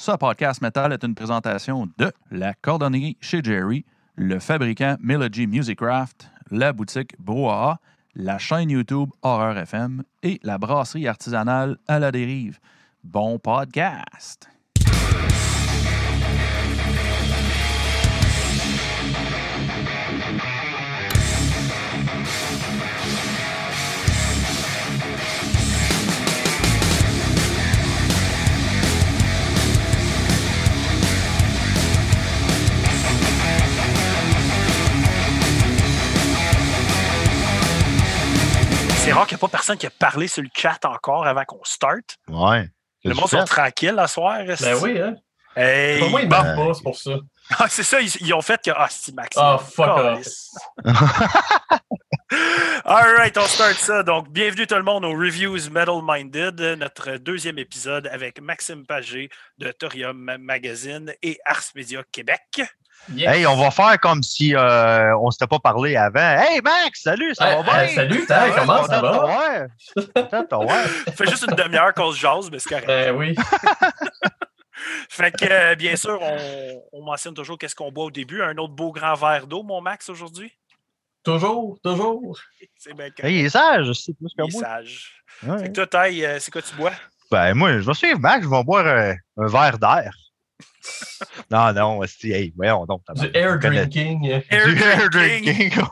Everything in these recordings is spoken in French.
Ce podcast metal est une présentation de la cordonnerie chez Jerry, le fabricant Melody Musicraft, la boutique Brouhaha, la chaîne YouTube Horreur FM et la brasserie artisanale à la dérive. Bon podcast! C'est rare qu'il n'y a pas personne qui a parlé sur le chat encore avant qu'on start. Ouais. Le monde sont tranquilles la soir. Ben oui, hein? Hey, moi, ils marquent pas, c'est pour ça. Ah, c'est ça, ils, ils ont fait que. Ah, c'est Max. Ah, fuck Calisse. All right, on start ça. Donc, bienvenue tout le monde aux Reviews Metal Minded, notre deuxième épisode avec Maxime Pagé de Thorium Magazine et Ars Media Québec. Yes. Hey, on va faire comme si euh, on s'était pas parlé avant. Hey Max, salut, ça Hey, va bien? hey, salut, Ouais, comment ça va? Ça fait juste une demi-heure qu'on se jase, mais c'est correct. Ben oui. Fait que, euh, bien sûr, on, on mentionne toujours qu'est-ce qu'on boit au début. Un autre beau grand verre d'eau, mon Max, aujourd'hui? Toujours, toujours. C'est bien correct. Hey, il est sage, sais plus que Il est moi. sage. Ouais. Fait que toi, Taille, euh, c'est quoi tu bois? Ben, moi, je vais suivre Max, je vais boire euh, un verre d'air. non, non, c'est, hey, voyons donc. Du air drinking. Air Du air drinking.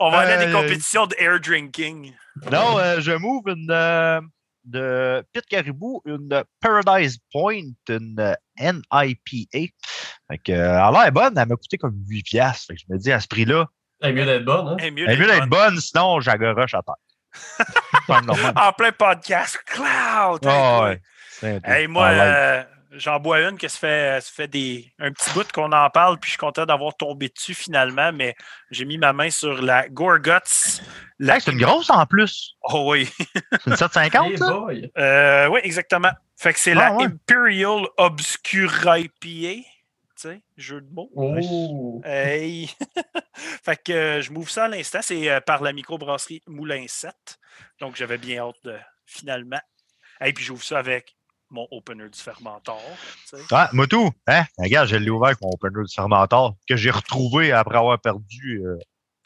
On va aller à des Euh, compétitions de air drinking. Non, euh, je m'ouvre une euh, de Pit Caribou, une Paradise Point, une NIPA. Fait que, euh, elle l'air bonne, elle m'a coûté comme 8 piastres. Fait que je me dis, à ce prix-là, Elle est mieux d'être bonne, hein? Elle est mieux d'être bonne. bonne, sinon j'agoroche à terre. En plein podcast. Cloud! Ah ouais. Hey, moi, euh, j'en bois une que ça fait, ça fait des, un petit bout qu'on en parle, puis je suis content d'avoir tombé dessus finalement, mais j'ai mis ma main sur la Gorguts. La... Hey, c'est une grosse en plus. Oh oui. C'est une 750, Hey ça? Euh, oui, exactement. Fait que c'est Ah, la ouais. Imperial Obscura IPA. Tu sais, jeu de mots. Oh. Hey! fait que euh, je m'ouvre ça à l'instant. C'est euh, par la microbrasserie Moulin 7. Donc, j'avais bien hâte de finalement. Et puis, j'ouvre ça avec mon opener du fermentor. tu sais. Ah, Motou, hein? Regarde, je l'ai ouvert avec mon opener du fermentor que j'ai retrouvé après avoir perdu euh,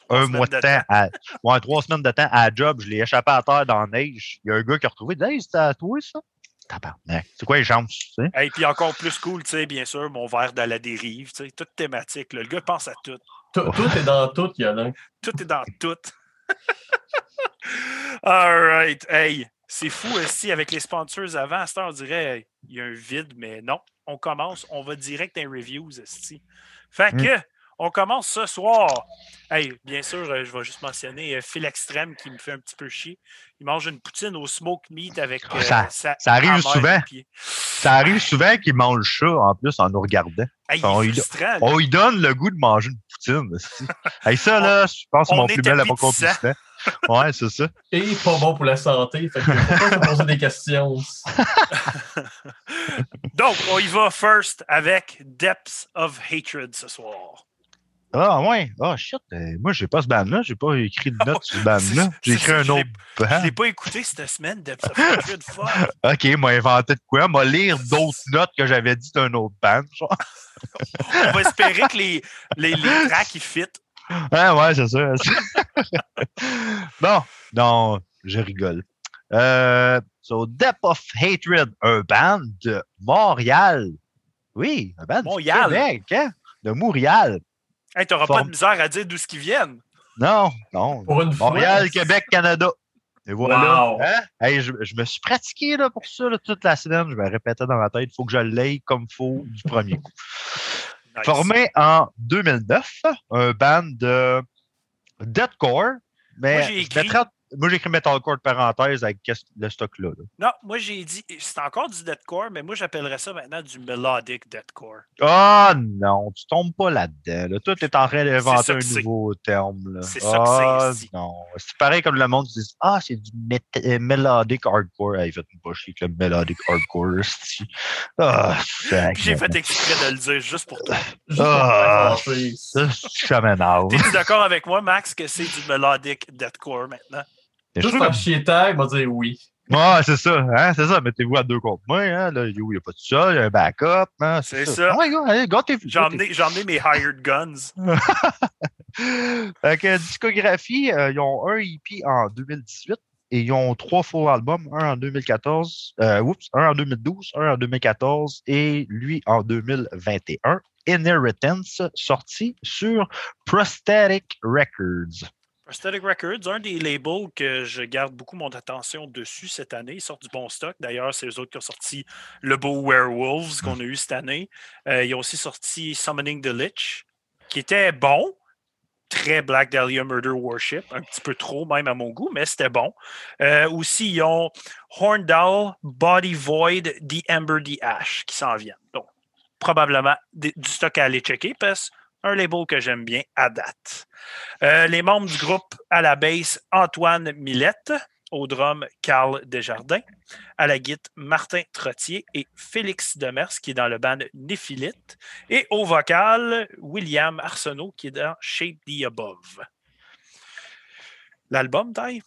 un mois de temps. À, ouais, trois semaines de temps à la job. Je l'ai échappé à terre dans la neige. Il y a un gars qui a retrouvé. Il dit, Hey, c'était à toi, ça? C'est quoi les chances, tu sais? Et puis, encore plus cool, tu sais, bien sûr, mon verre de la dérive. Tu sais, toute thématique. là. Le gars pense à tout. Tout, tout est dans tout, Yolin. Tout est dans tout. All right. Hey, c'est fou aussi avec les sponsors avant. À cette heure, on dirait il y a un vide, mais non. On commence, on va direct dans les reviews. esti. Fait Mm. On commence ce soir. Hey, bien sûr, euh, je vais juste mentionner euh, Phil Extrême qui me fait un petit peu chier. Il mange une poutine au smoke meat avec Ah, euh, ça- sa ça arrive souvent. pied. Ça arrive souvent qu'il mange ça, en plus, en nous regardant. Hey, il On lui. On lui donne le goût de manger une poutine. hey, ça, là, je pense que mon plus bel appétissant. accomplissement. Ouais, c'est ça. Et pas bon pour la santé. Fait que faut pas se poser des questions. Donc, on y va first avec Depths of Hatred ce soir. Ah, ouais. Ah, shit. euh, moi, j'ai pas ce band-là. J'ai pas écrit de notes sur ce band-là. J'ai écrit ça, un je autre Je band. l'ai pas écouté cette semaine, Depths of Hatred. Fuck. OK, m'a inventé de quoi? M'a lire d'autres notes que j'avais dit d'un autre band. genre. On va espérer que les, les, les tracks ils fit. Ah, ouais, c'est ça. non, non, je rigole. Euh, so, Depth of Hatred, un band de Montréal. Oui, un band Montréal. du Québec, hein? De Montréal. Hey, T'auras pas de misère à dire d'où ce qu'ils viennent. Non, non. Pour une fois. Montréal, Québec, Canada. Et voilà. Wow. Hein? Hey, je, je me suis pratiqué là, pour ça là, toute la semaine. Je me répétais dans ma tête, il faut que je l'aille comme il faut du premier coup. Nice. Formé en 2009, un band de deathcore, mais Moi, je écrit- mettrais- moi j'ai écrit metalcore de parenthèse avec le stock-là. là. Non, moi j'ai dit, c'est encore du deathcore, mais moi j'appellerais ça maintenant du melodic deathcore. Ah non, tu tombes pas là-dedans. Là. Toi, tu es en train d'inventer un nouveau terme. là. C'est ça que c'est ah, non. C'est pareil comme le monde qui dit Ah, c'est du euh, melodic hardcore. Hey, faites-moi pas chier avec le melodic hardcore. Ah, j'ai fait exprès de le dire juste pour toi. Juste pour Ah. fâcher. Ça, m'énerve. T'es-tu d'accord avec moi, Max, que c'est du melodic deathcore maintenant? Juste trouve en chier tag, va dire oui. Ouais, c'est ça. Hein, c'est ça. Mettez-vous à deux contre moi. Hein, là, il n'y a pas de ça. Il y a un backup. Hein, C'est ça. Ah allez, gâtez- J'ai emmené, mes hired guns. Fait que discographie, euh, ils ont un EP en 2018 et ils ont trois full albums, un en 2014, euh, oups, un en 2012, un en 2014 et lui en 2021. Inheritance, sorti sur Prosthetic Records. Prosthetic Records, un des labels que je garde beaucoup mon attention dessus cette année. Ils sortent du bon stock. D'ailleurs, c'est eux autres qui ont sorti le beau Werewolves qu'on a eu cette année. Euh, ils ont aussi sorti Summoning the Lich, qui était bon. Très Black Dahlia Murder Worship, un petit peu trop même à mon goût, mais c'était bon. Euh, aussi, ils ont Horndal, Body Void, The Ember, The Ash qui s'en viennent. Donc, probablement du stock à aller checker parce un label que j'aime bien à date. Euh, les membres du groupe à la basse, Antoine Millette, au drum, Carl Desjardins, à la guitare, Martin Trottier et Félix Demers, qui est dans le band Néphilite, et au vocal, William Arsenault, qui est dans Shape the Above. L'album, taille?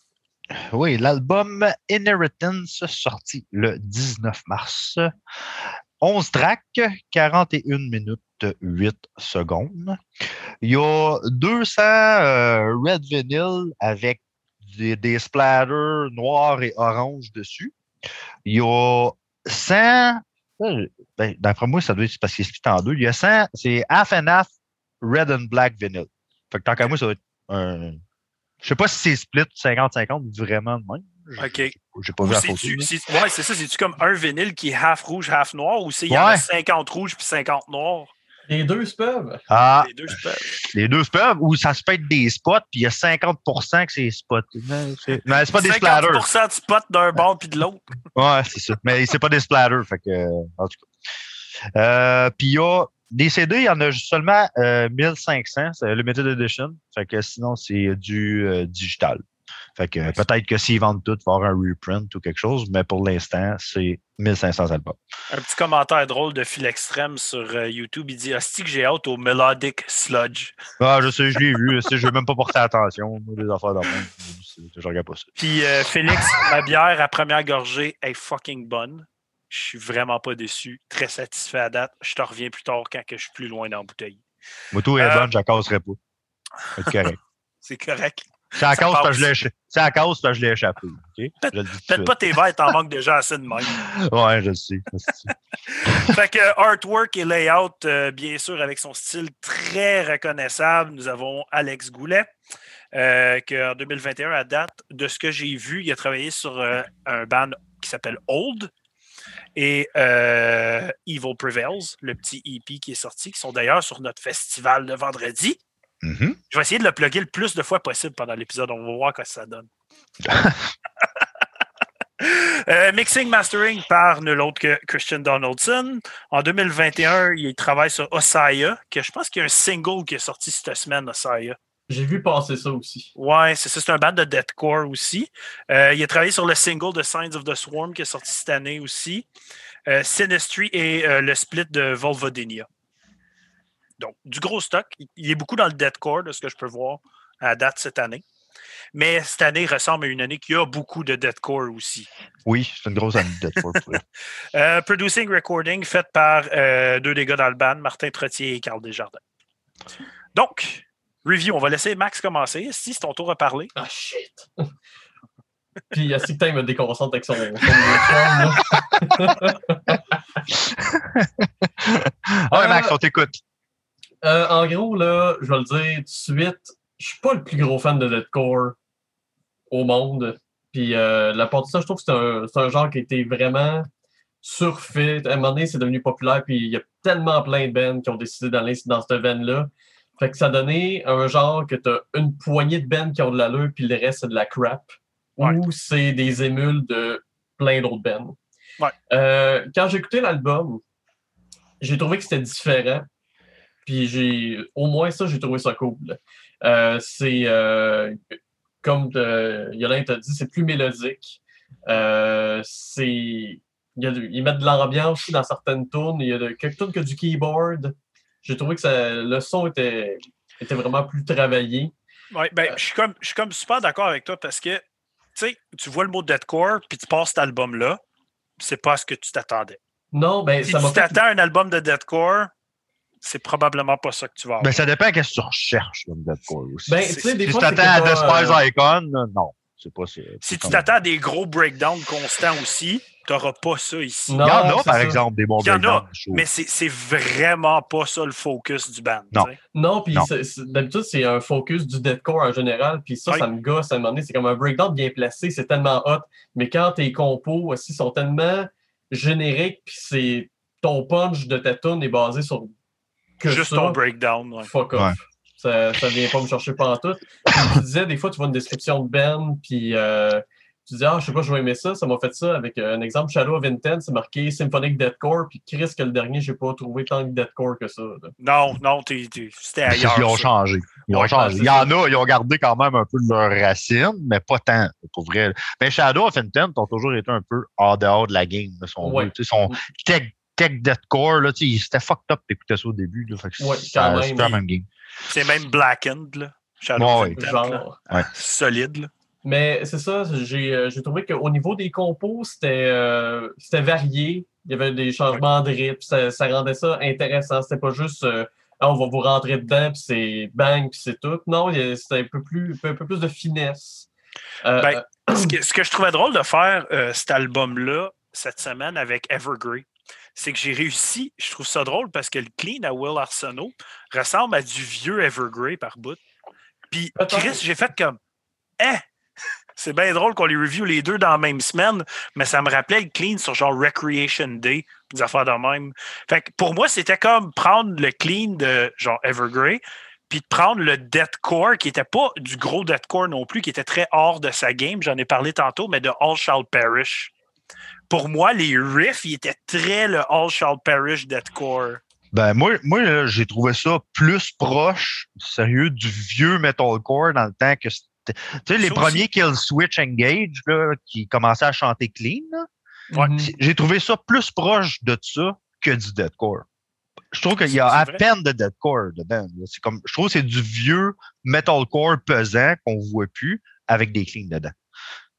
Oui, l'album Inheritance, sorti le 19 mars. 11 tracks, 41 minutes 8 secondes. Il y a 200 euh, Red Vinyl avec des, des splatters noirs et orange dessus. Il y a 100, euh, ben, d'après moi, ça doit être parce qu'il est split en deux. Il y a 100, c'est half and half Red and Black Vinyl. Fait que tant qu'à moi, ça va être un. Je sais pas si c'est split 50-50 vraiment de même. OK. J'ai pas Ou vu la photo. c'est- ouais, c'est ça. C'est-tu comme un vinyle qui est half rouge, half noir, ou c'est il y en a Ouais. 50 rouges puis 50 noirs? Les deux se peuvent. Ah, Les deux, je peux. les deux se peuvent, ou ça se peut être des spots, puis il y a 50% que c'est spots. Mais c'est mais c'est pas des splatters. 50% de spot d'un bord puis de l'autre. Ouais, c'est ça. Mais c'est pas des splatters, fait que, en tout cas. Euh, puis il y a des CD, il y en a seulement euh, 1500, c'est limited edition. Fait que sinon, c'est du euh, digital. Fait que peut-être que s'ils vendent tout, il va y avoir un reprint ou quelque chose, mais pour l'instant, c'est 1500 albums. Un petit commentaire drôle de Phil Extrême sur euh, YouTube. Il dit Hostie que j'ai hâte au Melodic Sludge. Ah, je sais, je l'ai vu. Je ne vais même pas porter attention. Les affaires je regarde pas ça. Puis euh, Félix, ma bière à première gorgée est fucking bonne. Je suis vraiment pas déçu. Très satisfait à date. Je te reviens plus tard quand que je suis plus loin dans la bouteille. Moto est Euh, bonne, je la casserai pas. C'est correct. C'est correct. C'est à cause que je l'ai c'est à cause que je l'ai échappé. OK? Je le dis tout de Faites pas tes verres, t'en manques déjà assez de même. Ouais, je le sais. je le sais. Fait que artwork et layout, euh, bien sûr, avec son style très reconnaissable. Nous avons Alex Goulet, euh, qu'en 2021, à date, de ce que j'ai vu, il a travaillé sur euh, un band qui s'appelle Old et euh, Evil Prevails, le petit EP qui est sorti, qui sont d'ailleurs sur notre festival de vendredi. Mhm. Je vais essayer de le plugger le plus de fois possible pendant l'épisode. On va voir quoi ça donne. Euh, mixing Mastering par nul autre que Christian Donaldson. En 2021, il travaille sur Osaya, que je pense qu'il y a un single qui est sorti cette semaine, Osaya. J'ai vu passer ça aussi. Ouais, c'est ça, c'est un band de deathcore aussi. Euh, il a travaillé sur le single de Signs of the Swarm qui est sorti cette année aussi. Euh, Sinistry et euh, le split de Volvodinia. Donc, du gros stock. Il- est beaucoup dans le deathcore, de ce que je peux voir à date cette année. Mais cette année ressemble à une année qui a beaucoup de deathcore aussi. Oui, c'est une grosse année de elle. Euh, producing recording fait par euh, deux des gars dans le band, Martin Trottier et Carl Desjardins. Donc, review, on va laisser Max commencer. Si c'est ton tour à parler. Ah shit! Puis il y a si que il me déconcentre avec son, son. Ah ouais, Max, on t'écoute. Euh, en gros, là, je vais le dire tout de suite, je suis pas le plus gros fan de deathcore au monde. Puis euh, la part de ça, je trouve que c'est un, c'est un genre qui a été vraiment surfait. À un moment donné, c'est devenu populaire, puis il y a tellement plein de bands qui ont décidé d'aller dans cette veine-là. Fait que ça a donné un genre que tu as une poignée de bands qui ont de l'allure, puis le reste, c'est de la crap. Ouais. Ou c'est des émules de plein d'autres bands. Ouais. Euh, quand j'ai écouté l'album, j'ai trouvé que c'était différent. Puis j'ai au moins ça, j'ai trouvé ça cool. Euh, c'est euh, comme Yolande t'a dit, c'est plus mélodique. Euh, c'est ils mettent de l'ambiance dans certaines tunes. Il y a de, quelques tunes que du keyboard. J'ai trouvé que ça, le son était, était vraiment plus travaillé. Ouais, ben, je, suis comme, je suis comme super d'accord avec toi parce que tu sais, tu vois le mot deathcore, puis tu passes cet album-là, c'est pas ce que tu t'attendais. Non, ben, Si ça m'a tu t'attends un album de deathcore, c'est probablement pas ça que tu vas avoir. Ben, ça dépend qu'est-ce que tu recherches comme deathcore aussi. Ben, c'est- tu sais, des si tu t'attends à Despise euh, Icon, là, non. C'est pas si tu t'attends à des gros breakdowns constants aussi, tu n'auras pas ça ici. Non, Il y en a, par ça. exemple, des bons Il y en a. Mais c'est c'est vraiment pas ça le focus du band. Non. Non, puis Non. c'est- c'est- d'habitude, c'est un focus du deathcore en général, puis ça, Oui. ça me gosse à un moment donné. C'est comme un breakdown bien placé, c'est tellement hot, mais quand tes compos aussi sont tellement génériques, puis c'est ton punch de ta tune est basé sur que Juste ça, ton breakdown. ouais. fuck off. Ouais. Ça, ça vient pas me chercher pas en tout. tu disais, des fois, tu vois une description de Ben, puis euh, tu dis, ah, je sais pas, je vais aimer ça. Ça m'a fait ça avec euh, un exemple, Shadow of Intent, c'est marqué Symphonic Deathcore, puis Chris, que le dernier, j'ai pas trouvé tant de Deathcore que ça. là. Non, non, t'es- t'es- c'était ailleurs. qu'ils ont ça. changé. Ils ont changé. Il y en a, ils ont gardé quand même un peu de leurs racines, mais pas tant, pour vrai. Mais Shadow of Intent ont toujours été un peu hors dehors de la game, là, si on Ouais. veut. Tu sais, Son tech, tech deathcore, là, c'était fucked up d'écouter ça au début. Là, fait que Ouais, ça- quand c'est même. la même game. C'est même blackened, là. Shadow Ouais, ouais. Genre. Solide, là. Mais c'est ça, j'ai euh, j'ai trouvé qu'au niveau des compos, c'était euh, c'était varié. Il y avait des changements de rythme, ça, ça rendait ça intéressant. C'était pas juste euh, on va vous rentrer dedans, puis c'est bang, puis c'est tout. Non, c'était un peu plus un peu plus de finesse. Euh, Ben, ce, que, ce que je trouvais drôle de faire, euh, cet album-là, cette semaine, avec Evergrey, c'est que j'ai réussi, je trouve ça drôle parce que le clean à Will Arsenault ressemble à du vieux Evergrey par bout. Puis. Chris, j'ai fait comme, eh! C'est bien drôle qu'on les review les deux dans la même semaine, mais ça me rappelait le clean sur genre Recreation Day, des affaires de même. Fait que pour moi, c'était comme prendre le clean de genre Evergrey, puis de prendre le deathcore, qui n'était pas du gros deathcore non plus, qui était très hors de sa game, j'en ai parlé tantôt, mais de All Shall Perish. Pour moi, les riffs, ils étaient très le All Shall Perish deathcore. Ben, moi, moi là, j'ai trouvé ça plus proche, sérieux, du vieux metalcore dans le temps que c'était. Tu sais, les premiers Kill Switch Engage là, qui commençaient à chanter clean, mhm. j'ai trouvé ça plus proche de ça que du deathcore. Je trouve qu'il y a à vrai. peine de deathcore dedans. C'est comme, je trouve que c'est du vieux metalcore pesant qu'on voit plus avec des cleans dedans.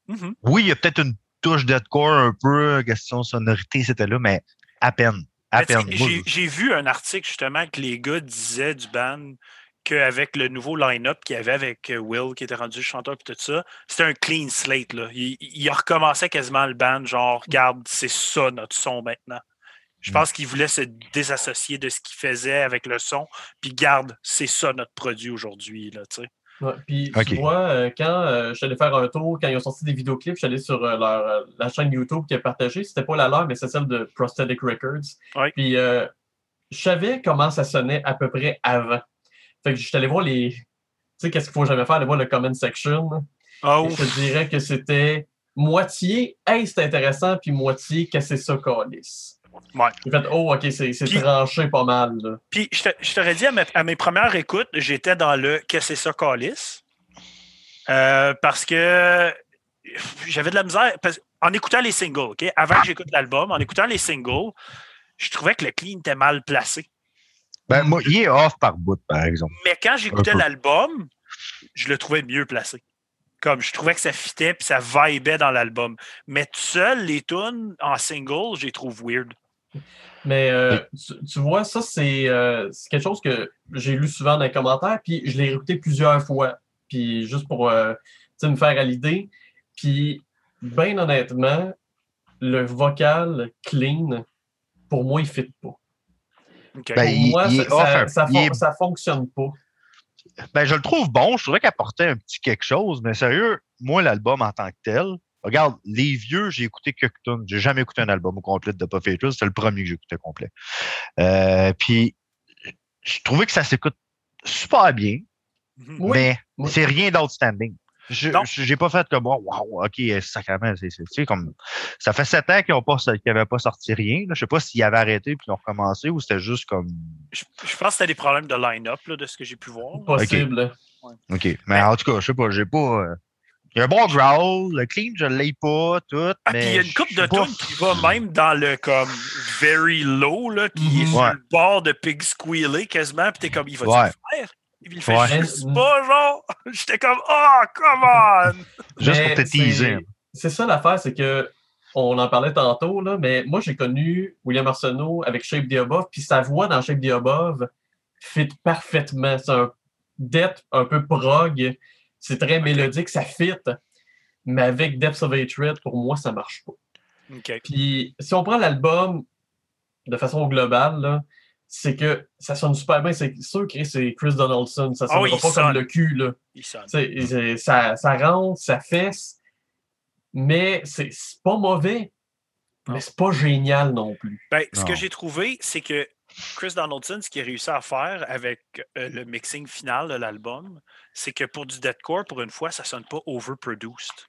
Mhm. Oui, il y a peut-être une touche deathcore un peu, question sonorité, c'était là, mais à peine. À peine. J'ai vu un article justement que les gars disaient du band qu'avec le nouveau line-up qu'il y avait avec euh, Will, qui était rendu chanteur et tout ça, c'était un clean slate. Là. Il, il recommençait quasiment le band, genre, regarde, c'est ça notre son maintenant. Je Mm. pense qu'il voulait se désassocier de ce qu'il faisait avec le son, puis garde, c'est ça notre produit aujourd'hui. là, tu sais. Ouais, Puis Ok. tu vois, euh, quand euh, je suis allé faire un tour, quand ils ont sorti des vidéoclips, je suis allé sur euh, leur, euh, la chaîne YouTube qui est partagée. C'était pas la leur, mais c'est celle de Prosthetic Records. Ouais. Puis euh, je savais comment ça sonnait à peu près avant. Fait que je suis allé voir les. Tu sais, qu'est-ce qu'il faut jamais faire? Aller voir le comment section. Ah, Et ouf. je te dirais que c'était moitié, hey, c'est intéressant, puis moitié, que c'est ça, calice. Ouais. J'ai fait, oh, ok, c'est tranché pas mal. Là. Puis je te- je t'aurais dit à, mes- à mes premières écoutes, j'étais dans le Qu'est-ce que c'est ça, Calice? Euh, parce que j'avais de la misère. parce- en écoutant les singles, OK? Avant que j'écoute l'album, en écoutant les singles, je trouvais que le clean était mal placé. ben, moi, il est off par bout, par exemple. Mais quand j'écoutais l'album, je le trouvais mieux placé. Comme je trouvais que ça fitait puis ça vibait dans l'album. Mais tout seul, les tunes en single, je les trouve weird. Mais euh, tu, tu vois, ça, c'est euh, c'est quelque chose que j'ai lu souvent dans les commentaires, puis je l'ai écouté plusieurs fois. Puis juste pour euh, me faire à l'idée. Puis, bien honnêtement, le vocal clean, pour moi, il ne fit pas. Ben, Pour moi, il ça, est off ça, un- ça il fon- est- ça fonctionne pas. Ben, je le trouve bon. Je trouvais qu'il apportait un petit quelque chose, mais sérieux, moi, l'album en tant que tel, regarde, les vieux, j'ai écouté quelques tunes. J'ai jamais écouté un album au complet de Puff Haters. C'est le premier que j'écoutais complet. Euh, puis, je trouvais que ça s'écoute super bien, Mhm. Oui, mais oui. c'est rien d'outstanding. Je Non. j'ai pas fait comme wow, ok, sacrément, c'est comme ça fait sept ans qu'ils ont pas pas sorti rien. là. Je sais pas s'ils avaient arrêté puis ils ont recommencé ou c'était juste comme Je, je pense que c'était des problèmes de line-up, là, de ce que j'ai pu voir. Possible. OK. Mais en tout cas, je sais pas, j'ai pas. euh, Il y a un bon growl, le clean, je l'ai pas, tout. Ah, puis mais il y a une coupe de tunes qui va même dans le comme very low, là, qui est Mhm. sur Ouais. le bord de Pig Squealer quasiment, puis t'es comme, il va Ouais. le faire? Il le fait Ouais. juste pas, genre? J'étais comme, oh, come on! Juste Mais pour te teaser. C'est ça l'affaire, c'est que on en parlait tantôt, là, mais moi j'ai connu William Arsenault avec Shape the Above, puis sa voix dans Shape the Above fit parfaitement. C'est un depth un peu prog, c'est très mélodique, ça fit. Mais avec Depths of Hatred, pour moi, ça marche pas. Puis si on prend l'album de façon globale, là, c'est que ça sonne super bien. C'est sûr que c'est Chris Donaldson. Ça sonne il pas sonne. comme le cul. Là. Il sonne. Ça, ça rentre, ça fesse, mais c'est pas mauvais, mais c'est pas génial non plus. Ben, ce que Non. j'ai trouvé, c'est que Chris Donaldson, ce qu'il a réussi à faire avec euh, le mixing final de l'album, c'est que pour du deathcore, pour une fois, ça sonne pas overproduced.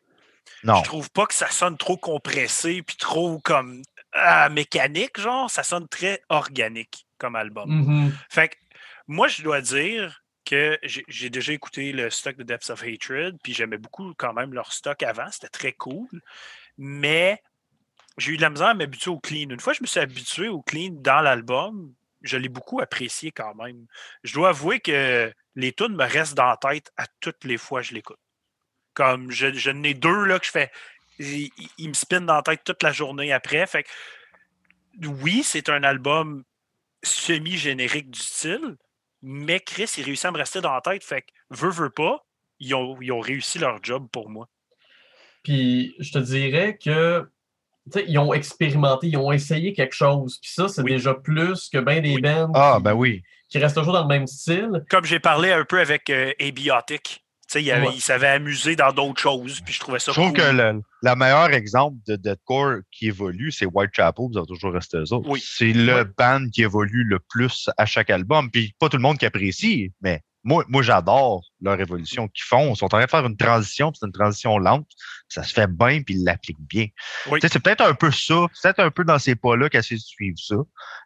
Non. Je trouve pas que ça sonne trop compressé puis trop comme ah, mécanique, genre. Ça sonne très organique comme album. Mhm. Fait que moi, je dois dire que j'ai j'ai déjà écouté le stock de Depths of Hatred, puis j'aimais beaucoup quand même leur stock avant, c'était très cool. Mais j'ai eu de la misère à m'habituer au clean. Une fois que je me suis habitué au clean dans l'album, je l'ai beaucoup apprécié quand même. Je dois avouer que les tunes me restent dans la tête à toutes les fois que je l'écoute. Comme je, je n'ai deux là que je fais. Ils, me spinent dans la tête toute la journée après. Fait que, oui, c'est un album semi-générique du style, mais Chris, il réussit à me rester dans la tête. Fait que, veut, veut pas, ils ont, ils ont réussi leur job pour moi. Puis je te dirais que ils ont expérimenté, ils ont essayé quelque chose. Puis ça, c'est Oui. déjà plus que bien des Oui. bands Ah, qui, ben oui. qui restent toujours dans le même style. Comme j'ai parlé un peu avec euh, Abiotic. Tu sais, il, avait- Ouais. il s'avait amusé dans d'autres choses, puis je trouvais ça Je trouve cool. que le, le meilleur exemple de deathcore qui évolue, c'est Whitechapel, ça va toujours rester eux autres. Oui. C'est le Ouais. band qui évolue le plus à chaque album. Puis pas tout le monde qui apprécie, mais moi, moi j'adore leur évolution qu'ils font. Ils sont en train de faire une transition, puis c'est une transition lente. Ça se fait bien, puis ils l'appliquent bien. Oui. C'est peut-être un peu ça, c'est peut-être un peu dans ces pas-là qu'ils essaient de suivre ça.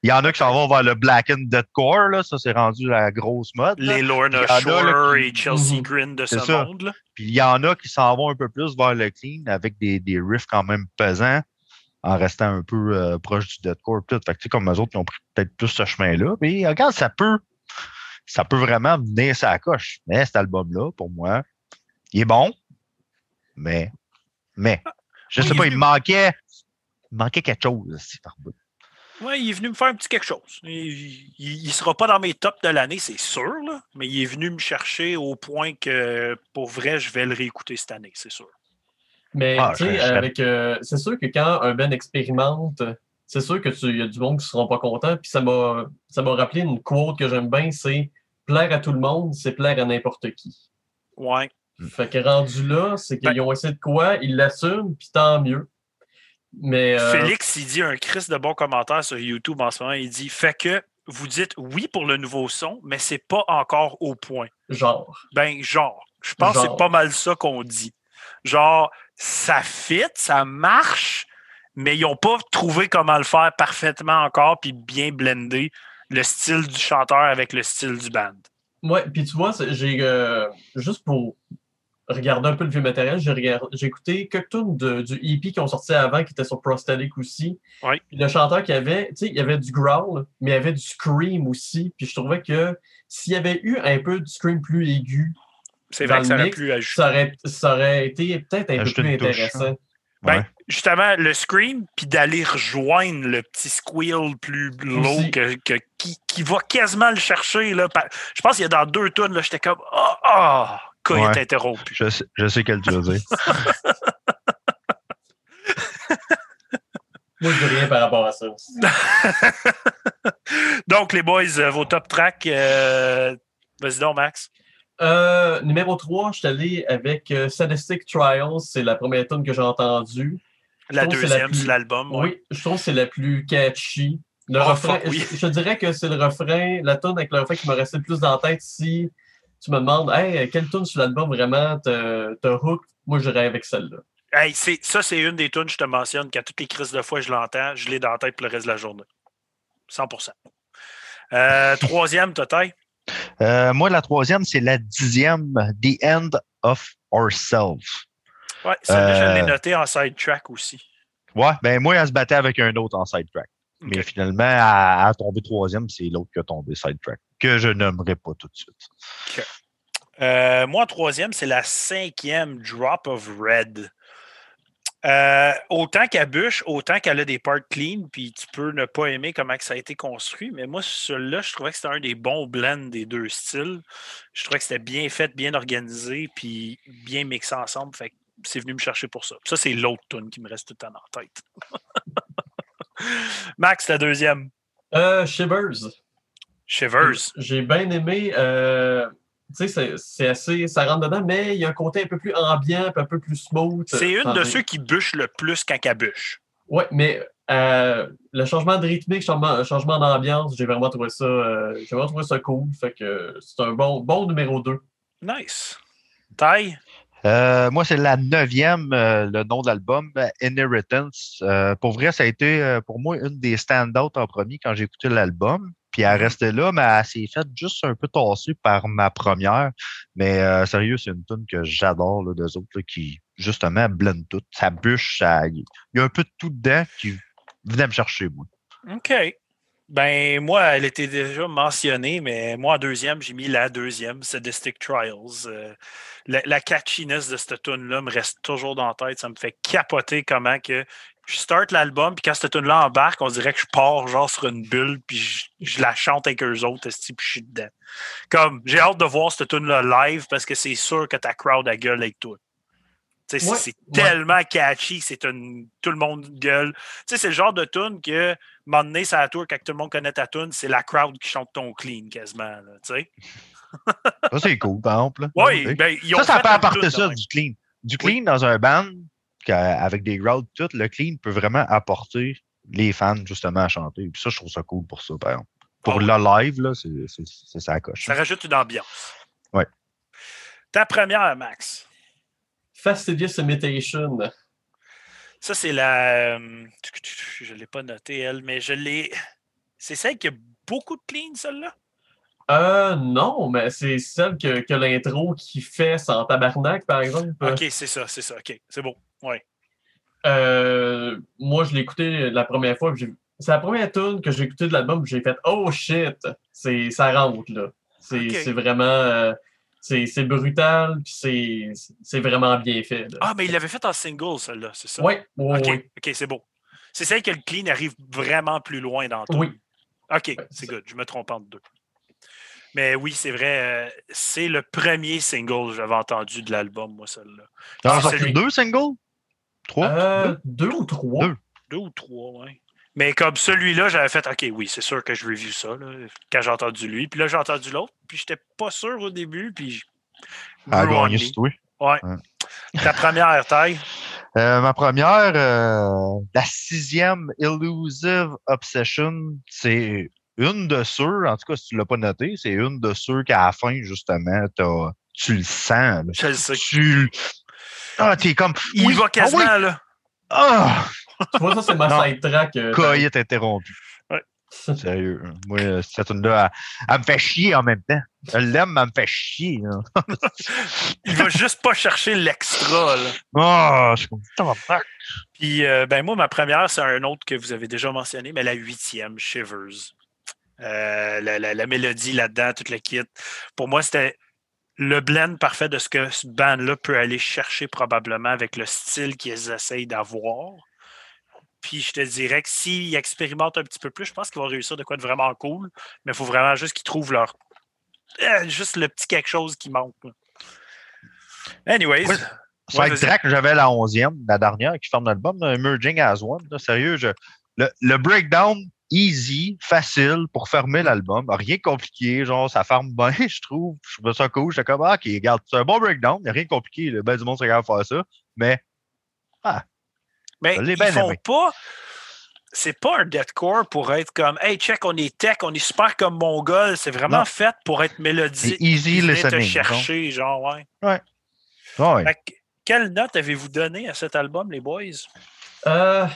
Il y en a qui s'en vont vers le Black and Deathcore, là. ça c'est rendu la grosse mode. là. Les Lorna là, Shore qui- et Chelsea Mhm. Grin de ce ça. monde. là. Puis il y en a qui s'en vont un peu plus vers le clean avec des, des riffs quand même pesants en restant un peu euh, proche du deathcore. pis Tout. Fait que, tu sais, comme eux autres, ils ont pris peut-être plus ce chemin-là. Mais regarde, ça peut, ça peut vraiment venir sa coche. Mais cet album-là, pour moi, il est bon, mais, mais, je Oui, sais pas, il manquait, il manquait quelque chose. aussi, par bout. Ouais, il est venu me faire un petit quelque chose. Il ne sera pas dans mes tops de l'année, c'est sûr, là, mais il est venu me chercher au point que, pour vrai, je vais le réécouter cette année, c'est sûr. Mais Ah, tu sais, avec euh, c'est sûr que quand un band expérimente, c'est sûr que tu il y a du monde qui seront pas contents. Puis ça m'a ça m'a rappelé une quote que j'aime bien, c'est plaire à tout le monde, c'est plaire à n'importe qui. Ouais. Fait que rendu là, c'est qu'ils Ben- ont essayé de quoi, ils l'assument, puis tant mieux. Mais euh, Félix, il dit un Chris de bons commentaires sur YouTube en ce moment. Il dit Fait que vous dites oui pour le nouveau son, mais c'est pas encore au point. genre. Ben, genre. Je pense que c'est pas mal ça qu'on dit. Genre, ça fit, ça marche, mais ils n'ont pas trouvé comment le faire parfaitement encore puis bien blender le style du chanteur avec le style du band. Ouais, puis tu vois, j'ai euh, juste pour regarder un peu le vieux matériel, j'ai écouté quelques tunes de- du EP qui ont sorti avant, qui étaient sur Prosthetic aussi. Oui. Puis le chanteur qui avait, tu sais, il y avait du growl, mais il y avait du scream aussi. Puis je trouvais que s'il y avait eu un peu du scream plus aigu, C'est Dans vrai que ça le aurait mix, pu ajouter. ça aurait, ça aurait été peut-être un peu plus touche, intéressant. Ben, Ouais. Justement, le scream, puis d'aller rejoindre le petit squeal plus low que, que- qui, qui va quasiment le chercher. Là, par- Je pense qu'il y a dans deux tonnes, là, j'étais comme Ah, ah, quand il est interrompu. Je sais, je sais quel tu veux dire. Moi, je dis rien par rapport à ça. Donc, les boys, euh, vos top tracks, euh, vas-y donc, Max. Euh, numéro 3, je suis allé avec euh, Sadistic Trials. C'est la première tune que j'ai entendue. La deuxième plus- sur l'album. ouais. Oui, je trouve que c'est la plus catchy. Le Oh, refrain, fuck, oui. je, je dirais que c'est le refrain, la tune avec le refrain qui me restait le plus dans la tête. Si tu me demandes, hey, quelle tune sur l'album vraiment te, te hook, moi j'irais avec celle-là. Hey, ça, c'est une des tunes que je te mentionne qu'à toutes les crises de fois je l'entends, je l'ai dans la tête pour le reste de la journée. 100% Euh, Troisième, Totaï. Euh, moi, la troisième, c'est la dixième, The End of Ourselves. Ouais, celle-là, je l'ai Euh, noté en sidetrack aussi. Ouais, ben moi, elle se battait avec un autre en sidetrack. Mais Ok. finalement, à, à tomber troisième, c'est l'autre qui a tombé sidetrack. que je nommerai pas tout de suite. Euh, moi, en troisième, c'est la cinquième Drop of Red. Euh, autant qu'elle bûche, autant qu'elle a des parts clean, puis tu peux ne pas aimer comment que ça a été construit. Mais moi, celui-là, je trouvais que c'était un des bons blends des deux styles. Je trouvais que c'était bien fait, bien organisé, puis bien mixé ensemble. Fait que c'est venu me chercher pour ça. Ça, c'est l'autre tune qui me reste tout le temps en tête. Max, la deuxième. Euh, Shivers. Shivers. J'ai bien aimé. euh, tu sais, c'est- assez. Ça rentre dedans, mais il y a un côté un peu plus ambiant, un peu plus smooth. C'est une de ceux qui bûchent le plus quand elle bûche. Ouais, mais euh, le changement de rythmique, changement, changement d'ambiance, j'ai vraiment trouvé ça. euh, j'ai vraiment trouvé ça cool. Fait que c'est un bon, bon numéro 2. Nice. Taille. Euh, moi, c'est la neuvième, euh, le nom de l'album, euh, Inheritance. Pour vrai, ça a été pour moi une des stand-out en premier quand j'ai écouté l'album. Puis elle restait là, mais elle s'est faite juste un peu tassée par ma première. Mais sérieux, c'est une tune que j'adore d'eux autres, qui justement blende tout. Ça bûche, il y a un peu de tout dedans qui venait me chercher, moi. OK. Ben, moi, elle était déjà mentionnée, mais moi, en deuxième, j'ai mis la deuxième, Sadistic Trials. Euh, la, catchiness de cette tune-là me reste toujours dans la tête. Ça me fait capoter comment que je start l'album, puis quand cette tune-là embarque, on dirait que je pars genre sur une bulle, puis je, la chante avec eux autres, puis je suis dedans. Comme, j'ai hâte de voir cette tune-là live parce que c'est sûr que ta crowd a gueule avec toi. C'est- Ouais, c'est ouais. tellement catchy, c'est une. Tout le monde gueule. Tu sais, c'est le genre de tune que, un moment donné, c'est à la tour, quand tout le monde connaît ta tune, c'est la crowd qui chante ton clean quasiment. Là, tu sais. Ça, c'est cool, par exemple. Oui, ben, ils ont Ça, ça fait peut apporter ça, du clean. Du clean dans un band, avec des crowds, tout, le clean peut vraiment apporter les fans, justement, à chanter. Puis ça, je trouve ça cool pour ça, par exemple. Pour Ah oui. le live, là, c'est ça coche. Ça rajoute une ambiance. Ouais. Ta première, Max. Fastidious Imitation. Ça, c'est la. euh, Je ne l'ai pas noté, elle, mais je l'ai. C'est celle qui a beaucoup de clean, celle-là? Euh, non, mais c'est celle que, que l'intro qui fait sans tabarnak, par exemple. Ok, c'est ça, c'est ça. Ok, c'est bon. Ouais. Euh, moi, je l'ai écouté la première fois. C'est la première tune que j'ai écouté de l'album. J'ai fait Oh shit! C'est, ça rentre, là. C'est vraiment. euh, c'est, c'est brutal, puis c'est, c'est vraiment bien fait. là. Ah, mais il l'avait fait en single, celle-là, c'est ça? Oui, oui, Ok, oui. c'est beau. C'est celle que le clean arrive vraiment plus loin dans le Oui. OK, Ouais, c'est good. Je me trompe entre deux. Mais oui, c'est vrai. euh, c'est le premier single que j'avais entendu de l'album, moi, celle-là. T'en as Ah, sorti celui- deux singles? Trois? Euh, deux? ou trois? Deux. Deux ou trois, oui. Mais comme celui-là, j'avais fait OK, oui, c'est sûr que je revu ça là, quand j'ai entendu lui. Puis là, j'ai entendu l'autre. Puis j'étais pas sûr au début. Puis. gagner me. sur toi. Ouais. Ta première taille? Euh, ma première, euh, la sixième Illusive Obsession, c'est une de ceux, en tout cas, si tu l'as pas noté, c'est une de ceux qu'à la fin, justement, t'as- tu le sens. là. Je le sais. Tu. Ah, t'es comme. Il oui, va ah quasiment, oui, là. Ah! Tu vois, ça, c'est ma Non. sidetrack. euh, Coït interrompu. Ouais. Sérieux. hein. Moi, euh, cette tune-là, elle, elle me fait chier en même temps. Je l'aime, mais elle me fait chier. là. Il va juste pas chercher l'extra, là. Ah, je suis comme. tabarnak. Puis, euh, ben moi, ma première, c'est un autre que vous avez déjà mentionné, mais la huitième, Shivers. Euh, la, la- la mélodie là-dedans, tout le kit. Pour moi, c'était le blend parfait de ce que ce band-là peut aller chercher probablement avec le style qu'ils essayent d'avoir. Puis je te dirais que s'ils expérimentent un petit peu plus, je pense qu'ils vont réussir de quoi de vraiment cool. Mais il faut vraiment juste qu'ils trouvent leur. euh, juste le petit quelque chose qui manque. Anyways. Vas-y. Sidetrack, j'avais la onzième, la dernière qui ferme l'album, Emerging as One. là, sérieux, je- le, le breakdown easy, facile pour fermer l'album. Rien de compliqué, genre ça ferme bien, je trouve. Je trouve ça cool. J'étais comme, ah, ok, regarde, c'est un bon breakdown, il n'y a rien de compliqué. Le ben du monde serait capable de faire ça. Mais Mais l'ai ils bien font aimé. pas. C'est pas un deathcore pour être comme Hey, check, on est tech, on est super comme mongol. C'est vraiment Non. fait pour être c'est mélodique. easy listening. te genre. chercher, genre, ouais. Ouais. Fait que, quelle note avez-vous donné à cet album, les boys? Euh,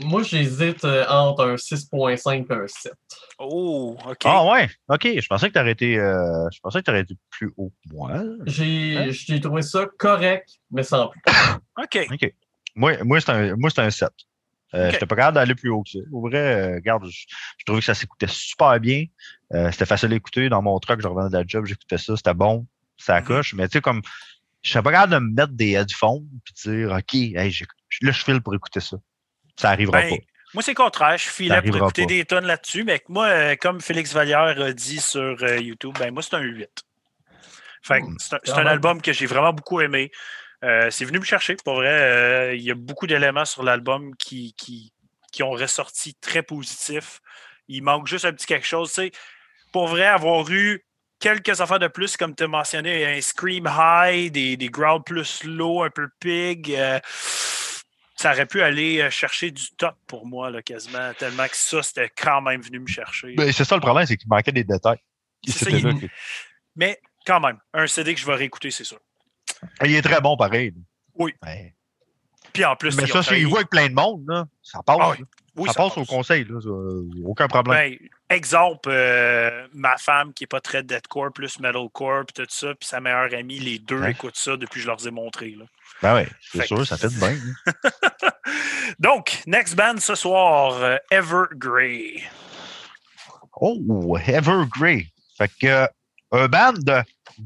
moi, j'hésite euh, entre un 6.5 et un 7. Oh, OK. Ah ouais, ok. Je pensais que tu aurais été. euh, je pensais que tu été plus haut que moi. J'ai Hein? j'ai trouvé ça correct, mais sans plus. OK. Moi, moi c'est un, moi, c'est un 7. Euh, Ok. J'étais pas capable d'aller plus haut que ça. Au vrai, euh, regarde, je, je trouvais que ça s'écoutait super bien. Euh, c'était facile à écouter. Dans mon truck, je revenais de la job, j'écoutais ça, c'était bon, ça Mhm. coche. Mais tu sais, comme, je serais pas capable de me mettre des headphones puis dire, OK, hey, j'ai- là, je file pour écouter ça. Ça arrivera Ben, pas. Moi, c'est le contraire. Je filais pour écouter pas. des tonnes là-dessus. Mais moi, euh, comme Félix Vallière a dit sur euh, YouTube, ben moi, c'est un 8. Fait que Hmm. c'est un, album que j'ai vraiment beaucoup aimé. Euh, c'est venu me chercher, pour vrai. Euh, il y a beaucoup d'éléments sur l'album qui, qui, qui ont ressorti très positifs. Il manque juste un petit quelque chose. tu sais. Pour vrai, avoir eu quelques affaires de plus, comme tu as mentionné, un Scream High, des, des growls plus low, un peu pig. euh, ça aurait pu aller chercher du top pour moi, là, quasiment, tellement que ça, c'était quand même venu me chercher. Ben, c'est ça le problème, c'est qu'il manquait des détails. Ça, il- que- Mais quand même, un CD que je vais réécouter, c'est sûr. Il est très bon, pareil. Oui. Ben, Puis en plus, mais ça, s'il voit avec plein de monde, là, ça passe. Ah oui. là. Oui, ça, passe au conseil, là, ça, aucun problème. Ben, exemple, euh, ma femme qui n'est pas très deathcore, plus metalcore, puis tout ça, puis sa meilleure amie, les deux Ouais. écoutent ça depuis que je leur ai montré. là. Ben oui, c'est sûr, que- ça fait de bien. hein. Donc, next band ce soir, euh, Evergrey. Oh, Evergrey. Fait que un band de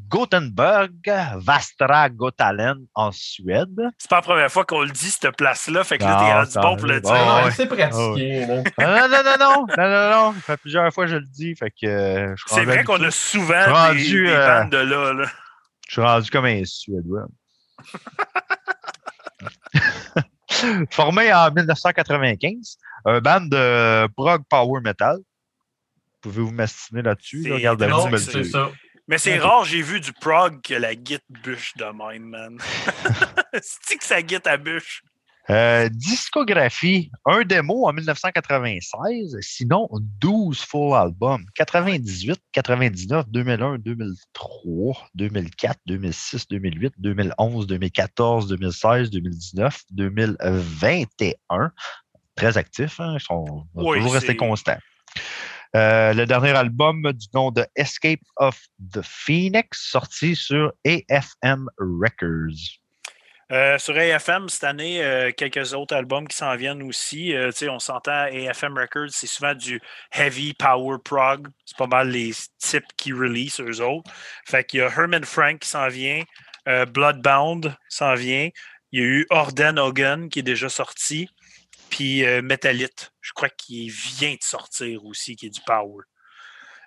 Gothenburg, Vastra Gotalen en Suède. C'est pas la première fois qu'on le dit, cette place-là, fait que là, t'es rendu ça bon pour le dire. Ah. C'est pratiqué. là. Ah, non, non, non, non, non, non, non. Ça fait plusieurs fois que je le dis. Fait que euh, je C'est rendu vrai qu'on a souvent Rendu, des, des euh, bandes de là. là. Je suis rendu comme un Suédois. Formé en 1995, un band de prog power metal. Pouvez-vous m'estimer là-dessus? C'est là? Regarde, David Non, me le c'est dit. ça. Mais c'est rare, j'ai vu du prog que la guite bûche de même, man. C'est que ça guite à bûche. Euh, discographie, un démo en 1996, sinon 12 full albums. 98, 99, 2001, 2003, 2004, 2006, 2008, 2011, 2014, 2016, 2019, 2021. Très actifs, hein? ils sont Oui, toujours resté c'est- constants. Euh, le dernier album du nom de Escape of the Phoenix, sorti sur AFM Records. Euh, sur AFM, cette année, euh, quelques autres albums qui s'en viennent aussi. On s'entend, AFM Records, c'est souvent du heavy power prog. C'est pas mal les types qui release eux autres. Fait qu'il y a Herman Frank qui s'en vient, Bloodbound s'en vient. Il y a eu Orden Hogan qui est déjà sorti. Puis euh, Metallite, je crois qu'il vient de sortir aussi, qui est du power.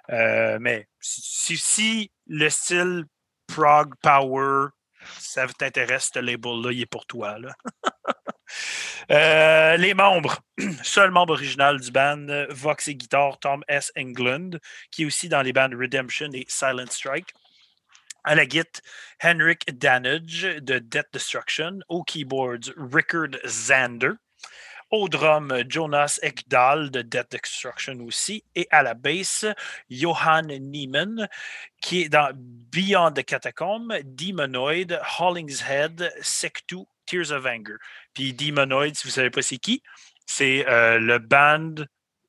Euh, mais si, le style prog power ça t'intéresse, ce label-là, il est pour toi. Euh, les membres. Seul membre original du band, Vox et guitare, Tom S. England, qui est aussi dans les bands Redemption et Silent Strike. À la guitare, Henrik Danage de Death Destruction. Au keyboards, Rickard Zander. Au drum, Jonas Ekdahl de Death Destruction aussi. Et à la basse, Johan Niemann, qui est dans Beyond the Catacomb, Demonoid, Hollingshead, Sectu, Tears of Anger. Puis Demonoid, si vous ne savez pas c'est qui, c'est euh, le band,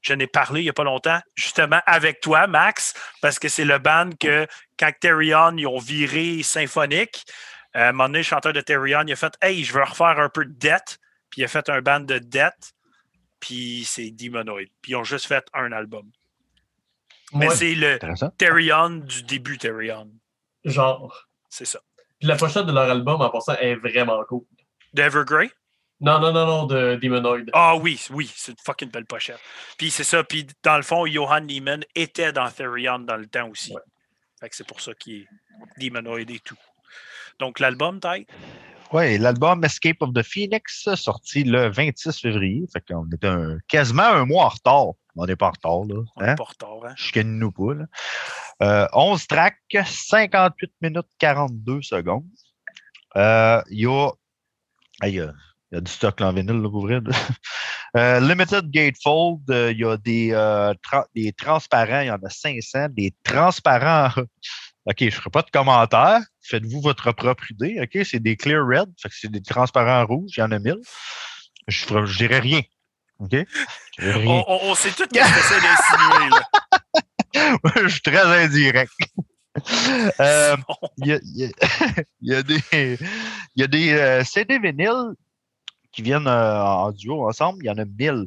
je n'ai parlé il n'y a pas longtemps, justement avec toi, Max, parce que c'est le band que quand Therion, ils ont viré symphonique, euh, à un moment donné, le chanteur de Therion, il a fait Hey, je veux refaire un peu de Death. Puis il a fait un band de Death. Puis c'est Demonoid. Puis ils ont juste fait un album. Mais Ouais, c'est le. Therion du début Therion. genre. C'est ça. Puis la pochette de leur album, en passant, est vraiment cool. D'Evergrey? Non, non, non, non, de Demonoid. Ah oui, oui, c'est une fucking belle pochette. Puis c'est ça. Puis dans le fond, Johan Niemann était dans Therion dans le temps aussi. Ouais. Fait que c'est pour ça qu'il est Demonoid et tout. Donc l'album, Ty? Oui, l'album Escape of the Phoenix, sorti le 26 février. Fait qu'on était un- quasiment un mois en retard. On n'est pas en retard, là. On Hein? est pas en retard, hein? Chicane-nous pas, là. Euh, 11 tracks, 58 minutes 42 secondes. Euh, Il y a... Il y, a, il y a du stock en vinyle, là, pour vrai. Euh, Limited Gatefold, euh, il y a des, euh, tra- des transparents, il y en a 500. Des transparents... OK, je ne ferai pas de commentaires. Faites-vous votre propre idée. OK, c'est des clear red, fait que c'est des transparents rouges, il y en a 1000. Je ne dirai rien. OK? Rien. On, on- on sait tout ce que c'est d'insinuer. je suis très indirect. Euh. Il y, a, y a- y a des, il y a des euh, CD vinyles qui viennent euh, en duo ensemble. Il y en a 1000.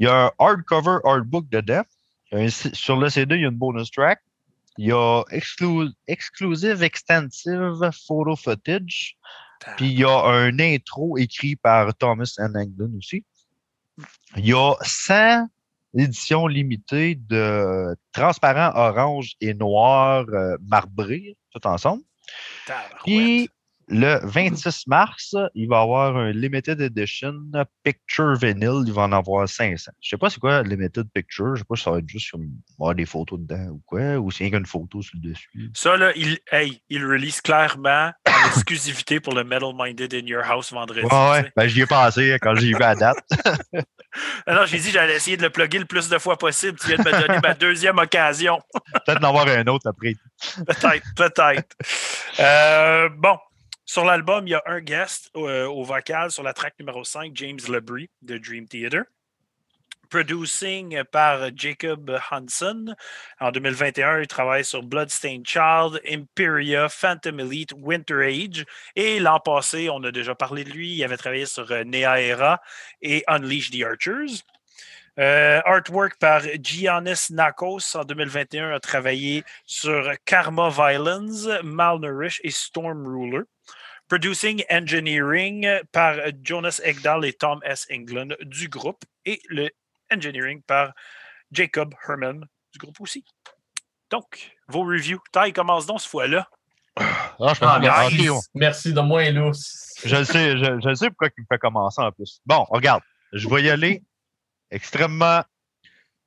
Il y a un hardcover, hardbook dedans. Un- sur le CD, il y a une bonus track. Il y a exclu- Exclusive Extensive Photo Footage. Puis il y a un intro écrit par Thomas N. Anglin aussi. Il y a 100 éditions limitées de transparent orange et noir euh, marbré, tout ensemble. Puis le 26 mars, il va y avoir un Limited Edition Picture Vinyl. Il va en avoir 500. Je sais pas c'est quoi Limited Picture. Je sais pas si ça va être juste comme avoir des photos dedans ou quoi, ou s'il y a une photo sur le dessus. Ça, là, il, hey, il le release clairement en exclusivité pour le Metal Minded in Your House vendredi. Ouais, ouais. Ben, j'y ai pensé quand j'ai vu la date. Alors, j'ai dit j'allais essayer de le plugger le plus de fois possible. Tu viens de me donner ma deuxième occasion. Peut-être d'en avoir un autre après. Peut-être, peut-être. Euh, bon, sur l'album, il y a un guest euh, au vocal sur la track numéro 5, James Lebris de Dream Theater. Producing par Jacob Hansen. En 2021, il travaille sur Bloodstained Child, Imperia, Phantom Elite, Winter Age. Et l'an passé, on a déjà parlé de lui. Il avait travaillé sur euh, Nea Era et Unleash the Archers. Euh, artwork par Giannis Nakos en 2021 a travaillé sur Karma Violence, Malnourish et Storm Ruler. Producing Engineering par Jonas Egdahl et Tom S. England du groupe. Et le Engineering par Jacob Herman du groupe aussi. Donc, vos reviews. Taille commence donc cette fois-là. Ah, je, Ah, merci. ok, Merci de moins lousse. je le sais, je, je le sais pourquoi il me fait commencer en plus. Bon, regarde, je vais y aller extrêmement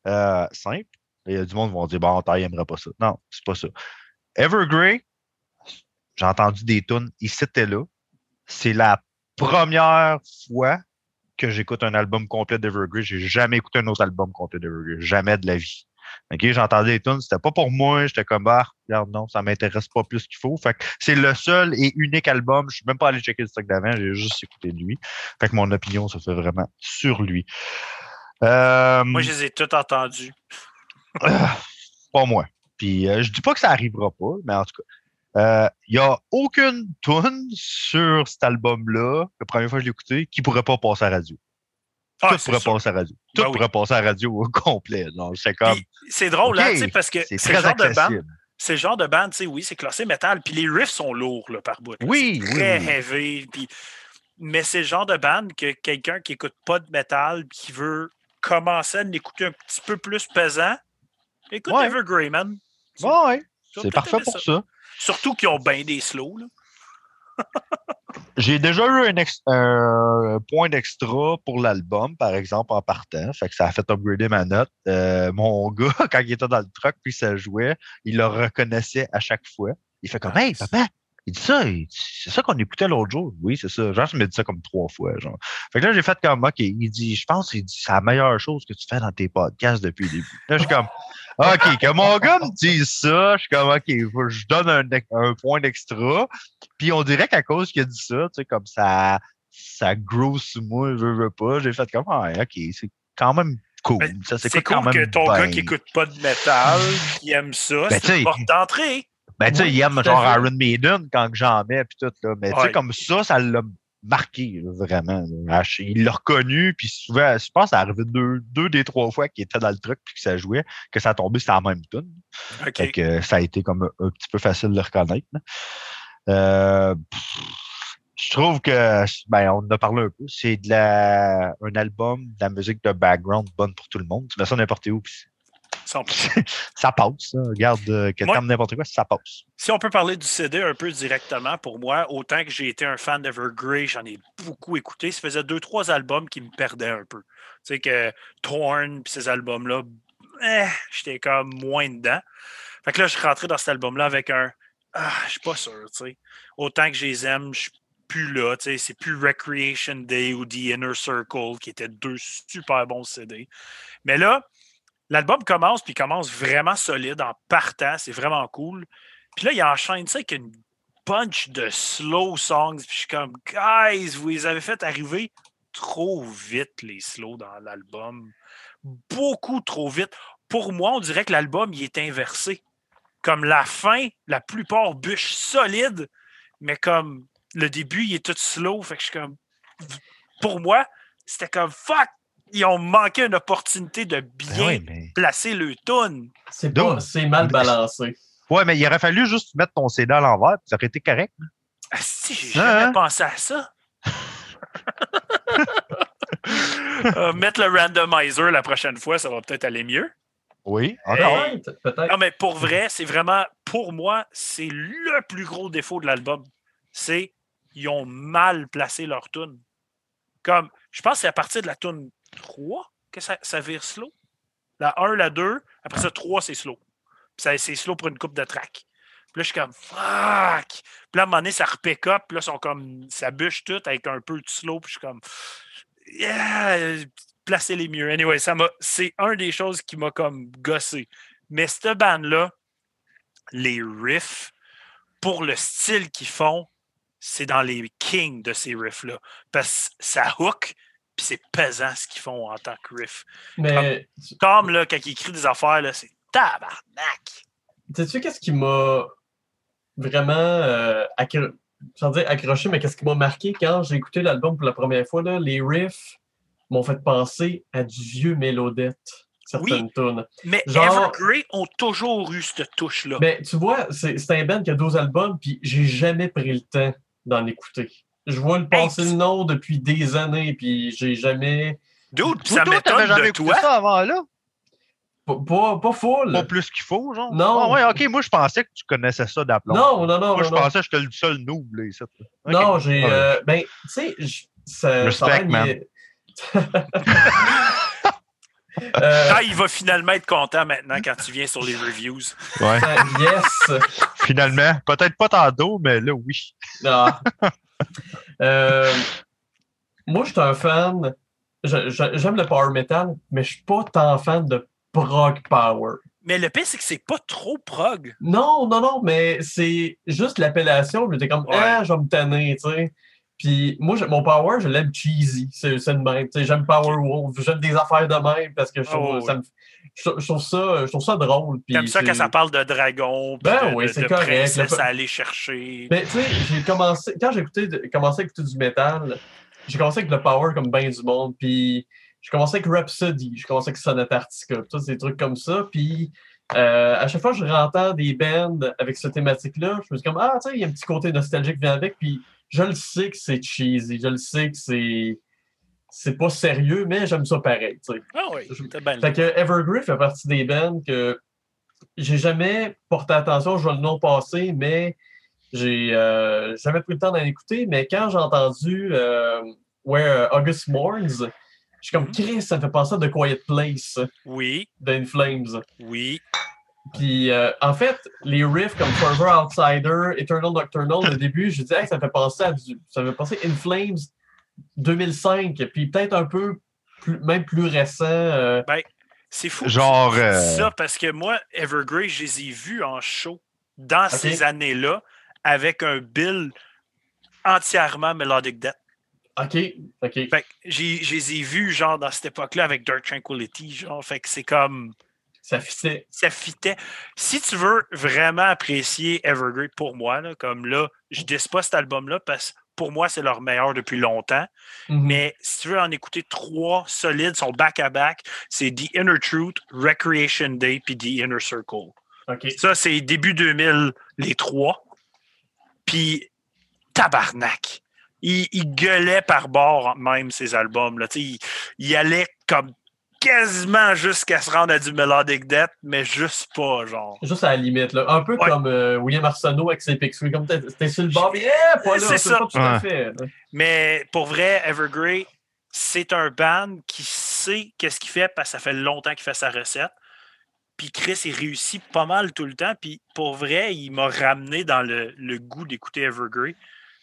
euh, simple. Il y a du monde qui vont dire Bon, taille aimerait pas ça. Non, c'est pas ça. Evergrey, j'ai entendu des tunes, il s'était là. C'est la première fois que j'écoute un album complet d'Evergrey. J'ai jamais écouté un autre album complet d'Evergrey. Jamais de la vie. OK, j'entendais les tunes, c'était pas pour moi, j'étais comme ah, regarde non, ça m'intéresse pas plus qu'il faut. Fait que c'est le seul et unique album, je suis même pas allé checker le stock d'avant, j'ai juste écouté de lui. Fait que mon opinion se fait vraiment sur lui. Euh, Moi, je les ai tous entendus. pas moi. Puis euh, je dis pas que ça arrivera pas, mais en tout cas, il n'y a aucune tune sur cet album-là, la première fois que je l'ai écouté, qui pourrait pas passer à la radio. Ah, Tout pourrait sûr. passer à la radio. Tout Ben oui. pourrait passer à la radio au complet. C'est comme. C'est drôle, hein, OK, tu sais, parce que c'est le genre de band. C'est le genre de band, tu sais, oui, c'est classé métal, puis les riffs sont lourds là, par bout. là. Oui, très oui. heavy. Mais c'est le genre de band que quelqu'un qui écoute pas de métal, qui veut commencer à l'écouter un petit peu plus pesant, écoute Ouais. Evergrey, man. Tu- Ouais, C'est parfait pour ça. ça. Surtout qu'ils ont bien des slows. J'ai déjà eu un point d'extra pour l'album, par exemple, en partant. Fait que ça a fait upgrader ma note. Euh, mon gars, quand il était dans le truck puis ça jouait, il le reconnaissait à chaque fois. Il fait comme Ah, Hey, papa, il dit ça, il- c'est ça qu'on écoutait l'autre jour. Oui, c'est ça. Genre, je me dit ça comme trois fois. Genre. Fait que là, j'ai fait comme OK. Il dit, je pense il dit c'est la meilleure chose que tu fais dans tes podcasts depuis le début. Là, je suis comme OK, que mon gars me dise ça, je suis comme OK, que je donne un, un point d'extra. Puis on dirait qu'à cause qu'il a dit ça, tu sais, comme ça, ça grow sur moi, je veux pas. J'ai fait comme, ah, OK, c'est quand même cool. Ben, Ça C'est cool quand que même ton gars qui écoute pas de métal, qui aime ça, Ben, c'est une porte d'entrée. Ben, tu sais, il aime genre. Iron Maiden quand j'en mets, puis tout, là. Mais tu sais, comme ça, ça l'a marqué, là, vraiment. là. Il l'a reconnu, puis souvent, je pense que ça arrivait deux, deux des trois fois qu'il était dans le truc, puis que ça jouait, que ça tombait, c'était en même tune. OK. Fait que ça a été comme un, un petit peu facile de le reconnaître. là. Euh, pff, je trouve que, ben, on en a parlé un peu, c'est de la, un album, de la musique de background bonne pour tout le monde. Tu mets ça n'importe où, puis 100%. ça passe. hein. Regarde, euh, que Moi- n'importe quoi, ça passe. Si on peut parler du CD un peu directement, pour moi, autant que j'ai été un fan d'Evergrey, j'en ai beaucoup écouté. Ça faisait deux, trois albums qui me perdaient un peu. Tu sais que Torn puis ces albums-là, eh, j'étais comme moins dedans. Fait que là, je suis rentré dans cet album-là avec un Ah, je suis pas sûr, tu sais. Autant que je les aime, je suis plus là, tu sais. C'est plus Recreation Day ou The Inner Circle, qui étaient deux super bons CD. Mais là, l'album commence, puis commence vraiment solide en partant. C'est vraiment cool. Puis là, il enchaîne ça avec une bunch de slow songs. Puis je suis comme, guys, vous les avez fait arriver trop vite, les slows dans l'album. Beaucoup trop vite. Pour moi, on dirait que l'album, il est inversé. Comme la fin, la plupart bûche solide, mais comme le début, il est tout slow. Fait que je suis comme, pour moi, c'était comme, fuck, ils ont manqué une opportunité de Ben bien ouais, mais... placer le tune. C'est pas- Dude. c'est mal balancé. ouais, mais il aurait fallu juste mettre ton CD à l'envers, puis ça aurait été correct. Ah, si, j'ai Hein, jamais hein? pensé à ça. Euh, mettre le randomizer la prochaine fois, ça va peut-être aller mieux. Oui, encore. Hey. Peut-être, peut-être. Non, mais pour vrai, c'est vraiment, pour moi, c'est le plus gros défaut de l'album. C'est ils ont mal placé leur tune. Comme, je pense que c'est à partir de la tune 3 que ça, ça vire slow. La 1, la 2, après ça, 3, c'est slow. Puis c'est slow pour une coupe de track. Puis là, je suis comme, fuck! Puis là, à un moment donné, ça repick up. Puis là, sont comme, ça bûche tout avec un peu de slow. Puis je suis comme, yeah! Placez les mieux. Anyway, ça m'a, c'est un des choses qui m'a comme gossé. Mais cette band-là, les riffs, pour le style qu'ils font, c'est dans les kings de ces riffs-là. Parce que ça hook, puis c'est pesant ce qu'ils font en tant que riff. Mais Tom, là, quand il écrit des affaires, là, c'est tabarnak. sais-tu qu'est-ce qui m'a vraiment euh, accro- sans dire accroché, mais qu'est-ce qui m'a marqué quand j'ai écouté l'album pour la première fois? Là, les riffs m'ont fait penser à du vieux Mélodette, certaines tunes. Mais Genre- Evergrey ont toujours eu cette touche-là. Mais tu vois, c'est c'est un band qui a 12 albums, puis j'ai jamais pris le temps d'en écouter. Je vois le passer Hey, le nom depuis des années, puis j'ai jamais. Dude, ça m'étonne jamais de toi? ça avant là? Pas, pas, pas full. Pas plus qu'il faut, genre? Non. Ah ouais, ok, moi je pensais que tu connaissais ça d'aplomb. Non, non, non. Moi je non, non. pensais que j'étais le seul noob, là, ici. Non, j'ai. Ouais. euh, ben, tu sais, ça. Respect, ça man. Euh, Ah, il va finalement être content maintenant quand tu viens sur les reviews. Ouais. euh, yes. Finalement, peut-être pas tantôt, mais là, oui. Ah. Euh, moi, je suis un fan. J'aime le power metal, mais je suis pas tant fan de prog power. Mais le pire, c'est que c'est pas trop prog. Non, non, non, mais c'est juste l'appellation. J'étais comme, ah, je vais me tanner, tu sais. Puis moi, mon power, je l'aime cheesy. C'est le même. J'aime Power Wolf. J'aime des affaires de même parce que je trouve, Oh, ça, me- je, je trouve ça, je trouve ça drôle. Comme ça, quand ça parle de dragon, Ben de, oui, c'est correct. princesse Le- à aller chercher. Mais tu sais, j'ai commencé, quand j'ai commencé à écouter du métal, j'ai commencé avec le power comme bien du monde, puis j'ai commencé avec Rhapsody, j'ai commencé avec Sonata Arctica, tous des trucs comme ça, puis euh, à chaque fois que je rentre des bands avec cette thématique-là, je me dis comme, ah, tu sais, il y a un petit côté nostalgique qui vient avec, puis je le sais que c'est cheesy, je le sais que c'est c'est pas sérieux, mais j'aime ça pareil, tu sais. Ah oui, c'était bien Fait que Evergrey fait partie des bands que j'ai jamais porté attention, je vois le nom passer, mais j'ai euh, jamais pris le temps d'en écouter. Mais quand j'ai entendu euh, Where August Mourns, je suis comme Mhm. Chris, ça me fait penser à The Quiet Place Oui, d'In Flames. oui. Puis euh, en fait, les riffs comme Forever Outsider, Eternal Nocturnal, au début, je disais hey, ça me fait penser à du. Ça me fait penser à In Flames 2005, puis peut-être un peu plus, même plus récent. euh, C'est fou. Genre, que tu dises euh, ça parce que moi, Evergrey, je les ai vus en show dans ces années-là avec un bill entièrement Melodic Death. OK, OK. Fait que j'ai- je les ai vus genre dans cette époque-là avec Dark Tranquility, genre. Fait que c'est comme. Ça fitait. ça fitait. Si tu veux vraiment apprécier Evergrey pour moi, là, comme là, je dis pas cet album-là parce que pour moi, c'est leur meilleur depuis longtemps. Mhm. Mais si tu veux en écouter trois solides, sont back-à-back, c'est The Inner Truth, Recreation Day, puis The Inner Circle. Ça, c'est début 2000, les trois. Puis, tabarnak. Il, il gueulait par bord même ces albums-là. Tu sais, Il, il allait comme quasiment jusqu'à se rendre à du Melodic Death, mais juste pas, genre. Juste à la limite, là. Un peu Ouais. comme euh, William Arsenault avec ses Pixel. Comme t'es sur le bord, mais eh, pas là. C'est C'est ça. pas tout à fait. Mais pour vrai, Evergrey, c'est un band qui sait qu'est-ce qu'il fait parce que ça fait longtemps qu'il fait sa recette. Puis Chris, il réussit pas mal tout le temps. Puis pour vrai, il m'a ramené dans le, le goût d'écouter Evergrey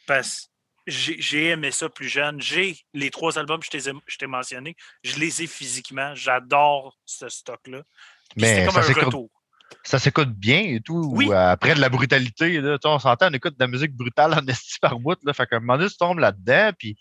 parce que j'ai aimé ça plus jeune. J'ai les trois albums que je t'ai- je t'ai mentionnés. Je les ai physiquement. J'adore ce stock-là. Mais comme ça un s'écoute, retour. ça s'écoute bien et tout. Oui. euh, après de la brutalité, là, on s'entend, on écoute de la musique brutale en esti par bout. Là, fait qu'à un moment donné, tu tombes là-dedans, puis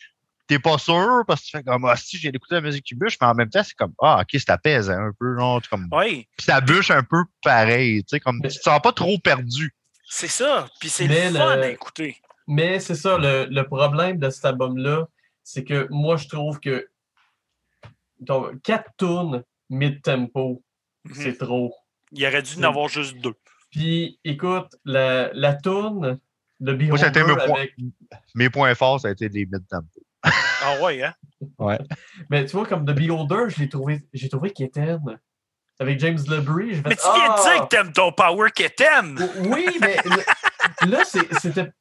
t'es pas sûr parce que tu fais comme, ah, si j'ai écouté la musique qui bûche, mais en même temps, c'est comme, ah, ok, c'est apaisant un peu, genre, tu comme, Oui, puis ça bûche un peu pareil, tu sais, comme, tu te sens pas trop perdu. c'est ça. Puis c'est le fun à écouter. Mais c'est ça, le, le problème de cet album-là, c'est que moi, je trouve que ton- quatre tunes mid-tempo, Mhm. c'est trop. Il aurait dû en avoir juste deux. Puis, écoute, la, la tune de Moi, mes points, avec... mes points forts, ça a été les mid-tempo. Ah ouais, hein? Mais tu vois, comme The Beholder, je l'ai trouvé, j'ai trouvé Keten. Avec James LeBrie, j'ai fait Mais tu viens de Ah! dire que t'aimes ton power Keten! Oui, mais le- là, c'est- c'était.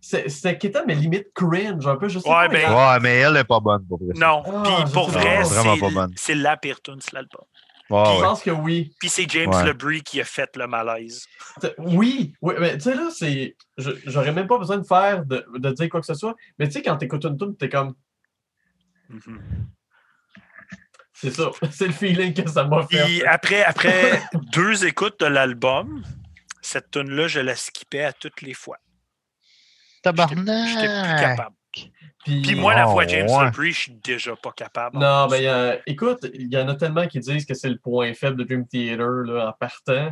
C'est- C'était Keten, mais limite cringe, un peu. Je sais Ouais, pas, ben- Ouais, mais elle est pas bonne pour vrai. Non, Ah, puis pour vrai, pas. Vraiment pas c'est bonne. c'est la pire tune sur l'album. Ouais, Je ouais. pense que oui. Puis c'est James Ouais. LeBrie qui a fait le malaise. Oui, oui, mais tu sais, là, c'est. je- J'aurais même pas besoin de faire, de, de dire quoi que ce soit. Mais tu sais, quand t'écoutes une tune, t'es comme. Mhm. C'est ça. C'est le feeling que ça m'a fait. Puis après, après deux écoutes de l'album, cette tune-là, je la skippais à toutes les fois. J'étais plus Tabarnak! capable. Puis, Puis moi, la Oh, voix de James ouais. Je suis déjà pas capable. Non, ben, y a- écoute, il y en a tellement qui disent que c'est le point faible de Dream Theater là, en partant.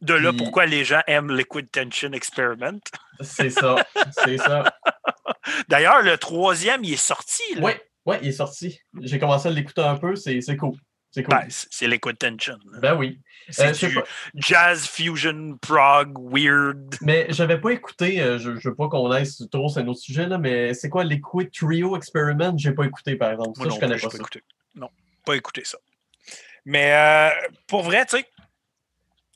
De là, Puis- pourquoi les gens aiment Liquid Tension Experiment. C'est ça. c'est ça. D'ailleurs, le troisième, il est sorti. Là. Oui, ouais, il est sorti. J'ai commencé à l'écouter un peu, c'est c'est cool. C'est cool. Ben, c'est Liquid Tension. là. Ben oui. C'est Euh, du pas. jazz fusion prog weird. Mais j'avais pas écouté, euh, je, je veux pas qu'on aille sur- trop, c'est un autre sujet, là, mais c'est quoi Liquid Trio Experiment? J'ai pas écouté, par exemple. Moi non je connais pas ça. écouté. Non, pas écouté ça. Mais euh, pour vrai, tu sais,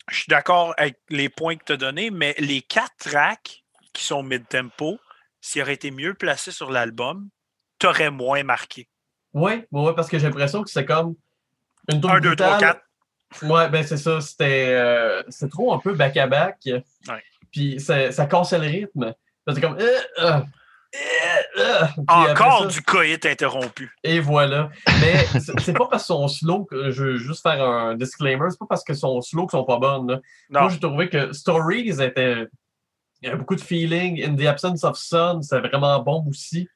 je suis d'accord avec les points que tu as donnés, mais les quatre tracks qui sont mid-tempo, s'ils auraient été mieux placés sur l'album, t'aurais moins marqué. Oui, ouais, parce que j'ai l'impression que c'est comme une tour 1, 2, 3, 4. Ouais, ben c'est ça. C'était euh, c'est trop un peu back-à-back. Puis ça, ça cassait le rythme. C'est comme. euh, euh, Encore ça- du coït interrompu. Et voilà. Mais c'est pas parce que son slow, que je veux juste faire un disclaimer, c'est pas parce que son slow sont pas bonnes. là. Non, Moi, j'ai trouvé que Stories était. Il y avait beaucoup de feeling. In the Absence of Sun, c'est vraiment bon aussi.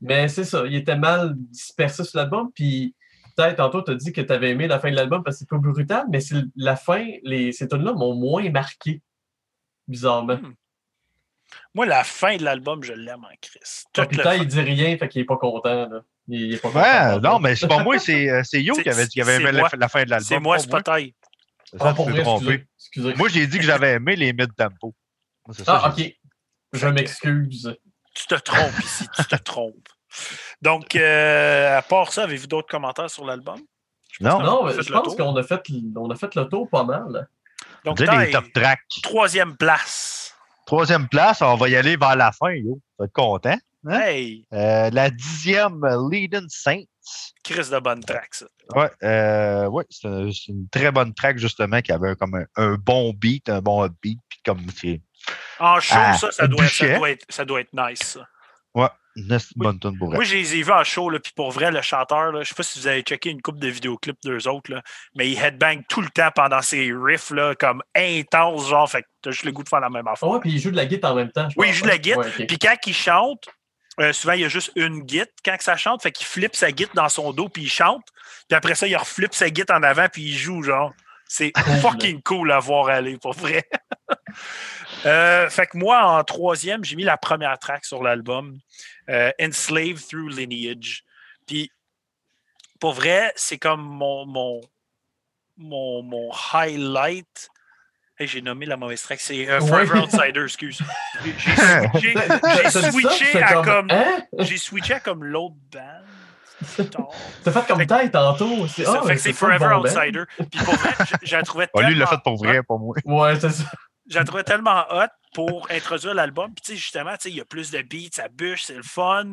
Mais c'est ça, il était mal dispersé sur l'album. Puis peut-être tantôt, tu as dit que tu avais aimé la fin de l'album parce que c'est peu brutal, mais c'est la fin, les, ces tunes-là m'ont moins marqué. Bizarrement. Hmm. moi, la fin de l'album, je l'aime en Chris. Ah, Toute puis le il dit rien, fait qu'il est pas content. Là. Il, il est pas content. Ouais, non, mais c'est pas moi, c'est euh, c'est Yo qui avait dit qu'il avait aimé la, fin de l'album. C'est moi, pas c'est peut-être. C'est Ah, ça, pour vrai, trompé. excusez. excusez. Moi, j'ai dit que j'avais aimé les mid-tempo. Ça, ah, ok. Je m'excuse. Tu te trompes ici, tu te trompes. Donc, euh, à part ça, avez-vous d'autres commentaires sur l'album? Non, Non, je pense qu'on a fait, on a fait le tour pas mal. Donc, les top tracks. troisième place. Troisième place, on va y aller vers la fin, yo. Vas être content. Hein? Hey, Euh, la dixième, Leading Saints. Chris de bonne track, ça. Ouais, euh, ouais c'est un- c'est une très bonne track, justement, qui avait comme un, un bon beat, un bon beat. Puis comme En show, Ah, ça, ça doit, ça, Buchet. doit être, ça doit être nice, ça. Une esti bonne tune pour elle. Je les ai vus en show, là, puis pour vrai, le chanteur, là, je sais pas si vous avez checké une coupe de vidéoclips d'eux autres, là, mais il headbang tout le temps pendant ses riffs, là, comme intense, genre, fait que t'as juste le goût de faire la même affaire. Ouais, puis il joue de la guitare en même temps. Oui, il joue de la guitare. Ouais. Puis quand il chante, euh, souvent, il y a juste une guitare quand que ça chante, fait qu'il flippe sa guitare dans son dos, puis il chante. Puis après ça, il reflippe sa guitare en avant, puis il joue, genre. C'est fucking cool à voir aller, pour vrai. Euh, fait que moi, en troisième, j'ai mis la première track sur l'album, euh, Enslaved Through Lineage. Puis, pour vrai, c'est comme mon, mon, mon, mon highlight. Hey, j'ai nommé la mauvaise track, c'est euh, Forever. Outsider, excuse. J'ai- switché à comme. Hein? J'ai switché à comme l'autre band. T'as fait comme tête tantôt. C'est C'est ça, fait mais que c'est pas le Forever bon band. Outsider. Puis pour vrai, je- je la trouvais Ah, tellement. lui, il l'a fait pour vrai, pas moi. Ouais, c'est ça. Je la trouvais tellement hot pour introduire l'album. Puis tu sais, justement, tu sais, il y a plus de beats, ça bûche, c'est le fun.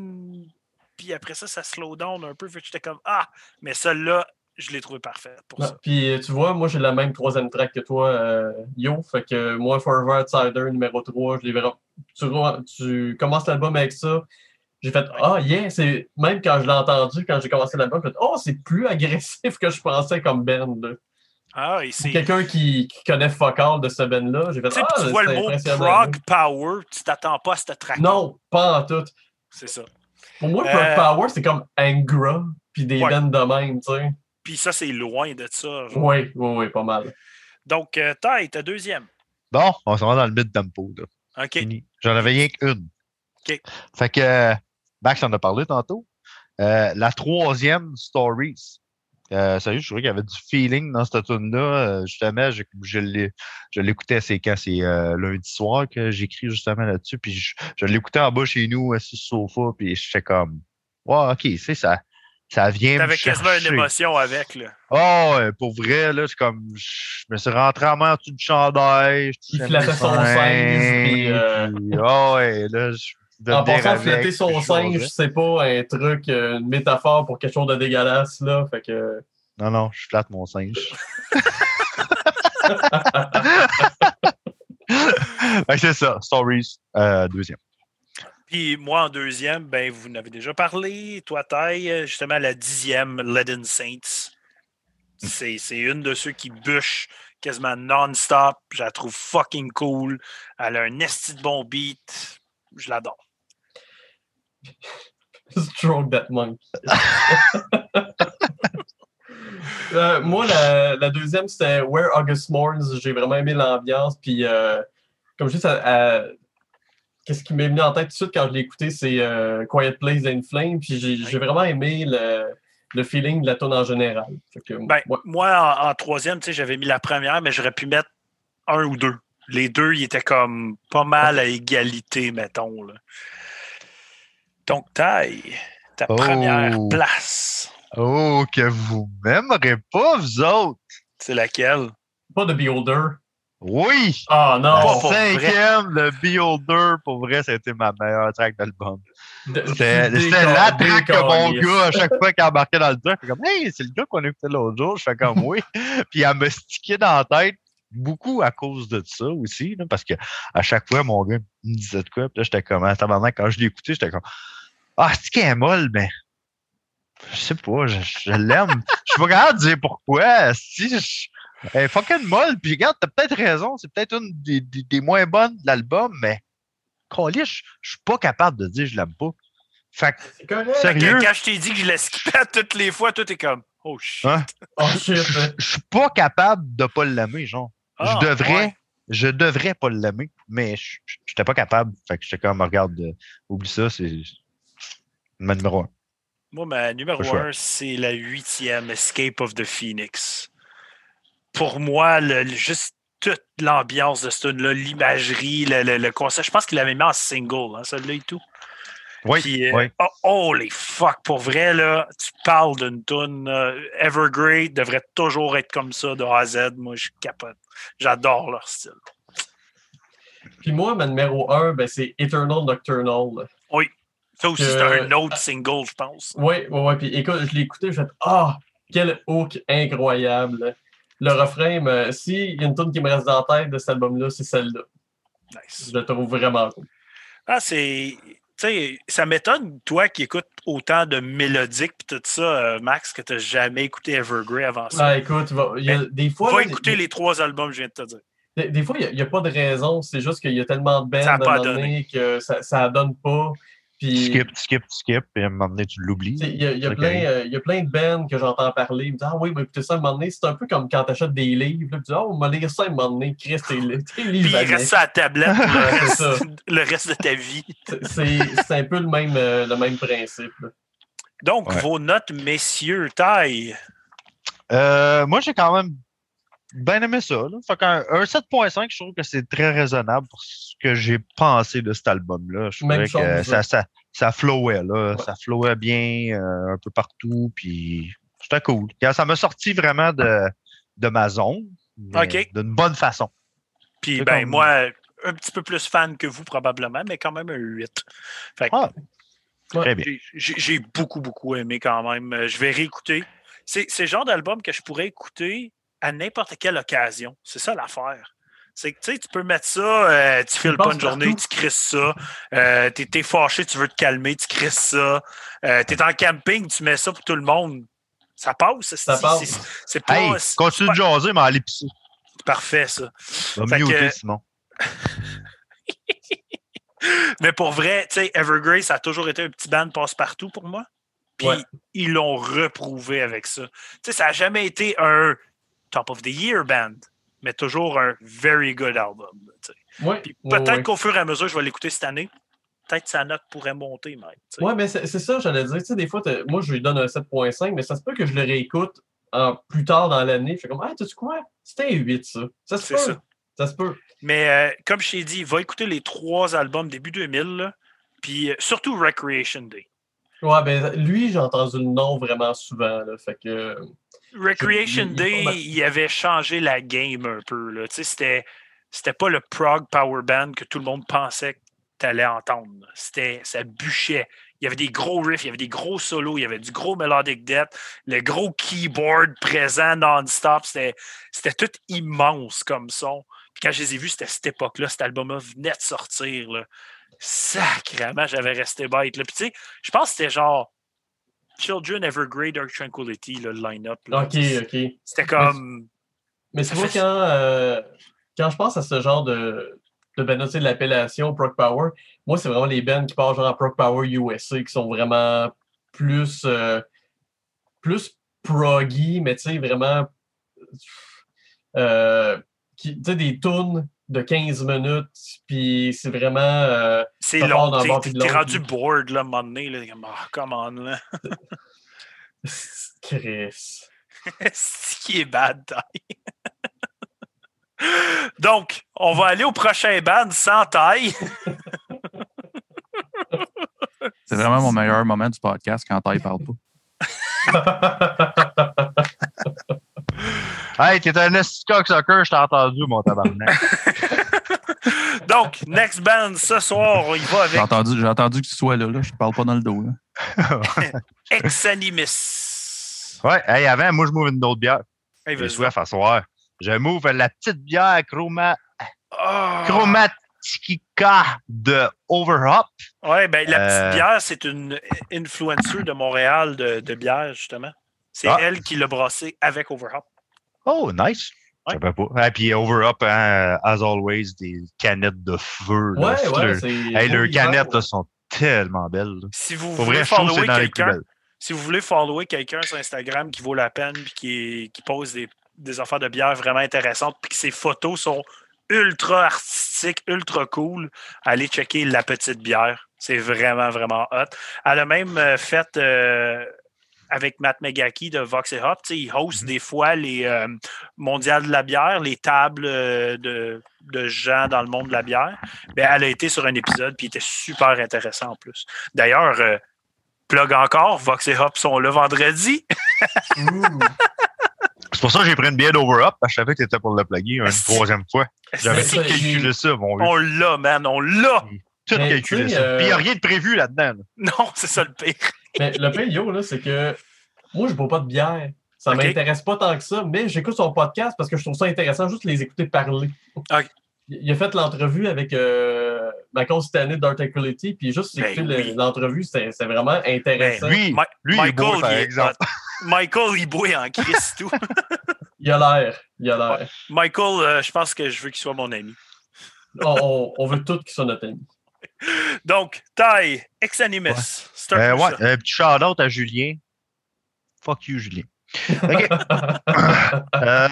Puis après ça, ça slow down un peu. Fait que j'étais comme Ah, mais celle-là, je l'ai trouvé parfaite pour Non, ça. Puis euh, tu vois, moi j'ai la même troisième track que toi, euh, Yo. Fait que moi, Forever Outsider numéro 3, je. Tu, re- tu commences l'album avec ça. J'ai fait Ah, yeah! C'est... Même quand je l'ai entendu, quand j'ai commencé l'album, j'ai fait Oh, c'est plus agressif que je pensais comme band. Ah, quelqu'un qui, qui connaît Focal de ce band-là, j'ai fait Tu sais, Ah, tu vois c'est le mot prog power, tu t'attends pas à cette track. Non, pas en tout. C'est ça. Pour moi, Euh, Prog Power, c'est comme Angra, puis des Ouais. bands de même, tu sais. Puis ça, c'est loin de ça. genre. Oui, oui, oui, pas mal. Donc, euh, Ty, ta deuxième. Bon, on s'en va dans le mid-tempo. là. OK. J'en avais rien qu'une. OK. Fait que euh, Max en a parlé tantôt. Euh, la troisième, Stories. Euh, sérieux, je trouvais qu'il y avait du feeling dans cette tune là justement, je, je l'ai- je l'écoutais, c'est quand? C'est euh, lundi soir que j'écris justement là-dessus. Puis je, je l'écoutais en bas chez nous, assis sur le sofa, puis j'étais comme Ouais, ok, c'est ça. Ça vient me T'avais quasiment une émotion avec. Là. Oh, ouais, pour vrai, là, c'est comme. Je me suis rentré en main en dessous du chandail. je Il flattait son puis, euh, oh, ouais, là, je En passant, flatter son singe, c'est pas un truc, euh, une métaphore pour quelque chose de dégueulasse, là. Fait que. Non, non, je flatte mon singe. C'est ça, Stories, euh, deuxième. Puis moi, en deuxième, ben, vous en avez déjà parlé. Toi, Taille, justement, la dixième, Leaden Saints. C'est c'est une de ceux qui bûchent quasiment non-stop. Je la trouve fucking cool. Elle a un esti de bon beat. Je l'adore. Stroke that monkey. Euh, moi, la, la deuxième, c'était Where August Mourns. J'ai vraiment aimé l'ambiance. Puis, euh, comme à- qu'est-ce qui m'est venu en tête tout de suite quand je l'ai écouté, c'est euh, Quiet Place in Flame. Puis, j'ai vraiment aimé le, le feeling de la tune en général. Que, Ben, ouais. Moi, en, en troisième, j'avais mis la première, mais j'aurais pu mettre un ou deux. Les deux, ils étaient comme pas mal à égalité, mettons. là. Donc, Taille, ta Oh. première place, Oh, que vous m'aimerez pas, vous autres. c'est laquelle? Pas de Beholder. Oui! Ah non! Pour vrai. cinquième, le Beholder, pour vrai, ça a été ma meilleure track d'album. C'était c'était la track que mon gars, à chaque fois qu'il embarquait dans le truck, il fait comme Hey, c'est le gars qu'on écoutait l'autre jour. Je fais comme oui. Puis elle me stickait dans la tête beaucoup à cause de ça aussi, là, parce que à chaque fois, mon gars me disait de quoi. Puis là, j'étais comme, attends, maintenant, quand je l'ai écouté, j'étais comme Ah, c'est qu'elle est molle, mais je sais pas, je, je l'aime. Je suis pas capable de dire pourquoi. Si je, elle est fucking molle, puis regarde, t'as peut-être raison, c'est peut-être une des, des- des moins bonnes de l'album, mais Calais, je je suis pas capable de dire je l'aime pas. Fait que, correct. sérieux, Quand je t'ai dit que je la skippais toutes les fois, toi, t'es comme, oh shit. Hein? Oh shit. je je suis pas capable de pas l'aimer, genre. Ah, je devrais, ouais. je devrais pas l'aimer, mais je j'étais pas capable. Fait que j'étais comme, regarde, euh, oublie ça, c'est ma numéro un. Moi, ma numéro Pas un, c'est la huitième, Escape of the Phoenix. Pour moi, le- le- juste toute l'ambiance de ce tune-là, l'imagerie, le, le, le concept, je pense qu'il l'avait mis en single, hein, celui-là et tout. Oui, Puis, euh, oui. oh, holy fuck, pour vrai, là, tu parles d'une tune euh, Evergrey devrait toujours être comme ça de A à Z. Moi, je capote. J'adore leur style. Puis moi, ma numéro 1, ben, c'est Eternal Nocturnal. Ça aussi, c'est un autre single, je pense. Oui, oui, oui. Puis écoute, je l'ai écouté, je fait Ah, quel hook incroyable. Le refrain, me- s'il y a une tune qui me reste dans la tête de cet album-là, c'est celle-là. Nice. Je le trouve vraiment cool. Ah, c'est. Sais, ça m'étonne, toi qui écoutes autant de mélodiques et tout ça, euh, Max, que tu n'as jamais écouté Evergrey avant ça. Ah, écoute, va- il y a des fois. Va écouter les trois albums que je viens de te dire. Des, des fois, il n'y a, pas de raison. C'est juste qu'il y a tellement de bands Ça a à pas donné que ça ne donne pas. Puis, Skip, skip, skip, et à un moment donné, tu l'oublies. Il y, euh, il y a plein de bands que j'entends parler. Ils me disent Ah oui, mais écoutez ça à un moment donné. C'est un peu comme quand tu achètes des livres. là, tu dis Ah, on va lire ça à un moment donné. Chris, t'es li- t'es Puis livre il reste ça à la tablette le, reste, ça. le reste de ta vie. C'est- un peu le même, euh, le même principe. là. Donc, Ouais. vos notes, messieurs, taille. Euh, moi, j'ai quand même bien aimé ça. Là. Fait qu'un un 7.5, je trouve que c'est très raisonnable pour ce que j'ai pensé de cet album-là. Je trouvais que ça, ça, ça flowait, là. Ouais. Ça flowait bien euh, un peu partout, puis c'était cool. Ça m'a sorti vraiment de, de ma zone, mais OK. d'une bonne façon. Puis, ben, comme- moi, un petit peu plus fan que vous, probablement, mais quand même un 8. Fait que Ah. Très bien. j'ai- beaucoup, beaucoup aimé quand même. Je vais réécouter. C'est c'est le genre d'album que je pourrais écouter à n'importe quelle occasion. C'est ça l'affaire. C'est que tu sais, tu peux mettre ça, euh, tu files pas une journée, partout. tu crisses ça. Euh, t'es, t'es fâché, tu veux te calmer, tu crisses ça. Euh, t'es en camping, tu mets ça pour tout le monde. Ça passe. Ça c'est, passe. c'est- pas Hey, continue de jaser, mais allez pisser. parfait, ça. Va Fait muter, que- Simon. Mais pour vrai, tu sais, Evergrey, ça a toujours été un petit band passe-partout pour moi. Puis Ouais. ils l'ont reprouvé avec ça. Tu sais, ça n'a jamais été un top of the year band, mais toujours un very good album. Oui, Puis oui, peut-être oui. qu'au fur et à mesure, je vais l'écouter cette année. peut-être sa note pourrait monter, sais. Ouais, mais c'est ça, j'allais dire. Tu sais, des fois, moi, je lui donne un 7.5, mais ça se peut que je le réécoute en- plus tard dans l'année. Je fais comme, ah, tu sais quoi? C'était un 8, ça. Ça se peut. ça. Ça se peut. Mais euh, comme je t'ai dit, va écouter les trois albums début 2000, là, puis euh, surtout Recreation Day. Ouais, ben, lui, j'ai entendu le nom vraiment souvent. Là, fait que. Recreation Day, il- avait changé la game un peu. là. C'était, c'était pas le prog power band que tout le monde pensait que tu allais entendre. C'était, ça bûchait. Il y avait des gros riffs, il y avait des gros solos, il y avait du gros melodic death, le gros keyboard présent non-stop. C'était, c'était tout immense comme son. Puis quand je les ai vus, c'était à cette époque-là, cet album-là venait de sortir. Là. Sacrément, j'avais resté bête. Là. Puis tu sais, je pense que c'était genre Children Evergrey Dark Tranquility, là, le line-up. là. Ok, ok. C'était comme. Mais tu Ça vois, fait- quand, euh, quand je pense à ce genre de, de ben, tu sais, de l'appellation Proc Power, moi, c'est vraiment les bands qui partent genre à Proc Power USA qui sont vraiment plus, euh, plus proggy, mais tu sais, vraiment. euh, tu sais, des tunes de 15 minutes, puis c'est vraiment. euh, C'est long. T'es, rendu bored, là, à un moment donné. Là, comme, ah, come on, là. Chris. C'est qui est bad, taille? Donc, on va aller au prochain band sans taille. C'est vraiment mon meilleur moment du podcast quand Taille parle pas. Hey, t'es un esti de cocksucker, je t'ai entendu, mon tabarnak. Donc, next band ce soir, on y va J'ai avec entendu, j'ai entendu que tu sois là, là. Je te parle pas dans le dos. Là. Exanimus. ouais, hey, avant, moi, je m'ouvre une autre bière. Hey, J'ai soif à soir. Je m'ouvre la petite bière chroma... Ah! Chromatica de Overhop. Ouais, ben, la Euh, petite bière, c'est une influencer de Montréal de, de bière, justement. C'est Ah. elle qui l'a brassé avec Overhop. Oh, nice. Ouais. pas. Et puis Overhop, hein, as always, des canettes de feu. là. Ouais, leur- Hey, leurs canettes là, sont tellement belles. là. Si vous Pour voulez follower quelqu'un, si vous voulez follower quelqu'un sur Instagram qui vaut la peine puis qui pose des, des affaires de bière vraiment intéressantes puis que ses photos sont ultra artistiques, ultra cool, allez checker la petite bière. C'est vraiment, vraiment hot. Elle a même euh, fait euh, avec Matt Megaki de Vox et Hop, tu sais, il host Mhm. des fois les euh, mondiales de la bière, les tables euh, de, de gens dans le monde de la bière. Ben, elle a été sur un épisode puis il était super intéressant en plus. D'ailleurs, euh, plug encore, Vox et Hop sont le vendredi. C'est pour ça que j'ai pris une bière parce que je savais que t'étais pour le plugger une troisième fois. J'avais tout calculé ça, mon. On l'a, man, on l'a! Tout calculé tu ça. euh, Puis il n'y a rien de prévu là-dedans. là. Non, c'est ça le pire. Mais le pire, yo, là, c'est que moi, je bois pas de bière. Ça Ok. m'intéresse pas tant que ça, mais j'écoute son podcast parce que je trouve ça intéressant juste les écouter parler. Il a fait l'entrevue avec euh, Michael Stanley d'Art Equality, puis juste Ben écouter oui. l'entrevue, c'est c'est vraiment intéressant. Ben, Lui, Ma- lui il Michael, par il est exemple. hot. Michael, il boit en crise tout. Il a l'air. Il a l'air. Michael, euh, je pense que je veux qu'il soit mon ami. On, on- on veut tous qu'il soit notre ami. Donc, Ty, Exanimus. C'est un Euh, peu ouais, ça. un petit shout-out à Julien. Fuck you, Julien. OK. Euh,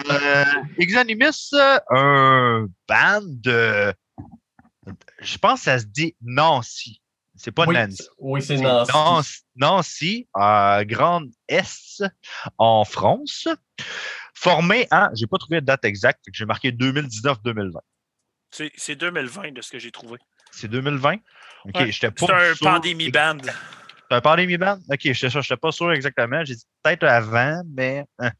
Exanimus, un band de. Je pense que ça se dit Nancy. C'est pas oui, Nancy. oui, c'est Nancy. Nancy, Grande Est, en France. Formé en. J'ai pas trouvé de date exacte, j'ai marqué 2019-2020. C'est c'est 2020 de ce que j'ai trouvé. C'est 2020? OK, Ouais, j'étais pas C'est un sûr. pandémie band. C'est un pandémie band? OK, sûr, j'étais pas sûr exactement. J'ai dit peut-être avant, mais. hein.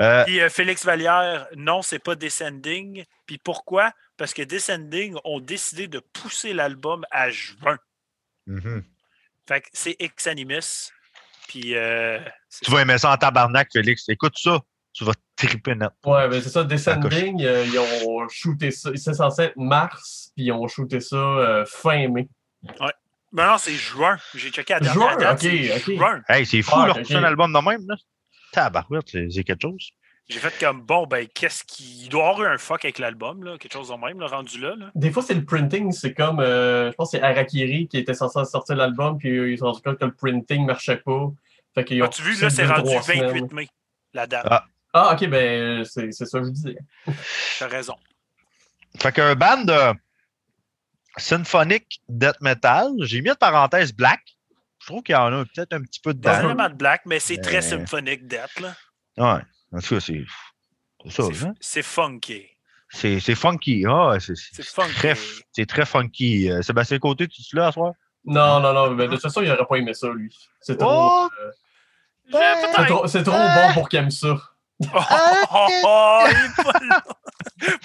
Euh, Puis euh, Félix Vallière, non, c'est pas Descending. Puis pourquoi? Parce que Descending ont décidé de pousser l'album à juin. mhm. Fait que c'est Exanimus. Puis euh, Tu vas aimer ça en tabarnak, Félix. Écoute ça, tu vas triper net. Ouais, ben c'est ça, Descending, euh, ils ont shooté ça. C'est censé être mars, puis ils ont shooté ça euh, fin mai. Mais non, c'est juin. J'ai checké à la Juin, dernière date. ok, c'est ok. Juin. Hey, c'est fou, Ah, leur ok. pousser un album de même, là. Tabarouette, c'est c'est quelque chose. J'ai fait comme bon, ben, qu'est-ce qui. Il doit y avoir eu un fuck avec l'album, là, quelque chose de même, le rendu là. là. Des fois, c'est le printing, c'est comme, euh, je pense que c'est Harakiri qui était censé sortir l'album, puis ils se sont rendus compte que le printing marchait pas. Fait qu'ils ont As-tu vu, là, c'est rendu trois 28 semaines. mai, la date. Ah. Ah, ok, ben c'est c'est ça que je disais. T'as raison. Fait qu'un band de. Symphonic Death Metal. J'ai mis de parenthèse Black. Je trouve qu'il y en a peut-être un petit peu Pas dedans. vraiment de black, mais c'est très symphonique d'être, là. Ouais. En tout cas, c'est c'est ça. C'est- hein. C'est funky. C'est c'est funky. Ah, c'est très, c'est très funky. Euh, Sébastien Côté, tu es là à soir? Non, non, non, mais de toute façon, il aurait pas aimé ça, lui. C'est trop, Oh! euh, Ouais. c'est trop, c'est trop bon pour qu'il aime ça. Oh, oh, oh, il est pas là.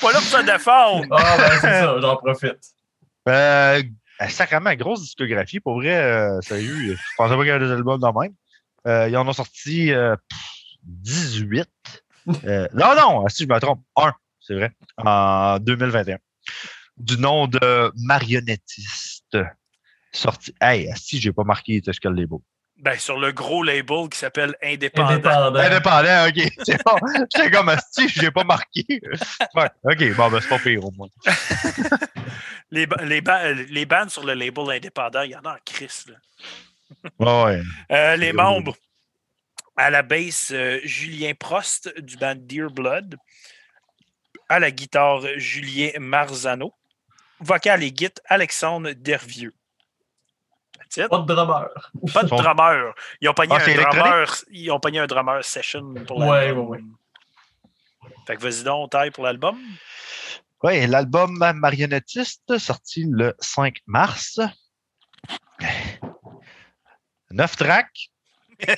Pas là pour se défendre. Ah, ben c'est ça, j'en profite. Euh, sacrément, grosse discographie. Pour vrai, euh, sérieux, je pensais pas qu'il y avait des albums dans le même. Euh, ils en ont sorti euh, pff, 18. Euh, non, non, si je me trompe, un, c'est vrai, en 2021. Du nom de Marionnettiste. Sorti. Hey, si j'ai pas marqué ce que le label. Ben, sur le gros label qui s'appelle Indépendant. Indépendant. Indépendant, ok, c'est bon. J'étais comme si j'ai pas marqué. Ouais, ok, bon, ben c'est pas pire au moins. Les, les, ba- les bandes sur le label indépendant, il y en a en crise. là. Ouais. Euh, les membres. À la basse, euh, Julien Prost du band Dear Blood. À la guitare, Julien Marzano. Vocal et guitare, Alexandre Dervieux. Pas de drummer. Pas de drummer. Ils ont pogné Ah, un drummer. Ils ont pogné un drummer session pour l'album. ouais, Fait que vas-y donc, taille pour l'album. Oui, l'album Marionnettiste, sorti le 5 mars. 9 tracks.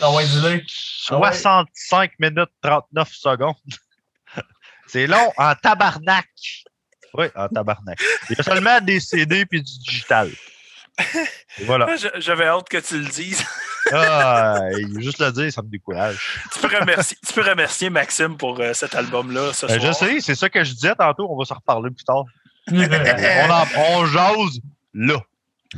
Ah ouais, dis-le. Ah ouais. 65 minutes 39 secondes. C'est long en tabarnak. Oui, en tabarnak. Il y a seulement des CD puis du digital. Et voilà. J'avais hâte que tu le dises. Ah, juste le dire, ça me décourage. tu, peux remercier, tu peux remercier Maxime pour euh, cet album-là ce Euh, soir. je sais, c'est ça que je disais tantôt. On va s'en reparler plus tard. On, en, on jase là.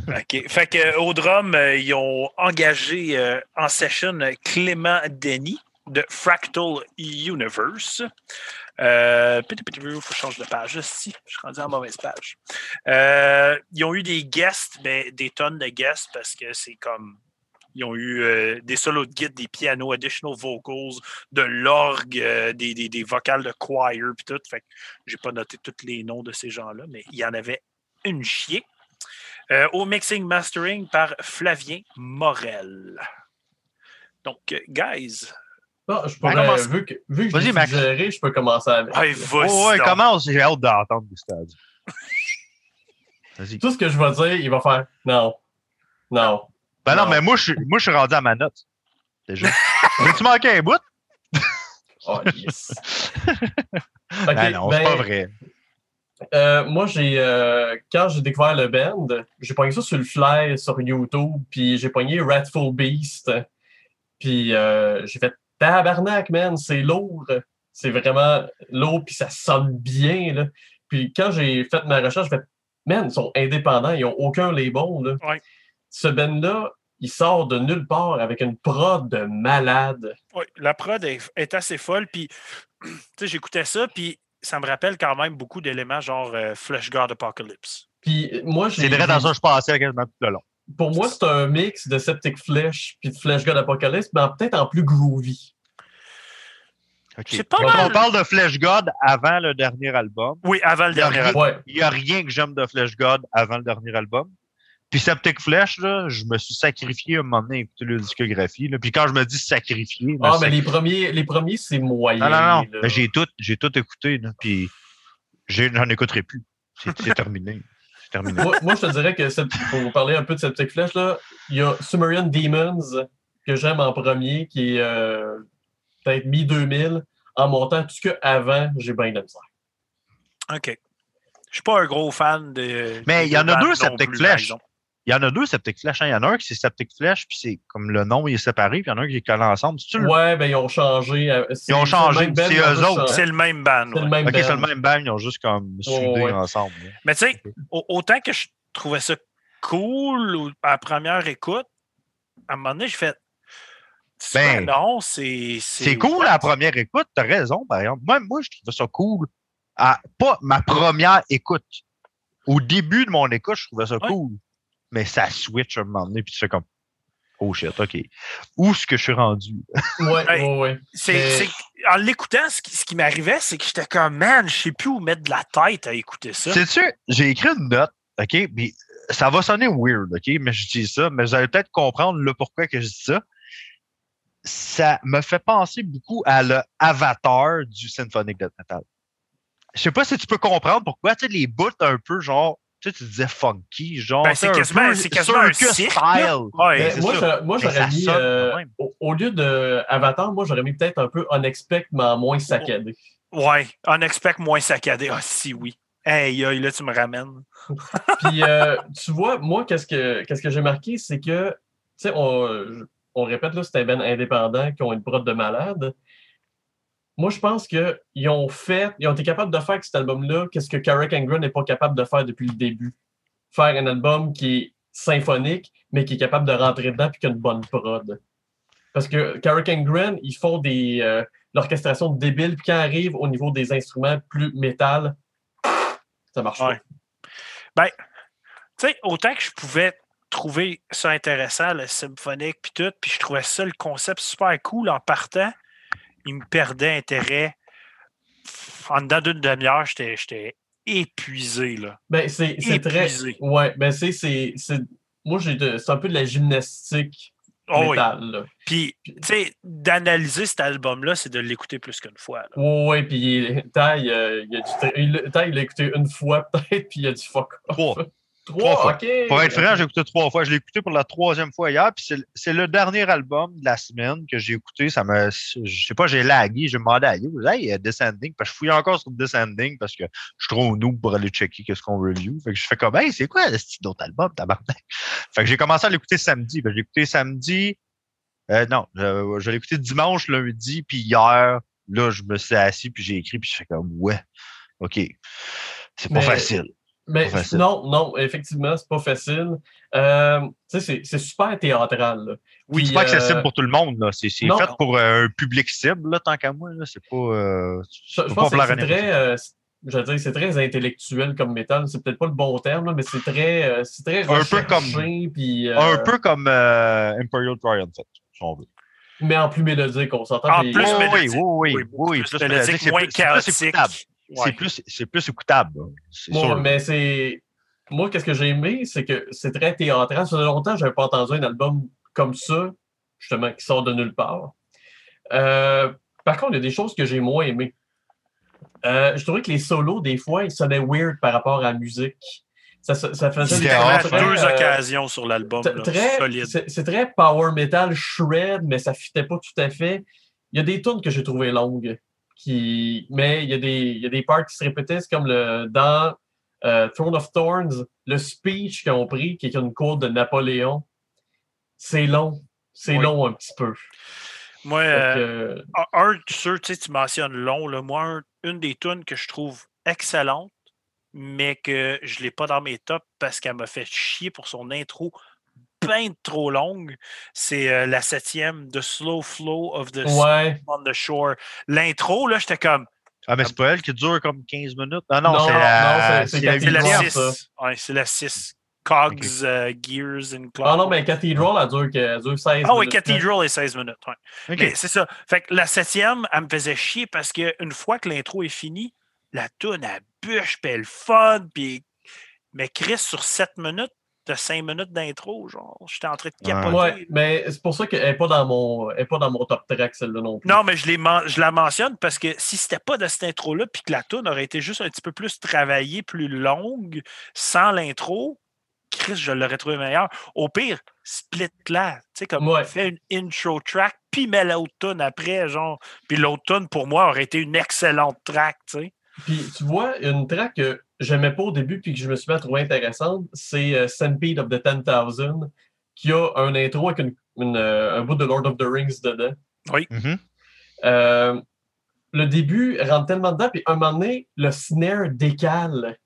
OK. Fait que, euh, au drum, euh, ils ont engagé euh, en session Clément Denis de Fractal Universe. Euh, peu, faut que je change de page. Si, je suis rendu la mauvaise page. Euh, ils ont eu des guests, mais des tonnes de guests parce que c'est comme. Ils ont eu euh, des solos de guide, des pianos, additional vocals, de l'orgue, euh, des, des, des vocales de choir, puis tout. Fait que j'ai pas noté tous les noms de ces gens-là, mais il y en avait une chier. Au mixing mastering par Flavien Morel. Donc, guys, Ah, je pourrais, commence. vu que, vu que Vas-y, j'ai Max. suggéré, je peux commencer avec. hey, vas-y Oh, ouais, commence. J'ai hâte d'entendre. Tout ce que je vais dire, il va faire non. Non. Ben non, Non. mais moi, je, suis- moi, je suis rendu à ma note. Déjà. Veux-tu manquer un bout? Oh, yes. Ben non, ben, c'est pas vrai. euh, moi, j'ai euh, quand j'ai découvert le band, j'ai pogné ça sur le fly sur YouTube, puis j'ai pogné Ratful Beast. Puis euh, j'ai fait tabarnak, man, c'est lourd. C'est vraiment lourd, puis ça sonne bien. Là. Puis quand j'ai fait ma recherche, j'ai fait man, ils sont indépendants, ils n'ont aucun label. Là. Ouais. Ce band-là, il sort de nulle part avec une prod de malade. Oui, la prod est, est assez folle. Puis, tu sais, j'écoutais ça, puis ça me rappelle quand même beaucoup d'éléments genre euh, Flesh God Apocalypse. Puis euh, moi, j'ai. C'est vrai dans ça je passais quasiment tout le long. Pour moi, c'est un mix de Septic Flesh puis de Flesh God Apocalypse, mais peut-être en plus groovy. OK. C'est pas Donc, mal. on parle de Flesh God avant le dernier album. Oui, avant le dernier album. Ouais. Il n'y a rien que j'aime de Flesh God avant le dernier album. Puis Septic Flesh, là, je me suis sacrifié à un moment donné à écouter la discographie. là. Puis quand je me dis sacrifié, Ah, mais les premiers, les premiers c'est moyen. non, non, non. J'ai tout, j'ai tout écouté. Là. Puis j'en écouterai plus. C'est c'est terminé. C'est terminé. moi, moi, je te dirais que cette- pour vous parler un peu de Septic Flesh, là, il y a Sumerian Demons que j'aime en premier, qui est euh, peut-être mi-2000. En montant tout ce que avant, j'ai bien de la misère. OK. Je suis pas un gros fan de. Mais il y en a deux non Septic Flesh. Il y en a deux Septic Flesh. hein. Il y en a un qui c'est Septic Flesh, puis c'est comme le nom il est séparé, puis il y en a un qui est collé ensemble. Le- Ouais, ben ils ont changé. euh, c'est- Ils ont changé, le même band, c'est eux autres. C'est le même band. C'est le même Ok, c'est le même band, ils ont juste comme soudé ouais. ensemble. là. Mais tu sais, au- autant que je trouvais ça cool à la première écoute, à un moment donné, je fais. Ben, non, c'est. C'est cool à la première écoute, t'as raison, par exemple. Même moi, je trouvais ça cool. À, pas ma première écoute. Au début de mon écoute, je trouvais ça Ouais. cool. Mais ça switch à un moment donné, puis tu fais comme Oh shit, OK. Où est-ce que je suis rendu? Ouais, ouais, ouais. C'est, Mais- c'est- en l'écoutant, ce qui, ce qui m'arrivait, c'est que j'étais comme, man, je sais plus où mettre de la tête à écouter ça. Sais-tu, j'ai écrit une note, OK? Puis ça va sonner weird, OK? Mais je dis ça, mais vous allez peut-être comprendre le pourquoi que je dis ça. Ça me fait penser beaucoup à le Avatar du Symphonic Death Metal. Je sais pas si tu peux comprendre pourquoi, tu sais, les bouts un peu genre, tu sais, tu disais funky, genre. Ben, c'est quasiment- peu c'est quasiment un cirque, style. Ouais, Ben, moi, j'aurais- moi, mis, euh, au, au lieu de Avatar, moi, j'aurais mis peut-être un peu Unexpect, mais en moins saccadé. ouais. Unexpect moins saccadé. Ah, si, oui. Hey, là, tu me ramènes. Puis, euh, tu vois, moi, qu'est-ce que, qu'est-ce que j'ai marqué, c'est que, tu sais, on, on répète, là, c'est un ben indépendant qui ont une prod de malade. Moi, je pense qu'ils ont fait, ils ont été capables de faire avec cet album-là qu'est-ce que Carrick Angren n'est pas capable de faire depuis le début. Faire un album qui est symphonique, mais qui est capable de rentrer dedans puis qui a une bonne prod. Parce que Carrick Angren, ils font des euh, l'orchestration débile, puis quand arrive au niveau des instruments plus métal, ça marche pas. Tu sais, autant que je pouvais trouver ça intéressant, le symphonique, puis tout, puis je trouvais ça, le concept super cool en partant, il me perdait intérêt. En dedans d'une demi-heure, j'étais j'étais épuisé, là. Ben, c'est c'est très. Épuisé. Ouais, ben, c'est. c'est- c'est- Moi, j'ai de- c'est un peu de la gymnastique Oh oui. métal. là. Puis, tu sais, d'analyser cet album-là, c'est de l'écouter plus qu'une fois. là. Ouais, ouais, puis il- a du il- l'a écouté une fois peut-être, puis il a du fuck off. Trois, Trois fois. Pour être franc, j'ai écouté trois fois. Je l'ai écouté pour la troisième fois hier. Puis c'est- le dernier album de la semaine que j'ai écouté. Ça me, je sais pas, j'ai lagué. J'ai demandé à You, hey, euh, Descending. Parce que je fouille encore sur Descending parce que je suis trop noob pour aller checker qu'est-ce qu'on review. Fait que je fais comme, hey, c'est quoi ce style d'autre album, tabarnak? Fait que j'ai commencé à l'écouter samedi. Fait que j'ai écouté samedi. Euh, non, je, je l'ai écouté dimanche, lundi, puis hier. Là, je me suis assis, puis j'ai écrit, puis je fais comme, ouais, OK. C'est pas Mais- facile. Mais non, non, effectivement, c'est pas facile. Euh, c'est- super théâtral. là. Oui, c'est pas accessible euh, pour tout le monde. là. C'est fait pour euh, un public cible, là, tant qu'à moi. C'est pas. euh, Je, pense pas que c'est très, je veux dire, c'est très intellectuel comme métal. C'est peut-être pas le bon terme, là, mais c'est très, euh, c'est très Un peu recherché, comme- puis, euh, Un peu comme euh, Imperial Triumph, si on veut. mais en plus mélodique, on s'entend. En plus oui, oui, mélodique. oui, oui, Oui, oui, plus plus mélodique, moins plus- c'est plus chaotique. Ouais. C'est plus, c'est plus écoutable. Bon, sûr. mais c'est. Moi, qu'est-ce que j'ai aimé, c'est que c'est très théâtral. Ça fait longtemps que je n'avais pas entendu un album comme ça, justement, qui sort de nulle part. Euh, par contre, il y a des choses que j'ai moins aimées. Euh, je trouvais que les solos, des fois, ils sonnaient weird par rapport à la musique. Ça, ça, ça faisait à hein. deux euh, occasions sur l'album. t- là, très, Solide. c'est c'est très power metal shred, mais ça fitait pas tout à fait. Il y a des tunes que j'ai trouvées longues, qui, mais il y, a des, il y a des parts qui se répétaient, c'est comme le, dans euh, Throne of Thorns, le speech qu'ils ont pris, qui est une cour de Napoléon. C'est long. C'est Oui. long un petit peu. Moi, euh, un, un, sûr, tu sais, tu mentionnes long. Là, moi, un- une des tunes que je trouve excellente, mais que je ne l'ai pas dans mes tops parce qu'elle m'a fait chier pour son intro bien trop longue, c'est euh, la septième, The Slow Flow of the Sea ouais. on the Shore. L'intro, là, j'étais comme. Ah, mais c'est pas elle qui dure comme 15 minutes? Ah non, Non, c'est non, la, c'est- c'est c'est la C'est la Cathedral, huitième. 6. Ouais, c'est la 6. Cogs, euh, Gears and Clock. Ah non, mais Cathedral, elle dure, que- elle dure 16 Ah oui, minutes. Cathedral est 16 minutes. ouais. Mais c'est ça. Fait que la septième, elle me faisait chier parce qu'une fois que l'intro est finie, la toune, elle bûche, puis elle fun, puis... Mais Chris, sur 7 minutes, de 5 minutes d'intro, genre, j'étais en train de capoter. Ouais, mais c'est pour ça qu'elle n'est pas, dans mon- elle est pas dans mon top track, celle-là non plus. Non, mais je, je la mentionne parce que si c'était pas de cette intro-là, puis que la toune aurait été juste un petit peu plus travaillée, plus longue, sans l'intro, Chris, je l'aurais trouvé meilleur. Au pire, split-la. Tu sais, comme Ouais. fais une intro track, puis mets l'autre tune après, genre. Puis l'autre tune, pour moi, aurait été une excellente track, tu sais. Puis tu vois, une track que j'aimais pas au début puis que je me suis mis à trouver intéressante, c'est euh, Stampede of the 10,000 qui a un intro avec une, une, euh, un bout de Lord of the Rings dedans. Mhm. Euh, le début rentre tellement dedans, puis un moment donné, le snare décale.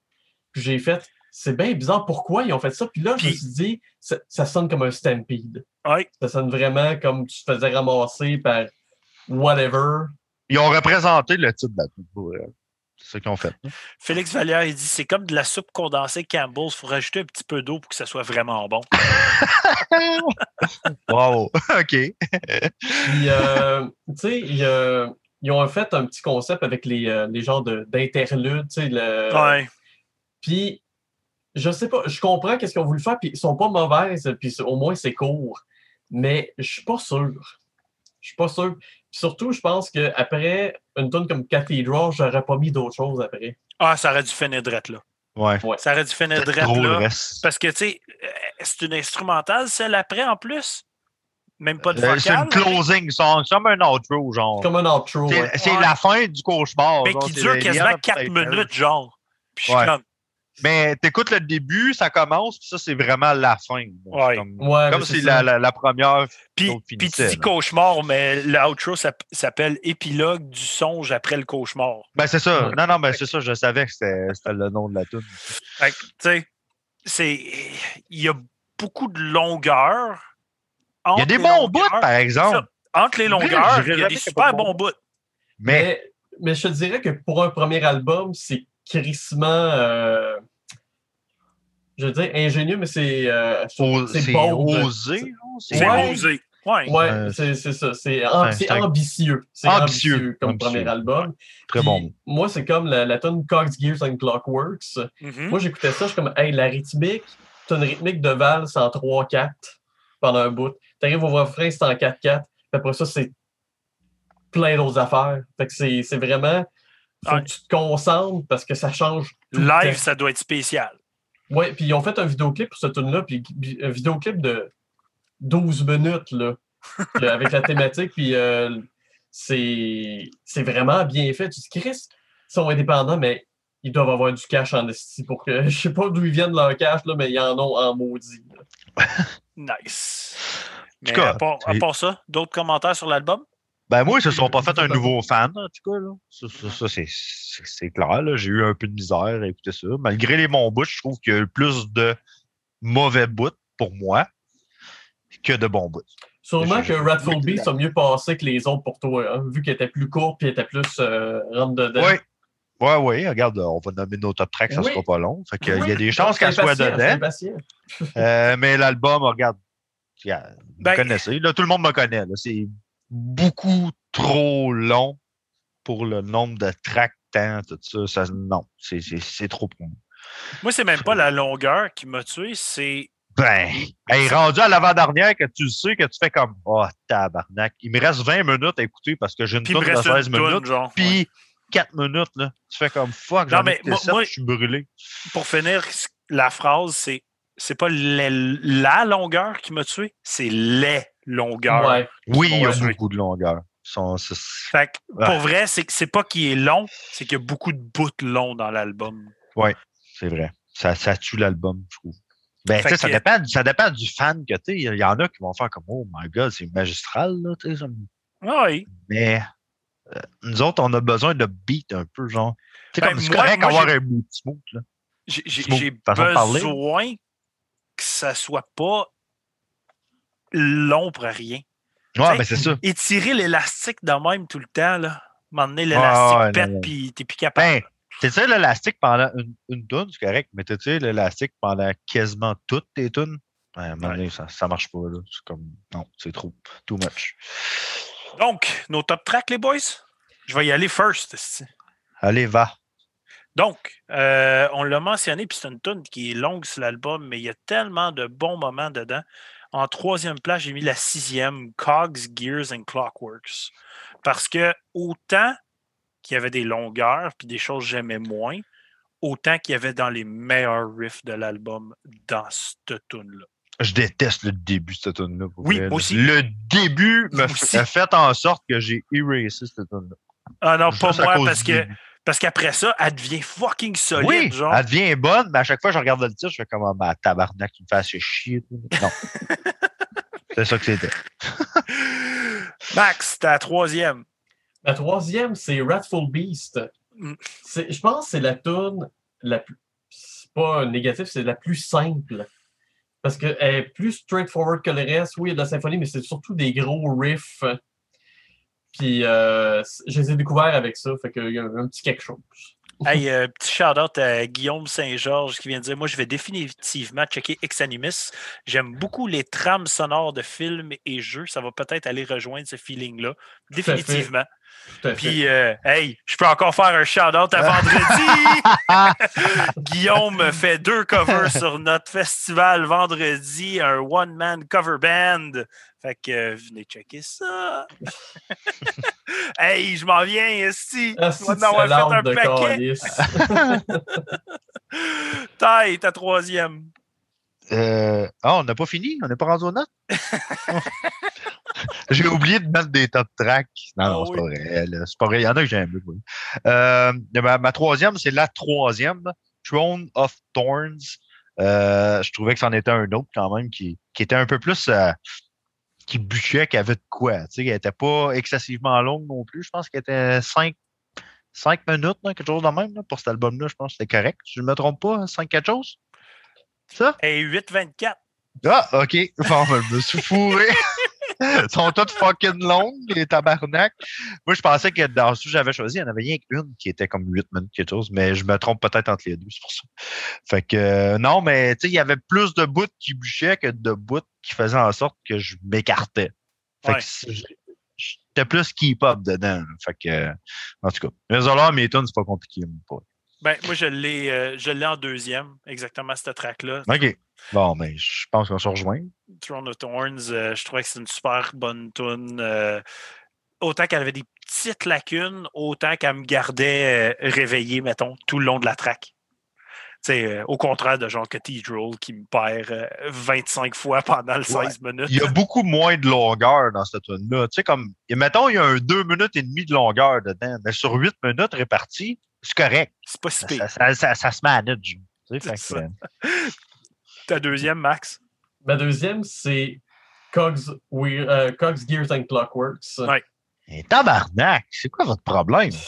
Puis j'ai fait, c'est bien bizarre, pourquoi ils ont fait ça? Puis là, je me suis dit, ça, ça sonne comme un Stampede. Ouais. Ça sonne vraiment comme tu te faisais ramasser par whatever. Ils ont représenté le titre de la C'est ça ont fait. Félix Vallière, il dit c'est comme de la soupe condensée Campbell's. Il faut rajouter un petit peu d'eau pour que ça soit vraiment bon. Wow. OK. Puis, euh, tu sais, il y a- ils ont fait un petit concept avec les, euh, les genres de- d'interludes, tu sais, le- Ouais. Puis, je sais pas, je comprends qu'est-ce qu'ils ont voulu faire, puis ils sont pas mauvaises, puis au moins c'est court. Mais je suis pas sûr. Je suis pas sûr. Surtout, je pense qu'après une tune comme Cathedral, j'aurais pas mis d'autres choses après. Ah, ça aurait dû finir drette là. Ouais. Ça aurait dû finir drette là. Parce que, tu sais, euh, c'est une instrumentale, celle après, en plus. Même pas de Euh, vocal. C'est une closing song, c'est comme un outro, genre. Comme un outro. C'est ouais. Ouais. la fin du cauchemar. Mais genre, qui c'est dure quasiment the end of 4 Nightmare. minutes, genre. Puis je suis Ouais. comme, Mais t'écoutes le début, ça commence, puis ça, c'est vraiment la fin. Ouais. Comme, Ouais, comme mais si c'est la, ça. la, la première. Puis, puis tu dis là. cauchemar, mais l'outro s'app- s'appelle épilogue du songe après le cauchemar. Ben, c'est ça. Ouais. Non, non, ben, c'est ça, je savais que c'était le nom de la tune. Fait que, tu sais, c'est. Il y a beaucoup de longueur. Il y a des bons bouts, longueurs. par exemple. Entre les longueurs, il y a des super bons bons bouts. Mais Mais, mais je te dirais que pour un premier album, c'est crissement. euh, je veux dire ingénieux, mais c'est. euh, c'est c'est osé. C'est Ouais. osé. Ouais. Ouais, Euh, c'est c'est ça. C'est c'est c'est ambitieux. C'est Ambitieux, ambitieux, comme ambitieux. premier album. Très Puis, bon. Moi, c'est comme la, la tune Cox Gears and Clockworks. Mhm. Moi, j'écoutais ça, je suis comme, hey, la rythmique, t'as une rythmique de valse en 3-4 pendant un bout. T'arrives au refrain, c'est en 4-4. Puis après ça, c'est plein d'autres affaires. Fait que c'est c'est vraiment. Faut Ouais. que tu te concentres parce que ça change. Tout le Live, temps. ça doit être spécial. Ouais, puis ils ont fait un vidéoclip pour cette tune là puis un vidéoclip de 12 minutes, là, euh, avec la thématique, puis euh, c'est c'est vraiment bien fait. Tu dis, Chris, ils sont indépendants, mais ils doivent avoir du cash en esti pour que. Je sais pas d'où ils viennent leur cash, là, mais ils en ont en maudit. Nice. Mais tout cas, à, part, à c'est- part ça, d'autres commentaires sur l'album? Ben, moi, ils se sont pas fait un nouveau fan, en tout cas. Là. Ça, ça, ça, c'est- c'est c'est clair. là. J'ai eu un peu de misère à écouter ça. Malgré les bons bouts, je trouve qu'il y a eu plus de mauvais bouts pour moi que de bons bouts. Sûrement que Ratful Beast a mieux passé que les autres pour toi, hein, vu qu'elle était plus puis elle était plus euh, rentre dedans. Oui. Oui, oui, regarde, on va nommer nos top tracks, ça Oui. sera pas long. Fait que, Oui. il y a des chances qu'elle soit dedans. Euh, mais l'album, regarde, regarde, vous Ben- connaissez. Là, tout le monde me connaît. là. C'est beaucoup trop long pour le nombre de tracks, temps, tout ça. ça non, c'est- trop pour moi. Moi, c'est même pas la longueur qui m'a tué, c'est. Ben, hey, rendu à l'avant-dernière, que tu le sais, que tu fais comme Oh, tabarnak. Il me reste 20 minutes à écouter parce que j'ai une Puis il tour me de reste 16 une toune, minutes. Puis 4 minutes, là. Tu fais comme fuck, Non, j'en mais moi- je suis brûlé. Pour finir, la phrase, c'est. C'est pas la longueur qui m'a tué, c'est les longueurs. Ouais. Oui, il y a beaucoup de longueur. Sont- c'est- Fait que, Ouais. pour vrai, c'est que c'est pas qu'il est long, c'est qu'il y a beaucoup de bouts longs dans l'album. C'est vrai. Ça, ça tue l'album, je trouve. Ben, ça, que- dépend, ça dépend du fan que tu es. Il y en a qui vont faire comme Oh my god, c'est magistral, là, tu sais. me- Oui. Mais euh, nous autres, on a besoin de beat un peu, genre. Tu sais, Ben, comme c'est moi- correct moi, d'avoir j'ai- un bout smooth, là. J'ai besoin que ça soit pas long pour rien. Ouais, mais c'est ça. Étirer l'élastique de même tout le temps, là. Donné, l'élastique ouais, pète, puis t'es plus capable. Ben, tu sais, l'élastique pendant une, une toune, c'est correct, mais tu sais, l'élastique pendant quasiment toutes tes tunes, ouais, à un moment Ouais. donné, ça, ça marche pas, là. C'est comme, non, c'est trop, too much. Donc, nos top tracks, les boys? Je vais y aller first. Allez, va. Donc, euh, on l'a mentionné, puis c'est une tune qui est longue sur l'album, mais il y a tellement de bons moments dedans. En troisième place, j'ai mis la sixième, Cogs, Gears and Clockworks. Parce que autant qu'il y avait des longueurs, puis des choses que j'aimais moins, autant qu'il y avait dans les meilleurs riffs de l'album dans cette tune-là. Je déteste le début de cette tune-là. Oui, vrai, aussi. Le début me Moi f- aussi. a fait en sorte que j'ai erasé cette tune-là. Ah non, pas Juste moi, parce que début. Parce qu'après ça, elle devient fucking solide, Oui, genre. elle devient bonne, mais à chaque fois que je regarde le titre, je fais comme, ah, ben, tabarnak, tu me fais assez chier. Non. c'est ça que c'était. Max, t'es à la troisième. La troisième, c'est Ratful Beast. Mm. Je pense que c'est la tune la plus. C'est pas négatif, c'est la plus simple. Parce qu'elle est plus straightforward que le reste. Oui, il y a de la symphonie, mais c'est surtout des gros riffs. Puis euh, je les ai découverts avec ça. Fait qu'il y a un petit quelque chose. Hey, euh, petit shout-out à Guillaume Saint-Georges qui vient de dire Moi, je vais définitivement checker Exanimus. J'aime beaucoup les trames sonores de films et jeux. Ça va peut-être aller rejoindre ce feeling-là. Définitivement. Puis, euh, hey, je peux encore faire un shout-out à vendredi. Guillaume fait deux covers sur notre festival vendredi, un one-man cover band. Fait que euh, venez checker ça. hey, je m'en viens ici. Ah, On va fait un paquet. Taille, ta troisième. Euh, Ah, on n'a pas fini? On n'est pas rendu aux notes? J'ai oublié de mettre des top tracks. Non, non, Ah c'est pas vrai. C'est pas vrai. Il y en a que j'aime oui. Euh, ma, ma troisième, c'est la troisième, Throne of Thorns. Euh, je trouvais que c'en était un autre quand même qui, qui était un peu plus. euh, qui bûchait, qui avait de quoi. Tu sais, qui n'était pas excessivement longue non plus. Je pense qu'elle était 5, cinq minutes, là, quelque chose de même. là, pour cet album-là, je pense que c'était correct. Si je ne me trompe pas, 5 quelque chose? Ça? Hey, 8-24. Ah, OK. Bon, ben, je me suis fourré. Ils sont toutes fucking longues, les tabarnak. Moi, je pensais que dans ceux que j'avais choisi, il n'y en avait rien qu'une qui était comme 8 minutes quelque chose, mais je me trompe peut-être entre les deux, c'est pour ça. Fait que, euh, non, mais tu sais, il y avait plus de bouts qui bûchaient que de bouts qui faisaient en sorte que je m'écartais. Fait Ouais. que j'étais plus keep-up dedans. Fait que, euh, en tout cas, mais mes tunes, c'est pas compliqué. moi, pas. Ben, moi, je l'ai euh, je l'ai en deuxième, exactement cette track-là. OK. Bon, mais je pense qu'on se rejoint. Throne of Thorns, euh, je trouvais que c'est une super bonne tune. euh, autant qu'elle avait des petites lacunes, autant qu'elle me gardait réveillé, mettons, tout le long de la track. Tu sais, euh, au contraire de genre Cathedral qui me perd euh, 25 fois pendant le 16 minutes. il y a beaucoup moins de longueur dans cette tune-là. Tu sais, comme, et mettons, il y a un 2 minutes et demie de longueur dedans, mais sur 8 minutes réparties, c'est correct. C'est pas si Ça, pire. ça, ça- ça se manage. Tu sais, fait C'est que, ça. Ta deuxième, Max? Ma deuxième, c'est Cogs, We- euh, Cogs Gears and Clockworks. Ouais. eh, tabarnak, c'est quoi votre problème?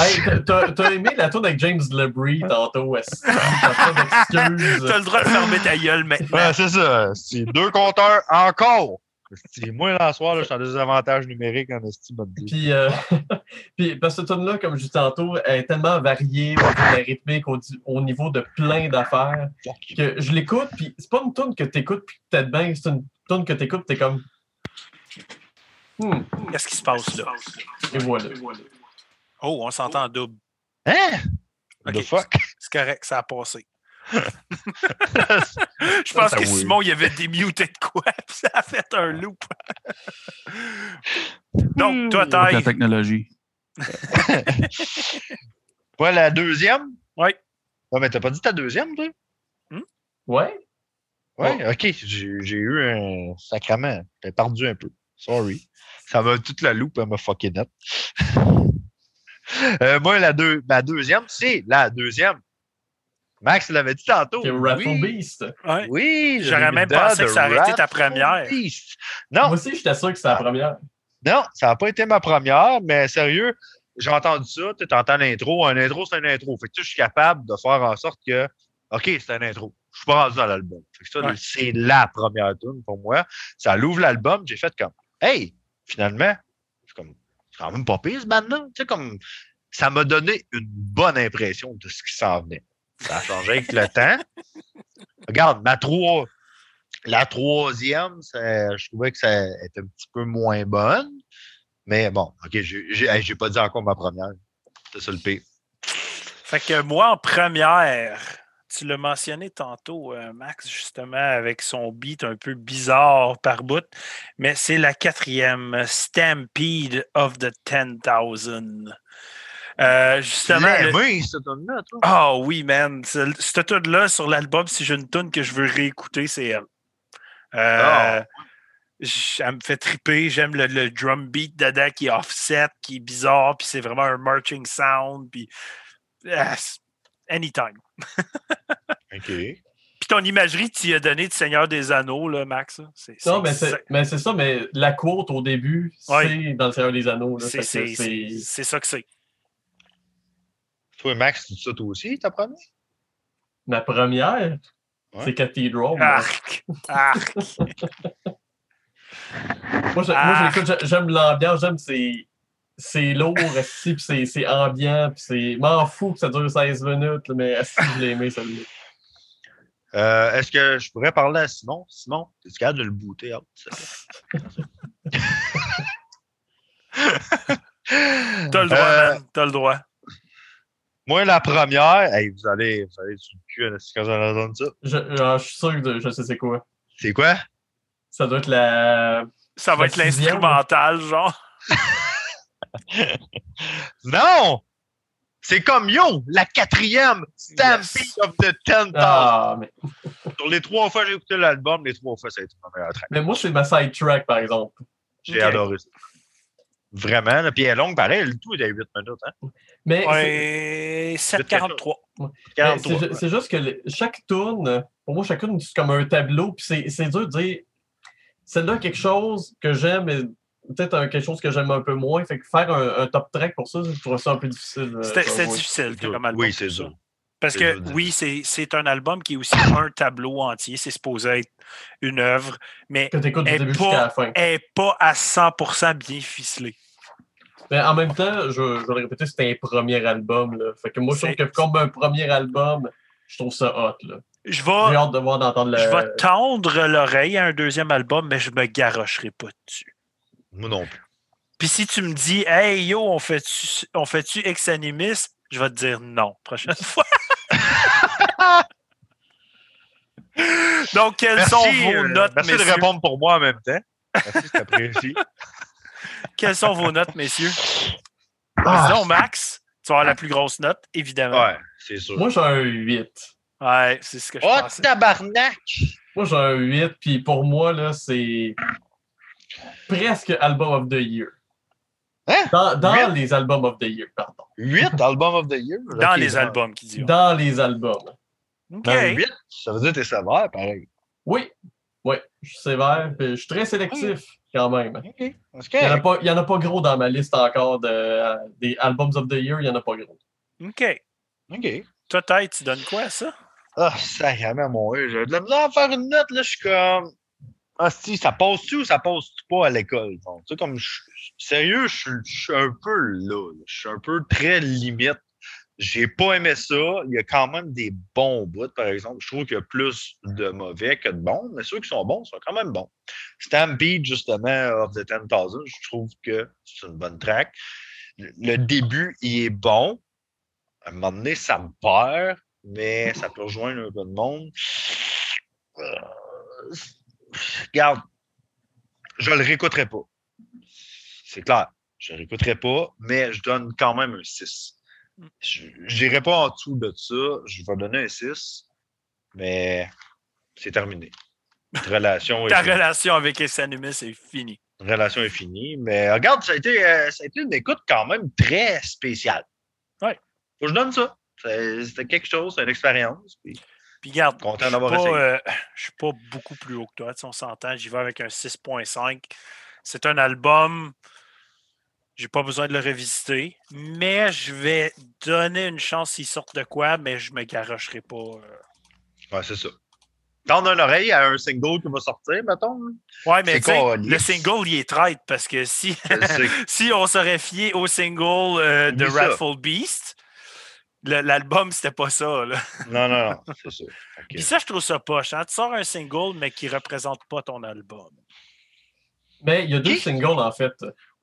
Hey, t'as- aimé la tour avec James LeBrie tantôt? T'as pas d'excuses? T'as le droit de fermer ta gueule maintenant. Ouais, c'est ça. C'est deux compteurs encore. C'est moi, là, ce soir, là, je suis en désavantage numérique en estime. Puis, euh, puis parce que cette tune là comme je dis tantôt, elle est tellement variée au niveau de la rythmique, au, niveau de plein d'affaires, que je l'écoute, puis c'est pas une tune que t'écoutes puis que t'es bien, c'est une tune que t'écoutes, t'es comme. Hmm, Qu'est-ce qui se passe là? et voilà. Oh, on s'entend en double. Hein? Ok. The fuck? C'est correct, ça a passé. Je pense que Simon, il avait démuté de quoi, puis ça a fait un loop. Donc, toi, Avec la taille. technologie. Ouais, la deuxième? Oui. Ouais, mais t'as pas dit ta deuxième, toi? Ouais? Ouais, ok. J'ai j'ai eu un sacrament. J'ai perdu un peu. Sorry. Ça m'a toute la loupe, elle m'a fucké net. Euh, moi, la deux, ma deuxième, c'est la deuxième. Max l'avait dit tantôt. C'est oui, Beast. Ouais. oui J'aurais même pensé que ça aurait été ta première. Beast. Moi Non, aussi, j'étais sûr que c'était la première. non, ça n'a pas été ma première, mais sérieux, j'ai entendu ça. Tu entends l'intro. Un intro, c'est un intro. Fait que tu je suis capable de faire en sorte que, OK, c'est un intro. Je suis pas rendu dans l'album. Fait que ça, Ouais. c'est la première tune pour moi. Ça l'ouvre l'album. J'ai fait comme, hey, finalement, c'est comme, quand même pas pire, ce band-là. Tu sais, comme, ça m'a donné une bonne impression de ce qui s'en venait. Ça a changé avec le temps. Regarde, ma trois, la troisième, je trouvais que ça était un petit peu moins bonne. Mais bon, OK, j'ai pas dit encore ma première. C'est ça le pire. Fait que moi, en première, tu l'as mentionné tantôt, euh, Max, justement, avec son beat un peu bizarre par bout, mais c'est la quatrième, Stampede of the 10,000. Euh, justement, le- L'aimé, cette tune-là, toi. Ah oui, man. Ce- Cette tune-là sur l'album, si j'ai une tune que je veux réécouter, c'est elle. Euh, Ah. Elle me fait triper. J'aime le, le drum beat dedans qui est offset, qui est bizarre, puis c'est vraiment un marching sound. Puis, ah, anytime. OK. Puis ton imagerie, tu y as donné de Seigneur des Anneaux, là, Max. C'est Non, mais c'est- c'est mais c'est ça, mais la quote au début, Ouais. c'est dans le Seigneur des Anneaux. c'est ça que c'est. Toi, Max, tu dis ça toi aussi, ta première? Ma première, Ouais. c'est Cathedral. moi. Arc! Arc! Moi, j'aime l'ambiance, j'aime ces. c'est lourd, puis c'est- c'est ambiant, puis c'est. M'en fous que ça dure 16 minutes, mais esti, je l'ai aimé, celui-là. Euh, Est-ce que je pourrais parler à Simon? Simon, es-tu capable de le booter out? T'as le droit, Euh, man. T'as le droit. Moi, la première, hey, vous allez, vous allez sur le cul hein, quand j'en entendre ça. Je, genre, je suis sûr que je sais c'est quoi. C'est quoi? Ça doit être la. Ça va la être l'instrumental, genre. Non! C'est comme Yo, la quatrième Stampede Yes. of the Ten Ah, mais, Sur les trois fois que j'ai écouté l'album, les trois fois, ça a été ma meilleure track. mais moi, c'est ma side track, par exemple. J'ai adoré ça. Vraiment, là. Puis elle est longue, pareil, le tout est à 8 minutes. Hein? Mais c'est- Ouais, 7,43. mais 43. c'est ju- c'est juste que le- chaque tune, pour moi, chacune, c'est comme un tableau, puis c'est- c'est dur de dire. Celle-là, quelque chose que j'aime, mais peut-être quelque chose que j'aime un peu moins. Fait que faire un, un top track pour ça, je trouve ça un peu difficile. euh, C'était difficile comme album. Oui, c'est ça. Parce que oui, c'est c'est un album qui est aussi un tableau entier. C'est supposé être une œuvre, mais pas- elle n'est pas à 100% bien ficelée. Mais en même temps, je, je vais le répéter, c'était un premier album. Là. Fait que moi, je trouve que comme un premier album, je trouve ça hot. Là. Je J'ai vais, hâte de voir d'entendre je vais tendre l'oreille à un deuxième album, mais je me garocherai pas dessus. Moi non plus. Puis si tu me dis, hey yo, on fait-tu on fait-tu Ex Animis, je vais te dire non, prochaine fois. Donc, quelles sont vos euh, notes, merci de messieurs? répondre pour moi en même temps. Merci, c'est apprécié. Quelles sont vos notes, messieurs? Ah, Disons, Max, tu vas avoir la plus grosse note, évidemment. ouais, c'est sûr. Moi, j'ai un 8. Ouais, c'est ce que je oh, pensais. tabarnak! Moi, j'ai un 8, puis pour moi, là, c'est presque Album of the Year. Hein? Dans, dans Huit? les albums of the year, pardon. 8 Album of the Year? Dans les albums qui disent. Dans les albums. OK. Dans 8, ça veut dire que t'es sévère, pareil. Oui, oui, je suis sévère, puis je suis très sélectif quand même. Il n'y en, a pas- il y en a pas gros dans ma liste encore de, euh, des albums of the year, il n'y en a pas gros. OK. OK. Toi, Tête, tu donnes quoi à ça? Ah, sacrément, mon Dieu. J'ai de la misère à faire une note, là. Je suis comme. Ah, si, ça passe-tu ou ça passe-tu pas à l'école? Tu sais, comme. je- Sérieux, je suis- je suis un peu là. là. Je suis un peu très limite. J'ai pas aimé ça. Il y a quand même des bons bouts, par exemple. Je trouve qu'il y a plus de mauvais que de bons, mais ceux qui sont bons sont quand même bons. Stampede, justement, of the 10,000, je trouve que c'est une bonne track. Le début, il est bon. À un moment donné, ça me perd, mais ça peut rejoindre un peu de monde. Euh, regarde, je le réécouterai pas. C'est clair. Je le réécouterai pas, mais je donne quand même un 6. Je n'irai pas en dessous de ça. Je vais donner un 6, mais c'est terminé. Relation est Ta finie. relation avec Ex Animis est finie. Notre relation est finie. Mais regarde, ça a été, euh, ça a été une écoute quand même très spéciale. Ouais. Faut que je donne ça. C'est- C'était quelque chose, c'est une expérience. puis Puis garde, je suis essayé. euh, suis pas beaucoup plus haut que toi. Tu sais, on s'entend, j'y vais avec un 6.5. C'est un album, j'ai pas besoin de le revisiter, mais je vais donner une chance s'il sort de quoi, mais je me garocherai pas. euh. Ouais, c'est ça. Tendre une oreille à un single qui va sortir, mettons. hein. Ouais, mais le single, il est traite parce que si, si on serait fié au single euh, de. Wrathful Beast, l'album, c'était pas ça. Là. non, non, non, c'est ça. Puis ça, je trouve ça poche. Hein? Tu sors un single, mais qui représente pas ton album. Mais il y a deux singles en fait.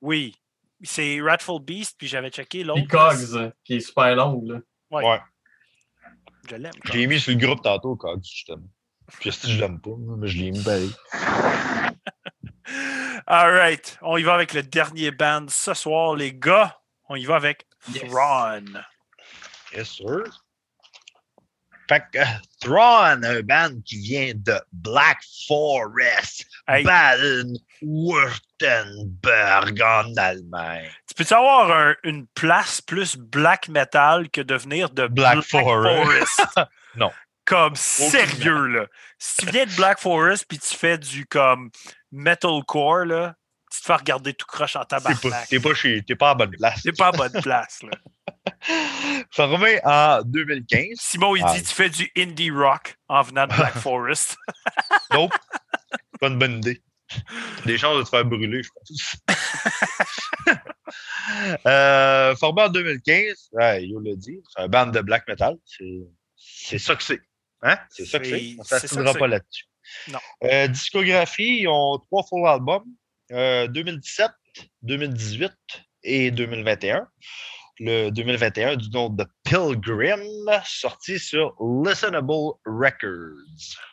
Oui. C'est Wrathful Beast, puis j'avais checké l'autre. Puis Cogs, euh, qui est super long. Là. Ouais. Ouais. Je l'aime. Je l'ai mis sur le groupe tantôt, Cogs, justement. Puis si je l'aime pas, mais je l'ai mis pareil. All right. On y va avec le dernier band ce soir, les gars. On y va avec Yes. Thrawn. Yes, sir. Fait que euh, Thrawn, un band qui vient de Black Forest, Hey, Baden-Württemberg en Allemagne. tu peux-tu avoir un- une place plus black metal que de venir de Black Forest? Non. Comme sérieux, là. Si tu viens de Black Forest puis tu fais du comme metalcore, là, tu te fais regarder tout croche en tabarnak. t'es pas, chez, t'es pas à bonne place. T'es pas à bonne place, là. Formé en 2015. Simon, il Ah. dit tu fais du indie rock en venant de Black Forest. Nope. pas une bonne idée. Des chances de te faire brûler, je pense. Euh, formé en 2015, ouais, Yo l'a dit, c'est un band de black metal. C'est ça que c'est. Hein? C'est ça que c'est. On ça s'assinera que pas là-dessus. Non. Euh, discographie, ils ont trois full albums. Euh, 2017, 2018 et 2021. Le 2021 du nom de Pilgrim, sorti sur Listenable Records.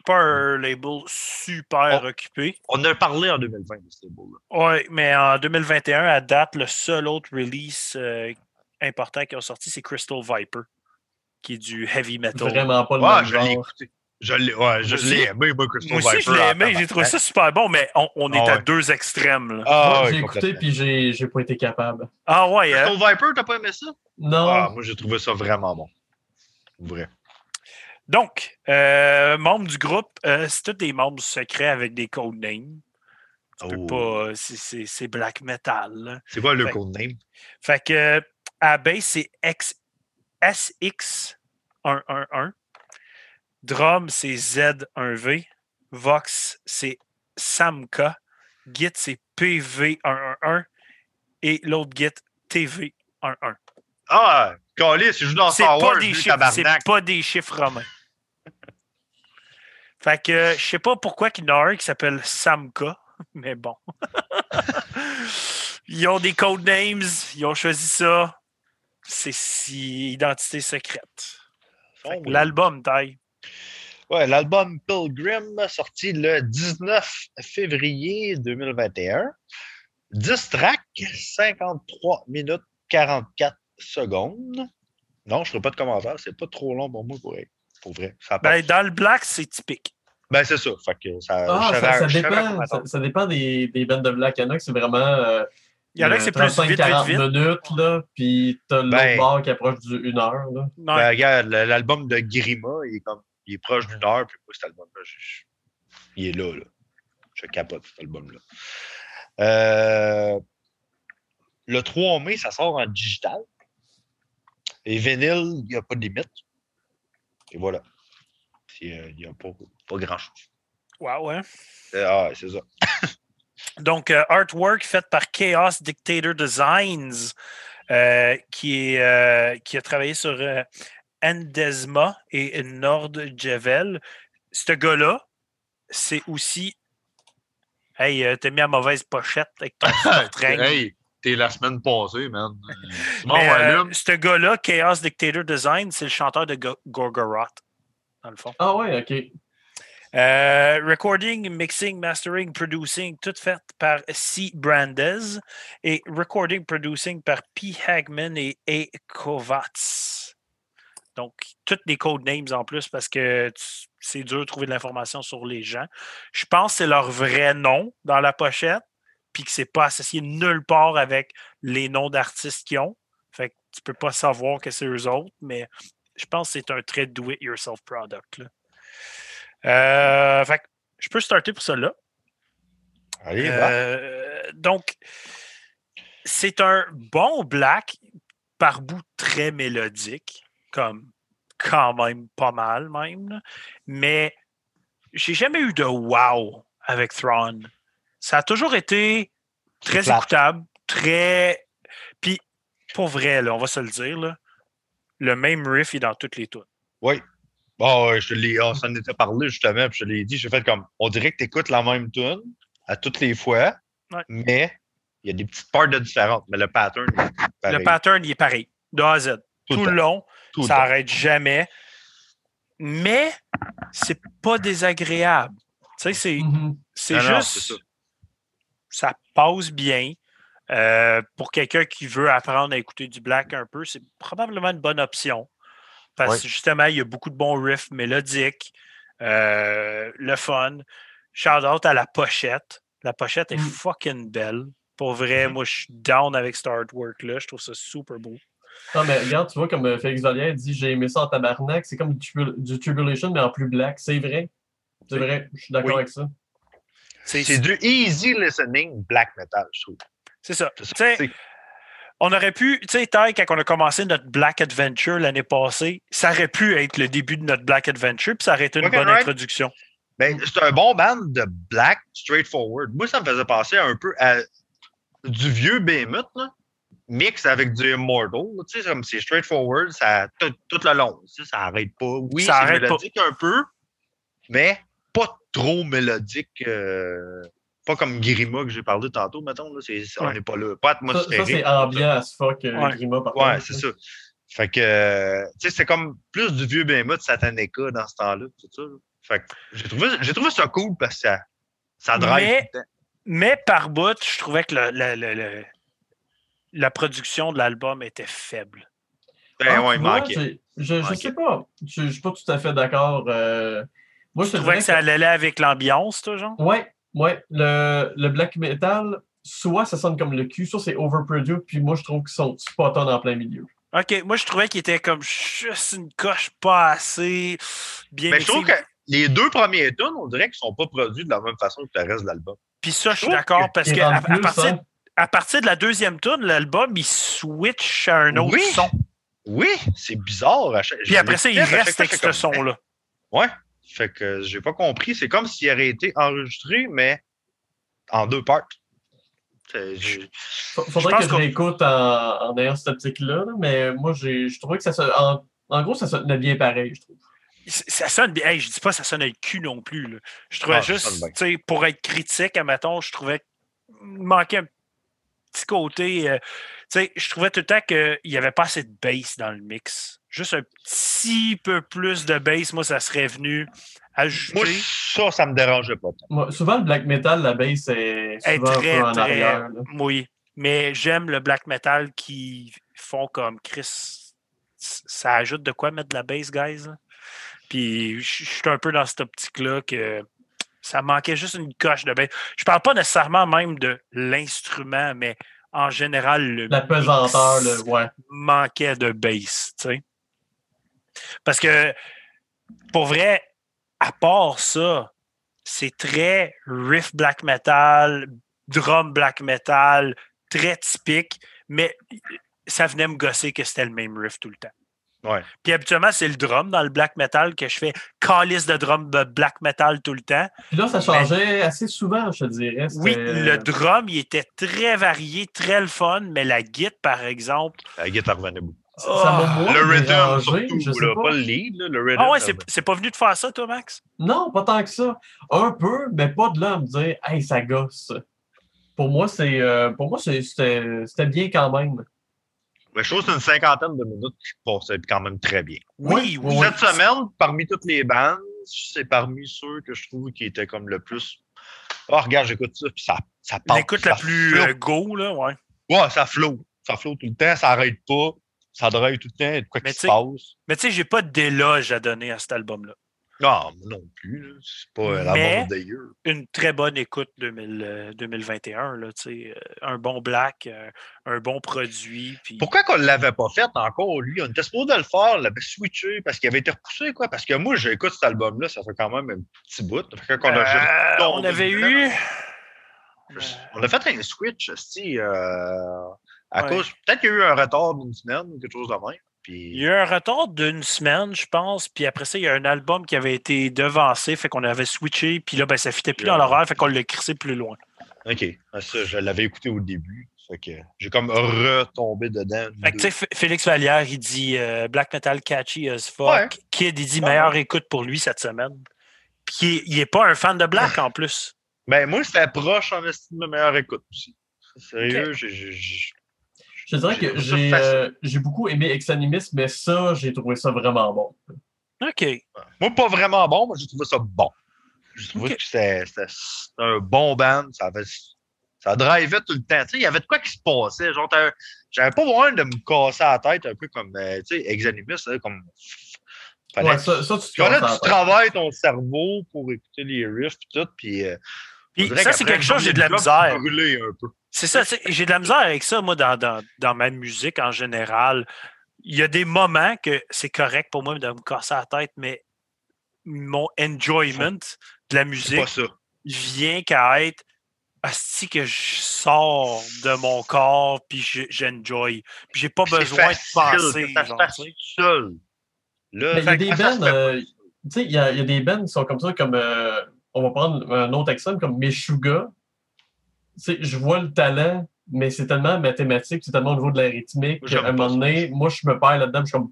Pas un label super occupé. On a parlé en 2020 de ce label-là. Oui, mais en 2021, à date, le seul autre release euh, important qui a sorti, c'est Crystal Viper, qui est du heavy metal. Vraiment pas le Ouais, même genre. Je l'ai ouais, je l'ai aimé, moi, Crystal Moi aussi, je Viper, l'ai aimé, j'ai trouvé tabarnak. ça super bon, mais on, on est Ah à ouais. deux extrêmes. Là. Ah, j'ai écouté puis j'ai j'ai pas été capable. Ah ouais, hein? Crystal Viper, t'as pas aimé ça? Non. Ah, moi, j'ai trouvé ça vraiment bon. Vrai. Donc, euh, membres du groupe, euh, c'est tous des membres secrets avec des codenames. Tu peux Oh. pas. c'est- C'est c'est black metal. là. C'est quoi le Fait- code name? Fait que à la base, c'est X- SX111. Drum, c'est Z1V. Vox, c'est Samka. Git, c'est PV111. Et l'autre Git, TV11. Ah, Calis, il joue dans Star Wars, c'est pas des chiffres romains. fait que je sais pas pourquoi il y en a un qui s'appelle Samka, mais bon. ils ont des code names, ils ont choisi ça. C'est si identité secrète. Oh, oui. L'album taille. Ouais, l'album Pilgrim, sorti le 19 février 2021. 10 tracks, 53 minutes 44 secondes. Non, je ne ferai pas de commentaire. C'est pas trop long pour moi, pour, pour vrai. Ça Ben, dans le black, c'est typique. Ben, c'est ça. Fait que ça, Ah, ça, dépend, comment ça, attendre. ça dépend des, des bandes de black. Il y en a que c'est vraiment. euh, Il y en a euh, que c'est plus vite, vite, 35-40 vite. minutes, là, puis t'as l'autre Ben. bar qui approche du 1 heure. Là. Ben, regarde, l'album de Grima, il est, comme, il est proche d'une heure, puis moi, cet album-là, il est là, là. Je capote cet album-là. Euh, le 3 mai, ça sort en digital. Et vinyle, il n'y a pas de limite. Et voilà. Euh, Il n'y a pas, pas grand-chose. wow, hein? Euh, Ah, c'est ça. Donc, euh, artwork fait par Chaos Dictator Designs, qui, est, qui a travaillé sur Endesma et Nordjevel. Ce gars-là, c'est aussi. Hey, euh, t'as mis la mauvaise pochette avec ton string. Hey, t'es la semaine passée, man. Mais, euh, ce gars-là, Chaos Dictator Design, c'est le chanteur de Go- Gorgoroth, dans le fond. Ah ouais, ok. Euh, recording, mixing, mastering, producing, tout fait par C. Brandes et recording, producing par P. Hagman et A. Kovacs. Donc, toutes des code names en plus parce que c'est dur de trouver de l'information sur les gens. Je pense que c'est leur vrai nom dans la pochette, puis que c'est pas associé nulle part avec les noms d'artistes qu'ils ont. Fait que tu peux pas savoir que c'est eux autres, mais je pense que c'est un très do-it-yourself product. là. Euh, fait que je peux starter pour là. Allez. Euh, donc, c'est un bon black, par bout très mélodique, comme quand même pas mal même, là. mais j'ai jamais eu de wow avec Thrawn. Ça a toujours été très écoutable, très. Puis, pour vrai, là, on va se le dire, là, le même riff est dans toutes les tunes. Oui. Bon, ouais, je l'ai, on s'en était parlé justement, puis je l'ai dit. J'ai fait comme, on dirait que tu écoutes la même tune à toutes les fois, Ouais. mais il y a des petites parts de différentes, mais le pattern est pareil. Le pattern, il est pareil, de A à Z. Tout Tout, le temps. Tout ça n'arrête jamais. Mais c'est pas désagréable. Tu sais, c'est, Mhm. non, juste. ça. ça passe bien. Euh, pour quelqu'un qui veut apprendre à écouter du black un peu, c'est probablement une bonne option. Parce que justement, il y a beaucoup de bons riffs mélodiques, euh, le fun. Shout out à la pochette. La pochette est Mm. fucking belle. Pour vrai, moi, je suis down avec cet artwork-là. Je trouve ça super beau. Non, mais regarde, tu vois, comme euh, Félix Vallière dit, j'ai aimé ça en tabarnak. C'est comme du, Tribul- du Tribulation, mais en plus black. C'est vrai. C'est vrai. Je suis d'accord Oui. avec ça. C'est, du easy listening black metal, je trouve. c'est ça. C'est ça. Tu sais, C'est- On aurait pu, tu sais, Ty, quand on a commencé notre Black Adventure l'année passée, ça aurait pu être le début de notre Black Adventure, puis ça aurait été une bonne right. introduction. Ben, c'est un bon band de black straightforward. Moi, ça me faisait penser un peu à du vieux Behemoth, là. Mix avec du Immortal. là, Tu sais, comme c'est straightforward, ça, tout, tout le long. tu sais, ça arrête pas. Oui, Ça c'est arrête pas. mélodique un peu, mais pas trop mélodique. euh, pas comme Grima que j'ai parlé tantôt, mettons. Là, c'est- On n'est pas là. Pas Ça, ça, atmosphérique. c'est ambiant as fuck, euh, Ouais. Grima, par Ouais, c'est ça. Fait que, euh, tu sais, c'est comme plus du vieux Behemoth Satanica dans ce temps-là, tout ça. là. Fait que j'ai trouvé, j'ai trouvé ça cool parce que ça, ça drive Mais- par bout, je trouvais que le- le- le- le- la production de l'album était faible. Ben Ah, ouais, tu vois, manquait. Je, je Manquait. sais pas. Je, je suis pas tout à fait d'accord. euh, moi, je Je trouvais que ça allait avec l'ambiance, toi, genre? Ouais, ouais. Le, le black metal, soit ça sonne comme le cul, soit c'est overproduced, puis moi, je trouve qu'ils sont spot on en plein milieu. OK, moi, je trouvais qu'il était comme juste une coche pas assez bien Mais je trouve que les deux premiers tunes, on dirait qu'ils sont pas produits de la même façon que le reste de l'album. Puis ça, je suis d'accord parce que à, partir, hein. À partir de la deuxième tune, l'album, il switch à un autre Oui. son. Oui, c'est bizarre. à chaque- Puis je après ça, il à reste avec ce son-là. Ouais. Fait que j'ai pas compris. C'est comme s'il aurait été enregistré, mais en deux parts. Faudrait pense que je qu'on- réécoute en, en ayant cette optique-là, là, mais moi, j'ai, je trouvais que ça se. En, en gros, ça sonnait bien pareil, je trouve. Ça sonne bien. Hey, je dis pas que ça sonne le cul non plus. là. Je trouvais Ah, juste, pour être critique, admettons, je trouvais qu'il manquait un petit côté. euh, tu sais, je trouvais tout le temps qu'il n'y avait pas assez de bass dans le mix. Juste un petit peu plus de bass, moi, ça serait venu ajouter. Moi, ça, ça me dérangeait pas. Moi, souvent, le black metal, la bass est est souvent très, un peu en très. arrière. là. Oui. Mais j'aime le black metal qui font comme Chris. Ça ajoute de quoi mettre de la bass, guys? là? Puis je je suis un peu dans cette optique-là que ça manquait juste une coche de bass. Je parle pas nécessairement même de l'instrument, mais en général, le La pesanteur, ouais. manquait de bass, tu sais. Parce que, pour vrai, à part ça, c'est très riff black metal, drum black metal, très typique, mais ça venait me gosser que c'était le même riff tout le temps. Ouais. Puis habituellement, c'est le drum dans le black metal que je fais calice de drum de black metal tout le temps. Puis là, ça changeait assez souvent, je te dirais. Oui, le drum, il était très varié, très le fun, mais la guitare, par exemple, La guitare revenait beaucoup. Ça moins le rhythm, surtout, je sais là, pas. pas. le lead, là, le rhythm. Ah ouais, c'est c'est pas venu de faire ça, toi, Max? Non, pas tant que ça. Un peu, mais pas de là à me dire, hey, ça gosse. Pour moi, c'est, euh, pour moi, c'était bien quand même. Mais je trouve que c'est une cinquantaine de minutes qui passaient quand même très bien. Oui, oui. Oui. Cette semaine, parmi toutes les bandes, c'est parmi ceux que je trouve qui étaient comme le plus. Ah, regarde, j'écoute ça, puis ça, ça part. L'écoute la ça plus euh, go, là, ouais. Ouais, ça flotte. Ça flotte tout le temps, ça arrête pas. Ça drive tout le temps, il y a de quoi Mais qui se tu sais- passe. Mais tu sais, j'ai pas d'éloge à donner à cet album-là. Non, moi non plus. là. C'est pas euh, la bombe d'ailleurs. Une très bonne écoute 2000, euh, 2021, là, tu sais. euh, un bon black, euh, un bon produit. Puis... Pourquoi qu'on ne l'avait pas fait encore, lui? On était supposé le faire, on l'avait switché parce qu'il avait été repoussé, quoi. Parce que moi, j'écoute cet album-là, ça fait quand même un petit bout. Fait qu'on a juste Euh, on avait eu. On a fait un switch, si, euh, à Ouais. cause. Peut-être qu'il y a eu un retard d'une semaine ou quelque chose de même. Il y a eu un retard d'une semaine, je pense. Puis après ça, il y a un album qui avait été devancé. Fait qu'on avait switché. Puis là, ben, ça fitait plus dans l'horaire. Fait qu'on l'a crissé plus loin. OK. Ah, Ça, je l'avais écouté au début. Fait que j'ai comme retombé dedans. Fait que, tu sais, F- Félix Vallière, il dit euh, Black Metal catchy as fuck. Ouais. Kid, il dit Ouais, meilleure écoute pour lui cette semaine. Puis il est pas un fan de Black en plus. Ben, moi, c'était proche en estime de meilleure écoute aussi. Sérieux, j'ai- Je dirais que j'ai euh, j'ai beaucoup aimé Exanimis, mais ça, j'ai trouvé ça vraiment bon. OK. Moi, pas vraiment bon, mais j'ai trouvé ça bon. J'ai trouvé que c'était un bon band. Ça, avait, ça drivait tout le temps. Tu sais, il y avait de quoi qui se passait. Genre, j'avais pas besoin de me casser la tête un peu comme, euh, tu sais, Exanimus, hein, comme. Fallait, Ouais, ça, ça, tu travailles ton cerveau pour écouter les riffs et tout. Puis, euh, Puis ça, c'est quelque chose, j'ai de la misère. brûlais un peu. C'est ça, j'ai de la misère avec ça, moi, dans, dans, dans ma musique en général. Il y a des moments que c'est correct pour moi de me casser la tête, mais mon enjoyment de la musique vient qu'à être asti que je sors de mon corps puis je- j'enjoy. Puis j'ai pas besoin de penser. ça se sais. seul. Là, il y a des bands, euh, tu sais, il y a, il y a des bands qui sont comme ça, comme euh, on va prendre un autre exemple comme Meshuga. Je vois le talent, mais c'est tellement mathématique, c'est tellement au niveau de la rythmique qu'à un moment donné, moi, je me perds là-dedans, je suis comme,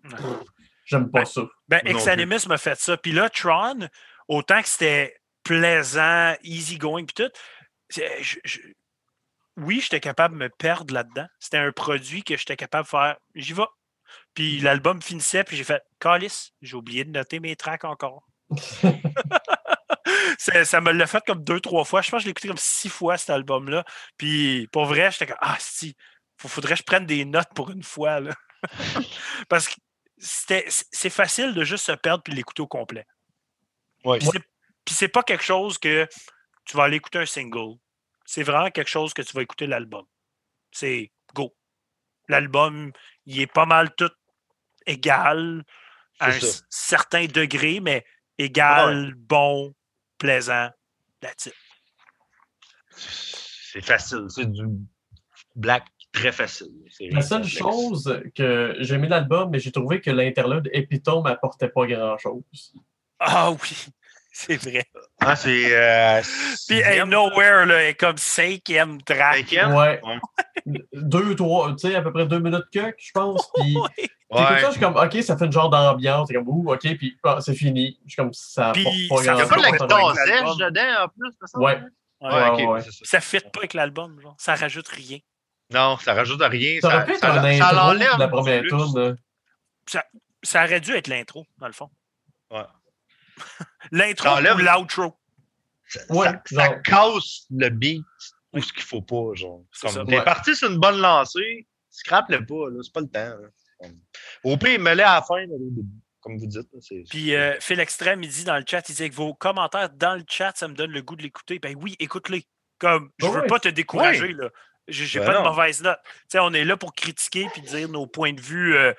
j'aime pas Ben, ça. Ben, Exanimus m'a fait ça. Puis là, Tron, autant que c'était plaisant, easy going, puis tout, c'est- je- je- oui, j'étais capable de me perdre là-dedans. C'était un produit que j'étais capable de faire. J'y vais. Puis l'album finissait, puis j'ai fait Calice, j'ai oublié de noter mes tracks encore. Ça- me l'a fait comme deux, trois fois. Je pense que je l'ai écouté comme six fois, cet album-là. Puis pour vrai, j'étais comme Ah, si, il faudrait que je prenne des notes pour une fois. là. Parce que c'était- c'est facile de juste se perdre puis l'écouter au complet. Ouais. Puis c'est- pas quelque chose que tu vas aller écouter un single. C'est vraiment quelque chose que tu vas écouter l'album. C'est go. L'album, il est pas mal tout égal à un certain degré, mais égal, bon, plaisant. That's it. C'est facile. C'est du black très facile. La seule complexe. chose que j'ai aimé l'album, mais j'ai trouvé que l'interlude Epitome m'apportait pas grand-chose. Ah oui, c'est vrai. Ah, c'est. Euh, Puis Ain't Nowhere là, est comme cinquième track. Cinquième? Ouais. Ouais. Deux, trois, tu sais, à peu près deux minutes que, je pense. Puis, Ouais. Ouais. ça, je suis comme, OK, ça fait une genre d'ambiance. C'est comme, ouh, OK, puis ah, c'est fini. Je suis comme, ça Puis, pas ça grand-chose. pas de la guitare sèche dedans en plus, ça? Ouais. Ouais. Ouais, ok, Ouais, ça. Ça ne fit pas avec l'album. genre. Ça rajoute rien. Non, ça rajoute rien. Ça aurait pu être un intro l'enlève de la première tune. là. Ça aurait dû être l'intro, dans le fond. Ouais. L'intro ou l'outro? Ça, Ouais, ça- casse le beat ou ce qu'il faut pas, genre. Comme. T'es Ouais. parti sur une bonne lancée, scrape-le pas, là, c'est pas le temps. Comme- Au pire, mets-le à la fin, là, au début, comme vous dites. c'est- Puis euh, Phil Extrême, il dit dans le chat, il dit que vos commentaires dans le chat, ça me donne le goût de l'écouter. Ben oui, écoute-les. Comme, je Ouais, veux ouais. pas te décourager, là. J'ai j'ai Ben pas de non. mauvaise note. Tu sais, on est là pour critiquer puis dire nos points de vue euh,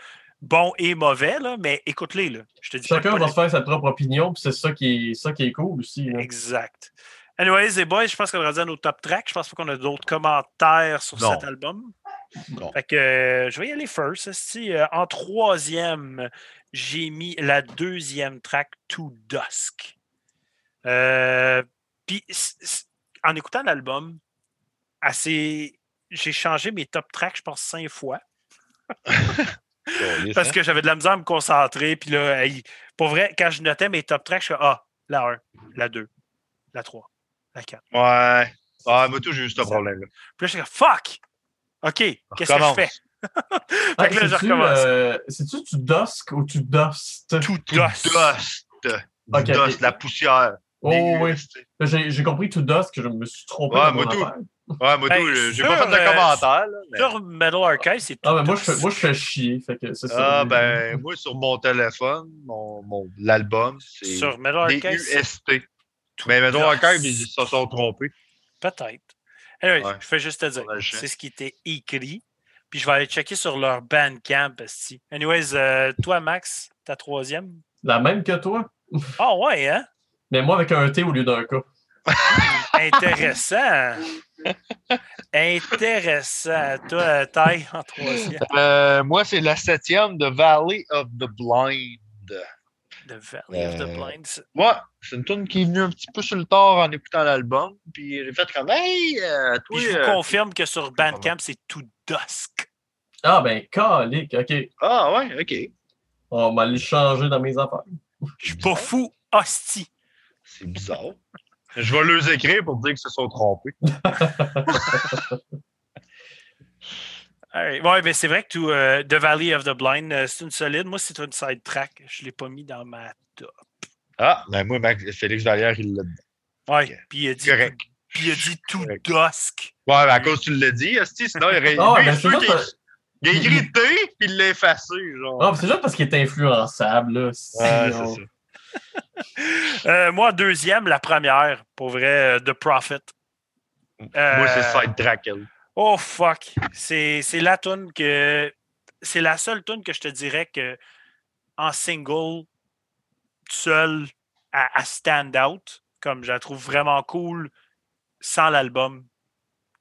bons et mauvais, là, mais écoute-les, là. Je te dis pas de Chacun va se faire sa propre opinion, puis c'est ça qui est, ça qui est cool aussi. là. Exact. Anyways, les boys, je pense qu'on est rendu à nos top tracks. Je pense pas qu'on a d'autres commentaires sur Non. cet album. Non. Fait que euh, je vais y aller first. esti. Euh, en troisième, j'ai mis la deuxième track To Dusk. Euh, Puis en écoutant l'album, assez. J'ai changé mes top tracks, je pense, cinq fois. Parce hein? que j'avais de la misère à me concentrer. Puis là, hey, pour vrai, quand je notais mes top tracks, je fais Ah, la 1, la 2, la 3, la 4. Ouais. Ah, moi, tout, j'ai eu ce problème-là. Puis là, je suis comme Fuck! OK, qu'est-ce que je fais? Ah, Fait que là, je c'est-tu, recommence. euh, C'est-tu tu dusk ou tu dust? To Tout dust. Du Ok, dust, ok. la poussière. Oh oui. J'ai compris to dusk, je me suis trompé. Ouais, moi tout. Ouais, moi, Ben, tout, j'ai pas fait de euh, commentaire, là. mais- Sur Metal Archive, c'est Ah, To mais moi, je fais, moi, je fais chier. Fait que ça. Ah, ben, moi, sur mon téléphone, mon, mon, l'album, c'est Sur Metal Archive, c'est D-U-S-T. Mais Dusk. encore, ils se sont trompés. peut-être. Anyway, Ouais. je fais juste te dire. C'est ce qui était écrit. Puis je vais aller checker sur leur Bandcamp. Anyways, euh, toi, Max, ta troisième? La même que toi, Ah ouais, hein? mais moi avec un T au lieu d'un K. Intéressant. Intéressant. Toi, taille en troisième. Euh, moi, c'est la septième de Valley of the Blind. The Valley of the Euh, Blind. c'est- Moi, c'est une tune qui est venue un petit peu sur le tard en écoutant l'album. Puis j'ai fait comme, hey, euh, toi, Puis je vous euh, confirme que sur Bandcamp, c'est To Dusk. Ah, ben, calique. OK. Ah, ouais, ok. On va le changer dans mes affaires. Je suis pas fou, hostie. C'est bizarre. Je vais leur écrire pour dire qu'ils se sont trompés. Ouais, mais c'est vrai que tout, euh, The Valley of the Blind, euh, c'est une solide. Moi, c'est une side track. Je ne l'ai pas mis dans ma top. Ah, ben moi, Max- Félix Vallière, il l'a Ok. puis il a dit, Correct. puis il a dit To Correct. Dusk. Ouais, mais à cause que tu l'as dit, esti, sinon il aurait. Ah, c'est qu'il- juste, il a écrit T, puis il l'a effacé, genre. ah, mais c'est juste parce qu'il est influençable. Là. Si Ouais, on- c'est ça. Euh, moi, deuxième, la première, pour vrai, euh, The Prophet. Moi, Euh, c'est Sidetrack, elle. Oh fuck. C'est c'est la tune que. C'est la seule tune que je te dirais que en single, seul, à, à stand out. Comme je la trouve vraiment cool sans l'album.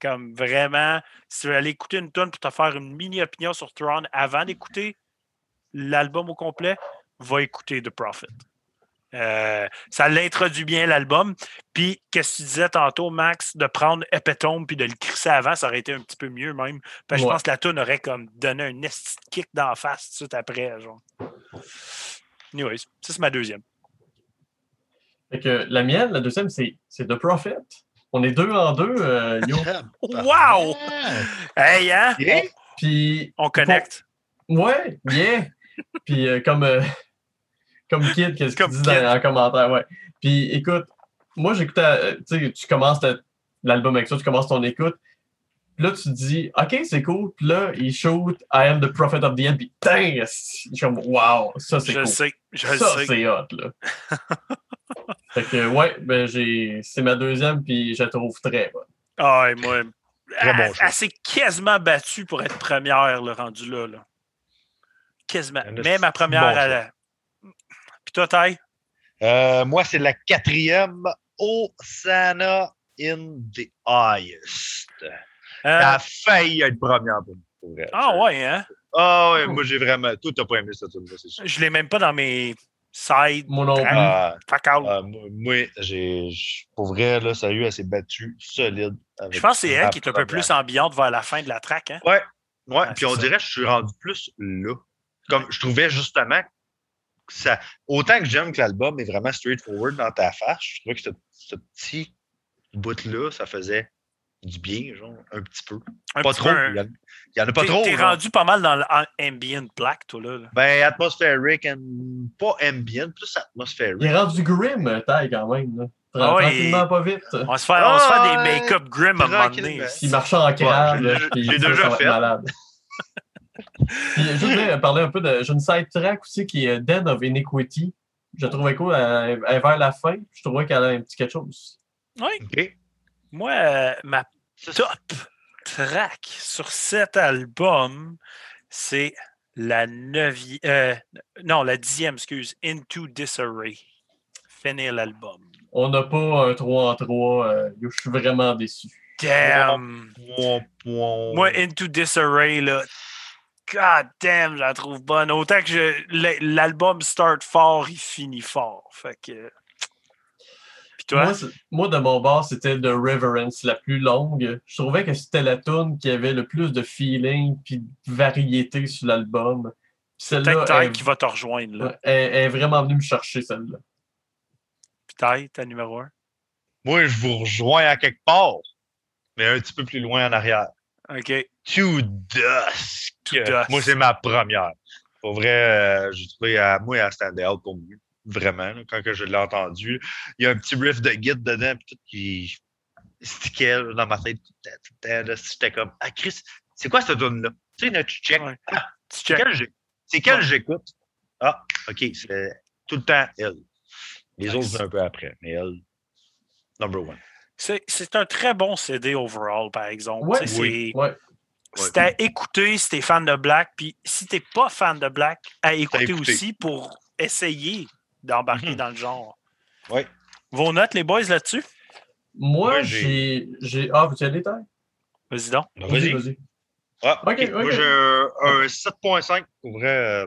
Comme vraiment, si tu veux aller écouter une tune pour te faire une mini opinion sur Tron avant d'écouter l'album au complet, va écouter The Prophet. Euh, ça l'introduit bien l'album. Puis, qu'est-ce que tu disais tantôt, Max, de prendre Epitome puis de le crisser avant, ça aurait été un petit peu mieux même. Parce que je pense que la tune aurait comme donné un esti kick d'en face tout de suite après. Genre. Anyways, ça c'est ma deuxième. Fait que la mienne, la deuxième, c'est c'est The Prophet. On est deux en deux, euh, yo. Wow! Hey, hein? Yeah. Puis, On, on connecte. ouais, bien. Puis, euh, comme, euh, comme Kid, qu'est-ce qu'il dit dans, en commentaire, ouais. Puis, écoute, moi, j'écoutais, euh, tu sais, tu commences l'album avec ça, tu commences ton écoute. Puis là, tu te dis, OK, c'est cool. Puis là, il shoot I am the prophet of the end. Puis, dang, je suis comme, wow, ça, c'est Je le cool. sais. Je le ça, sais. c'est hot, là. fait que, ouais, ben, j'ai, c'est ma deuxième, puis je la trouve très bonne. Ah, ouais, moi. Très bon elle, s'est quasiment battue pour être première, le rendu là. là. Quasiment. Mais ma première, bon elle. A- Puis toi, Ty? Euh, moi, c'est la quatrième. Osana in the Highest. Euh, Ça a failli être première pour vrai. ah, ouais, hein? Ah ouais, moi j'ai vraiment. Toi, t'as pas aimé cette tune c'est sûr. Je l'ai même pas dans mes sides. Mon nom, Ah, Fuck out. ah, moi, j'ai. Pour vrai, là, sérieux, elle s'est battue solide. avec Je pense que c'est elle qui est un peu plus ambiante vers la fin de la track. Hein? Ouais, Ah, puis on ça. dirait que je suis rendu plus là. Comme je trouvais justement ça. Autant que j'aime que l'album est vraiment straightforward dans ta face, je trouvais que ce, ce petit bout-là, ça faisait du bien, genre, un petit peu. Un pas petit trop. peu, Il y, en, il y en a pas trop. t'es rendu pas mal dans l'ambient black, toi, là. Ben, atmosphérique, and... pas ambient, plus atmosphérique. il est rendu grim, taille, quand même, là. Ah ouais, pas vite. On se on Ah, des ouais. make-up grim à un moment donné. Il marchait en là, puis j'ai déjà fait. malade. puis, je voudrais parler un peu de. J'ai une side track aussi qui est Den of Iniquity. Je trouvais cool. Elle, vers la fin. Je trouvais qu'elle a un petit quelque chose. OK. Moi, euh, ma top track sur cet album, c'est la neuvième. euh, non, la dixième, excuse. Into Disarray. Finir l'album. On n'a pas un 3 en 3. euh, je suis vraiment déçu. Damn! Moi, Into Disarray, là, god damn, je la trouve bonne. Autant que je- l'album start fort, il finit fort. Fait que. Puis toi? Moi, de mon bord, c'était The Reverence, la plus longue. Je trouvais que c'était la tune qui avait le plus de feeling puis de variété sur l'album. Peut-être qui va te rejoindre. Là. elle- elle est vraiment venue me chercher, celle-là. Puis Ty, ta numéro un? Moi, je vous rejoins à quelque part, mais un petit peu plus loin en arrière. OK. To Dusk. To Dusk. Moi, c'est ma première. Pour vrai, euh, j'ai trouvé à moi à stand out pour moi. Vraiment, là, quand que je l'ai entendu. Il y a un petit riff de guide dedans, puis tout qui stickait là, dans ma tête. J'étais comme Ah Chris, c'est quoi cette tune là Tu sais, là, tu check. Ouais. Ah, Tu c'est check. quelle c'est quelle Ouais. j'écoute? Ah, ok, c'est tout le temps elle. Les Nice. autres, c'est un peu après, mais elle, number one. C'est c'est un très bon CD overall, par exemple. Ouais, sais, oui. C'est- Ouais. C'est à écouter si t'es fan de Black, puis si t'es pas fan de Black, à écouter, écouter. aussi pour essayer d'embarquer Mhm. dans le genre. Ouais. Vos notes, les boys, là-dessus? Moi, j'ai- j'ai. Ah, vous y allez, Taille? Vas-y donc. Vas-y. Ah, Ok, ok. Moi, j'ai un, un 7.5. Pour vrai, euh,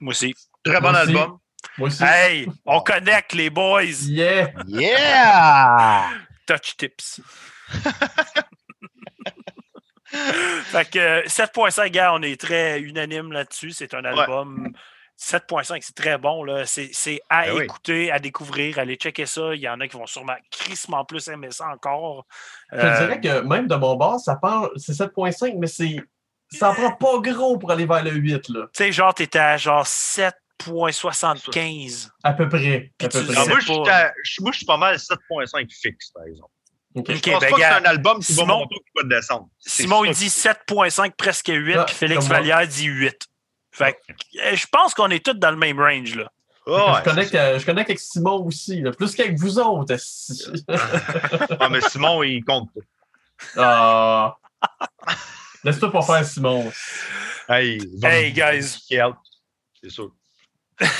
Moi aussi. très bon Moi aussi. album. Moi aussi. Hey, on connecte les boys. Yeah! Yeah! Touch tips. fait que euh, 7.5, gars, on est très unanime là-dessus. C'est un album. 7.5, c'est très bon. là. C'est c'est à Ben oui. écouter, à découvrir, aller checker ça. Il y en a qui vont sûrement crissement plus aimer ça encore. Je Euh, dirais que même de mon bord, ça part, c'est 7.5, mais c'est. Ça en prend pas gros pour aller vers le 8, là. Tu sais, genre, t'étais à genre 7.75. À peu près. Puis À peu tu près. À- je- moi, je suis pas mal 7.5 fixe, par exemple. Ok. Ok, Je pense ben, pas que c'est un album qui Simon- va monter ou qui va descendre. Simon, il dit 7.5, presque 8, Ah, puis Félix. Vallière dit 8. Fait que, euh, je pense qu'on est tous dans le même range, là. Je, connecte, euh, je connecte avec Simon aussi, là. plus qu'avec vous autres. Ah, mais Simon, il compte pas. Ah. Laisse-toi pas faire Simon. Hey, va Hey, guys. C'est sûr.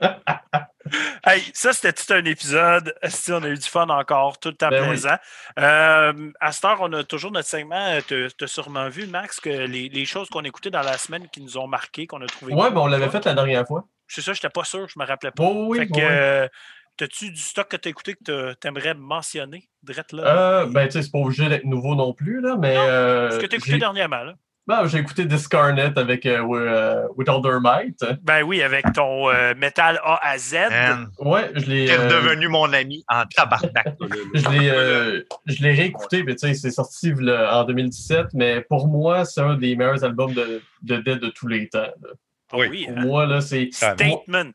Hey, ça, c'était tout un épisode. Si on a eu du fun encore, tout le temps Ben oui. plaisant. Euh, à cette heure, on a toujours notre segment. Tu as sûrement vu, Max, que les, les choses qu'on a écoutées dans la semaine qui nous ont marqué, qu'on a trouvé. Ouais, cool. ben on l'avait fait la dernière fois. C'est ça, je n'étais pas sûr, je me rappelais pas. Oh, oui, fait que, oui. euh, t'as-tu du stock que tu as écouté que tu aimerais mentionner, Drette là? Euh, ben, tu sais, c'est pas obligé d'être nouveau non plus, là, mais. euh, Ce que tu as écouté dernièrement, là? Ben, j'ai écouté Discarnet avec euh, euh, With All Their Might. Ben oui, avec ton euh, métal A à Z. Man, Ouais, je l'ai. t'es euh, redevenu mon ami en tabarnak. Je l'ai, euh, je l'ai réécouté, mais tu sais, c'est sorti là, en 2017, mais pour moi, c'est un des meilleurs albums de, de Dead de tous les temps. là. Ah oui. oui, Pour hein? moi, là, c'est. Statement.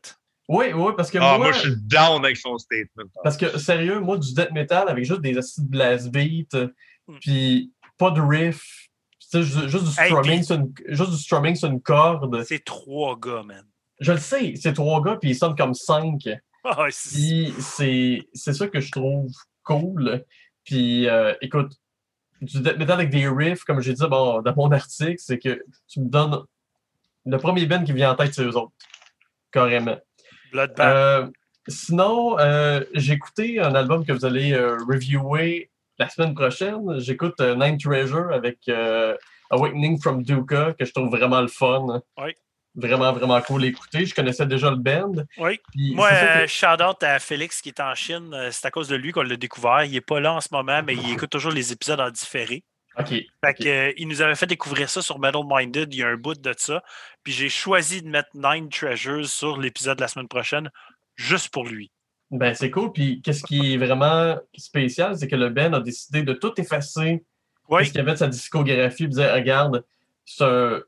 Oui, oui, parce que Ah, moi, moi, je suis down avec son statement. parce que sérieux, moi, du death metal avec juste des acides blast beat, Mm. puis pas de riff, juste, juste du Hey, strumming, puis- sur une, juste du strumming sur une corde. C'est trois gars, man. Je le sais, c'est trois gars, puis ils sonnent comme cinq. Ah, c'est- ça que je trouve cool. Puis euh, écoute, du death metal avec des riffs, comme j'ai dit bon, dans mon article, c'est que tu me donnes le premier band qui vient en tête, c'est eux autres. Carrément. Bloodbath. Euh, sinon, euh, j'ai écouté un album que vous allez reviewer la semaine prochaine. J'écoute euh, Nine Treasure avec euh, Awakening from Duka, que je trouve vraiment le fun. Oui. Vraiment, vraiment cool à écouter. Je connaissais déjà le band. oui. Puis Moi, que- euh, shout-out à Félix qui est en Chine. C'est à cause de lui qu'on l'a découvert. Il n'est pas là en ce moment, mais il écoute toujours les épisodes en différé. OK. Fait que, il nous avait fait découvrir ça sur Metal Minded. Il y a un bout de ça. Puis j'ai choisi de mettre Nine Treasures sur l'épisode de la semaine prochaine, juste pour lui. Ben, c'est cool. Puis, qu'est-ce qui est vraiment spécial, c'est que le band a décidé de tout effacer Oui, ce qu'il y avait de sa discographie. Puis, dire, regarde, c'est un-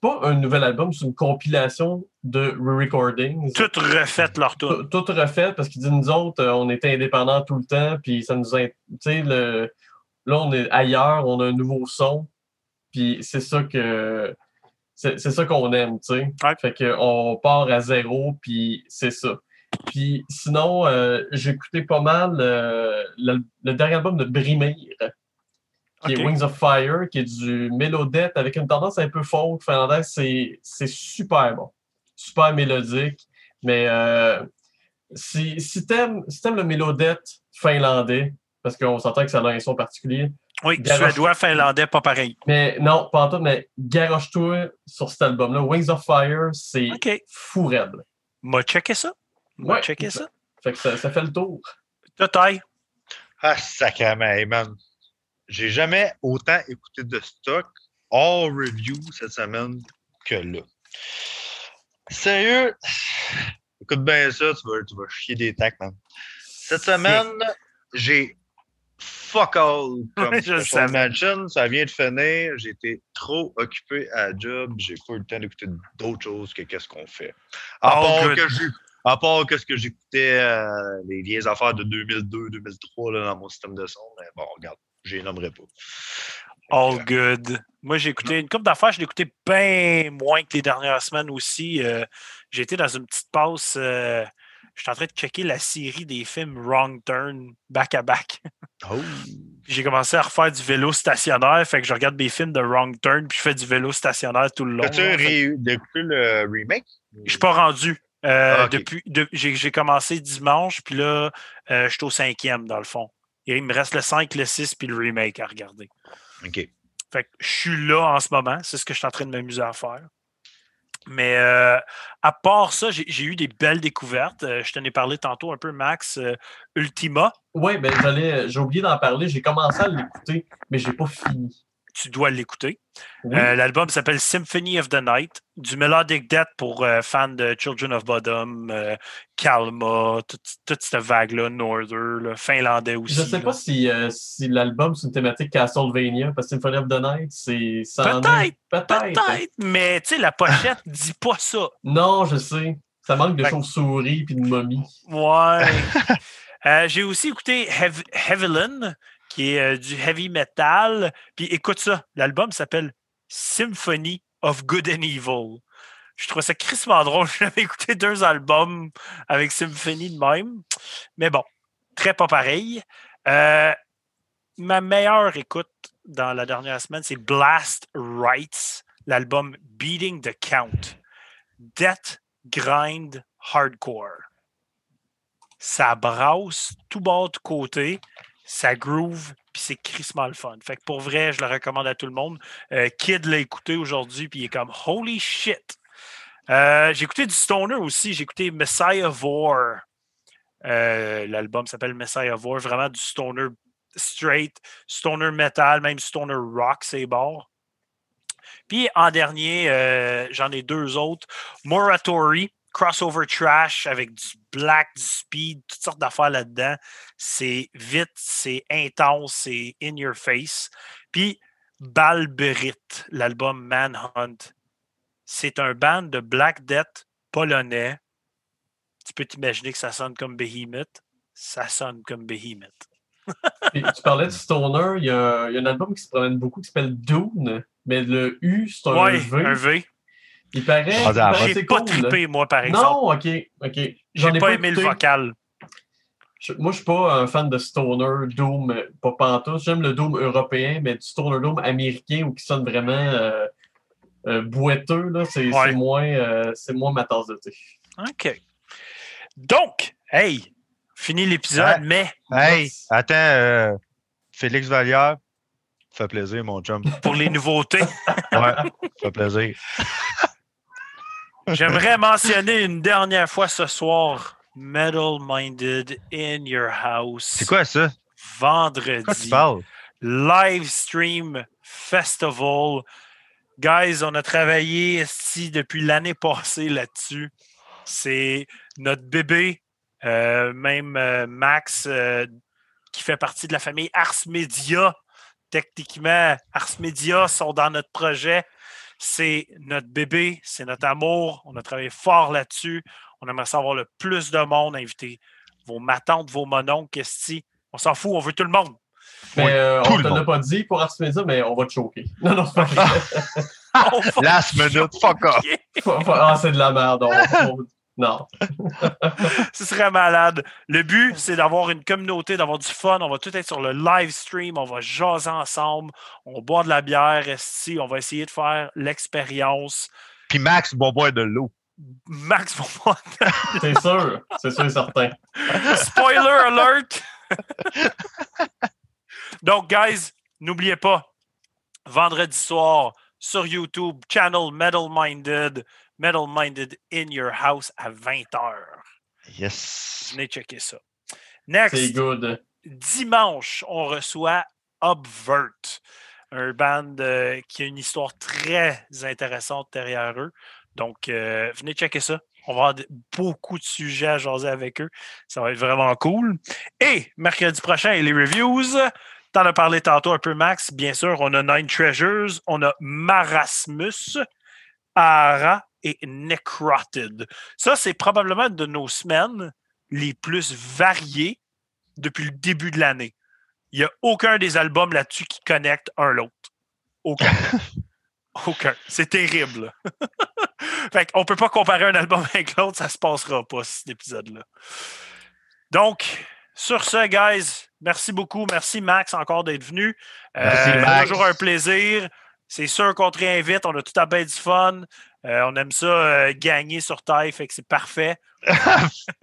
pas un nouvel album, c'est une compilation de re-recordings. tout refait leur tour. Tout, tout refait parce qu'il dit, nous autres, euh, on était indépendants tout le temps. Puis, ça nous a. Tu sais, le... là, on est ailleurs, on a un nouveau son. Puis, c'est ça que. C'est c'est ça qu'on aime, tu sais. Ouais. Fait qu'on part à zéro, puis c'est ça. Puis sinon, euh, j'ai écouté pas mal euh, le, le dernier album de Brimir, qui est Wings of Fire, qui est du mélodette avec une tendance un peu folk finlandaise. C'est c'est super bon. Super mélodique. Mais euh, si, si t'aimes si t'aimes le mélodette finlandais, parce qu'on s'entend que ça a un son particulier, Oui, Garoche. suédois, finlandais, pas pareil. mais non, pas en tout, mais garoche-toi sur cet album-là. Wings of Fire, c'est OK. fou raide. M'a checké ça. M'a Ouais. checké ça. Fait que ça, ça fait le tour. Toi, taille. Ah, sacrément, hey, man. J'ai jamais autant écouté de stock all review cette semaine que là. Sérieux? Écoute bien ça, tu vas, tu vas chier des tacs, man. Cette semaine, j'ai fuck all comme je. Mansion. Ça vient de finir. J'ai été trop occupé à la job. J'ai pas eu le temps d'écouter d'autres choses que qu'est-ce qu'on fait. À part good. que j'ai à part que ce que j'écoutais, euh, les vieilles affaires de 2002-2003 là, dans mon système de son, mais bon, regarde, je les nommerai pas. All good. Moi, j'ai écouté une couple d'affaires, je l'ai écouté bien moins que les dernières semaines aussi. Euh, j'ai été dans une petite pause. euh, je suis en train de checker la série des films Wrong Turn back à back. Oh! J'ai commencé à refaire du vélo stationnaire, fait que je regarde des films de Wrong Turn, puis je fais du vélo stationnaire tout le long. As-tu là. Fait écouté le remake? Je suis pas rendu. Euh, Ah, ok. depuis, de- j'ai, commencé dimanche, puis là, euh, je suis au cinquième, dans le fond. Et il me reste le 5, le 6, puis le remake à regarder. OK. Fait que je suis là en ce moment. C'est ce que je suis en train de m'amuser à faire. Mais euh, à part ça, j'ai, eu des belles découvertes. Euh, je t'en ai parlé tantôt un peu, Max. Euh, Ultima, Oui, ben j'allais. J'ai oublié d'en parler. J'ai commencé à l'écouter, mais j'ai pas fini. Tu dois l'écouter. Oui. Euh, l'album s'appelle Symphony of the Night, du Melodic Death pour euh, fans de Children of Bodom, euh, Kalma, toute, toute cette vague-là, Norther, là, finlandais aussi. je sais là. pas si, si l'album c'est une thématique Castlevania, parce que Symphony of the Night, c'est. Peut-être, Peut-être. Peut-être, mais tu sais, la pochette dit pas ça. Non, je sais. Ça manque de chauves-souris puis de momies. Ouais. J'ai aussi écouté Hev- qui est euh, du heavy metal. Puis écoute ça, l'album s'appelle Symphony of Good and Evil. Je trouve ça crissement drôle. J'avais écouté deux albums avec Symphony de même. Mais bon, très pas pareil. Euh, ma meilleure écoute dans la dernière semaine, c'est Blast Rights, l'album Beating the Count. Death Grind Hardcore ça brasse tout bas de côté, ça groove, puis c'est crissement le fun. Fait que pour vrai, je le recommande à tout le monde. Euh, Kid l'a écouté aujourd'hui, puis il est comme Holy shit! Euh, j'ai écouté du Stoner aussi. J'ai écouté Messiah War. Euh, L'album s'appelle Messiah War. Vraiment du Stoner straight, Stoner metal, même Stoner rock, c'est bord. Puis en dernier, j'en ai deux autres. Moratory, crossover trash avec du black, du speed, toutes sortes d'affaires là-dedans. C'est vite, c'est intense, c'est in your face. Puis Balberit, l'album Manhunt. C'est un band de Black Death polonais. Tu peux t'imaginer que ça sonne comme Behemoth. Ça sonne comme Behemoth. Puis, tu parlais de Stoner, il y, a, il y a un album qui se promène beaucoup qui s'appelle Dune, mais le U, c'est un Ouais, V. un V. Il paraît. J'ai pas cool, trippé, moi, par exemple. Non, ok, ok. J'en J'ai ai pas aimé le vocal. Je- moi, je suis pas un fan de Stoner, Doom, pas pantoute. J'aime le Doom européen, mais du Stoner Doom américain ou qui sonne vraiment euh, euh, boiteux, là, c'est Ouais. moins, euh, c'est moins ma tasse de thé. OK. Donc, hey, fini l'épisode, Ouais. mais Hey, attends, euh, Félix Vallière, fait plaisir, mon chum. pour les nouveautés, Ouais, fait plaisir. J'aimerais mentionner une dernière fois ce soir Metal Minded in Your House. C'est quoi ça? Vendredi. Quoi tu parles? live stream festival. Guys, on a travaillé ici depuis l'année passée là-dessus. C'est notre bébé, euh, même euh, Max, euh, qui fait partie de la famille Ars Media. Techniquement, Ars Media sont dans notre projet. C'est notre bébé, c'est notre amour. On a travaillé fort là-dessus. On aimerait savoir le plus de monde, inviter vos matantes, vos mononcles, esti. On s'en fout, on veut tout le monde. Mais euh, on le te l'a pas dit pour Ars Media, mais on va te choquer. Non, non, c'est pas vrai. On va Last minute, fuck off. Ah, c'est de la merde. on- on- non. Ce serait malade. Le but, c'est d'avoir une communauté, d'avoir du fun. On va tout être sur le live stream. On va jaser ensemble. On boire de la bière. esti. On va essayer de faire l'expérience. Puis Max va boire de l'eau. Max va boire. C'est sûr. C'est sûr et certain. Spoiler alert! Donc, guys, n'oubliez pas, vendredi soir sur YouTube, channel Metal Minded, Metal Minded in Your House à 20h. Yes. Venez checker ça. C'est Next, good. dimanche, on reçoit Obvert, un band euh, qui a une histoire très intéressante derrière eux. Donc, euh, venez checker ça. On va avoir de- beaucoup de sujets à jaser avec eux. Ça va être vraiment cool. Et mercredi prochain, les reviews. T'en as parlé tantôt un peu, Max. Bien sûr, on a Nine Treasures, on a Marasmus, Ara et Necrotted. Ça, c'est probablement une de nos semaines les plus variées depuis le début de l'année. Il n'y a aucun des albums là-dessus qui connecte un l'autre. Aucun. aucun. C'est terrible. fait qu'on ne peut pas comparer un album avec l'autre, ça se passera pas, cet épisode-là. Donc, sur ce, guys, merci beaucoup. Merci, Max, encore d'être venu. Merci, Euh, Max. Toujours un plaisir. C'est sûr qu'on te réinvite. On a tout à bien du fun. Euh, on aime ça euh, gagner sur taille, fait que c'est parfait.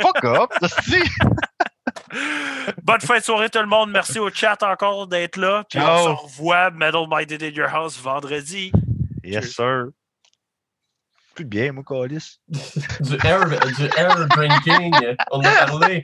Fuck c'est Bonne fin de soirée, tout le monde. Merci au chat encore d'être là. Puis on se revoit Metal Minded in Your House vendredi. Yes, sir. Plus bien, moi, Calis. Du air, du air drinking. On a parlé.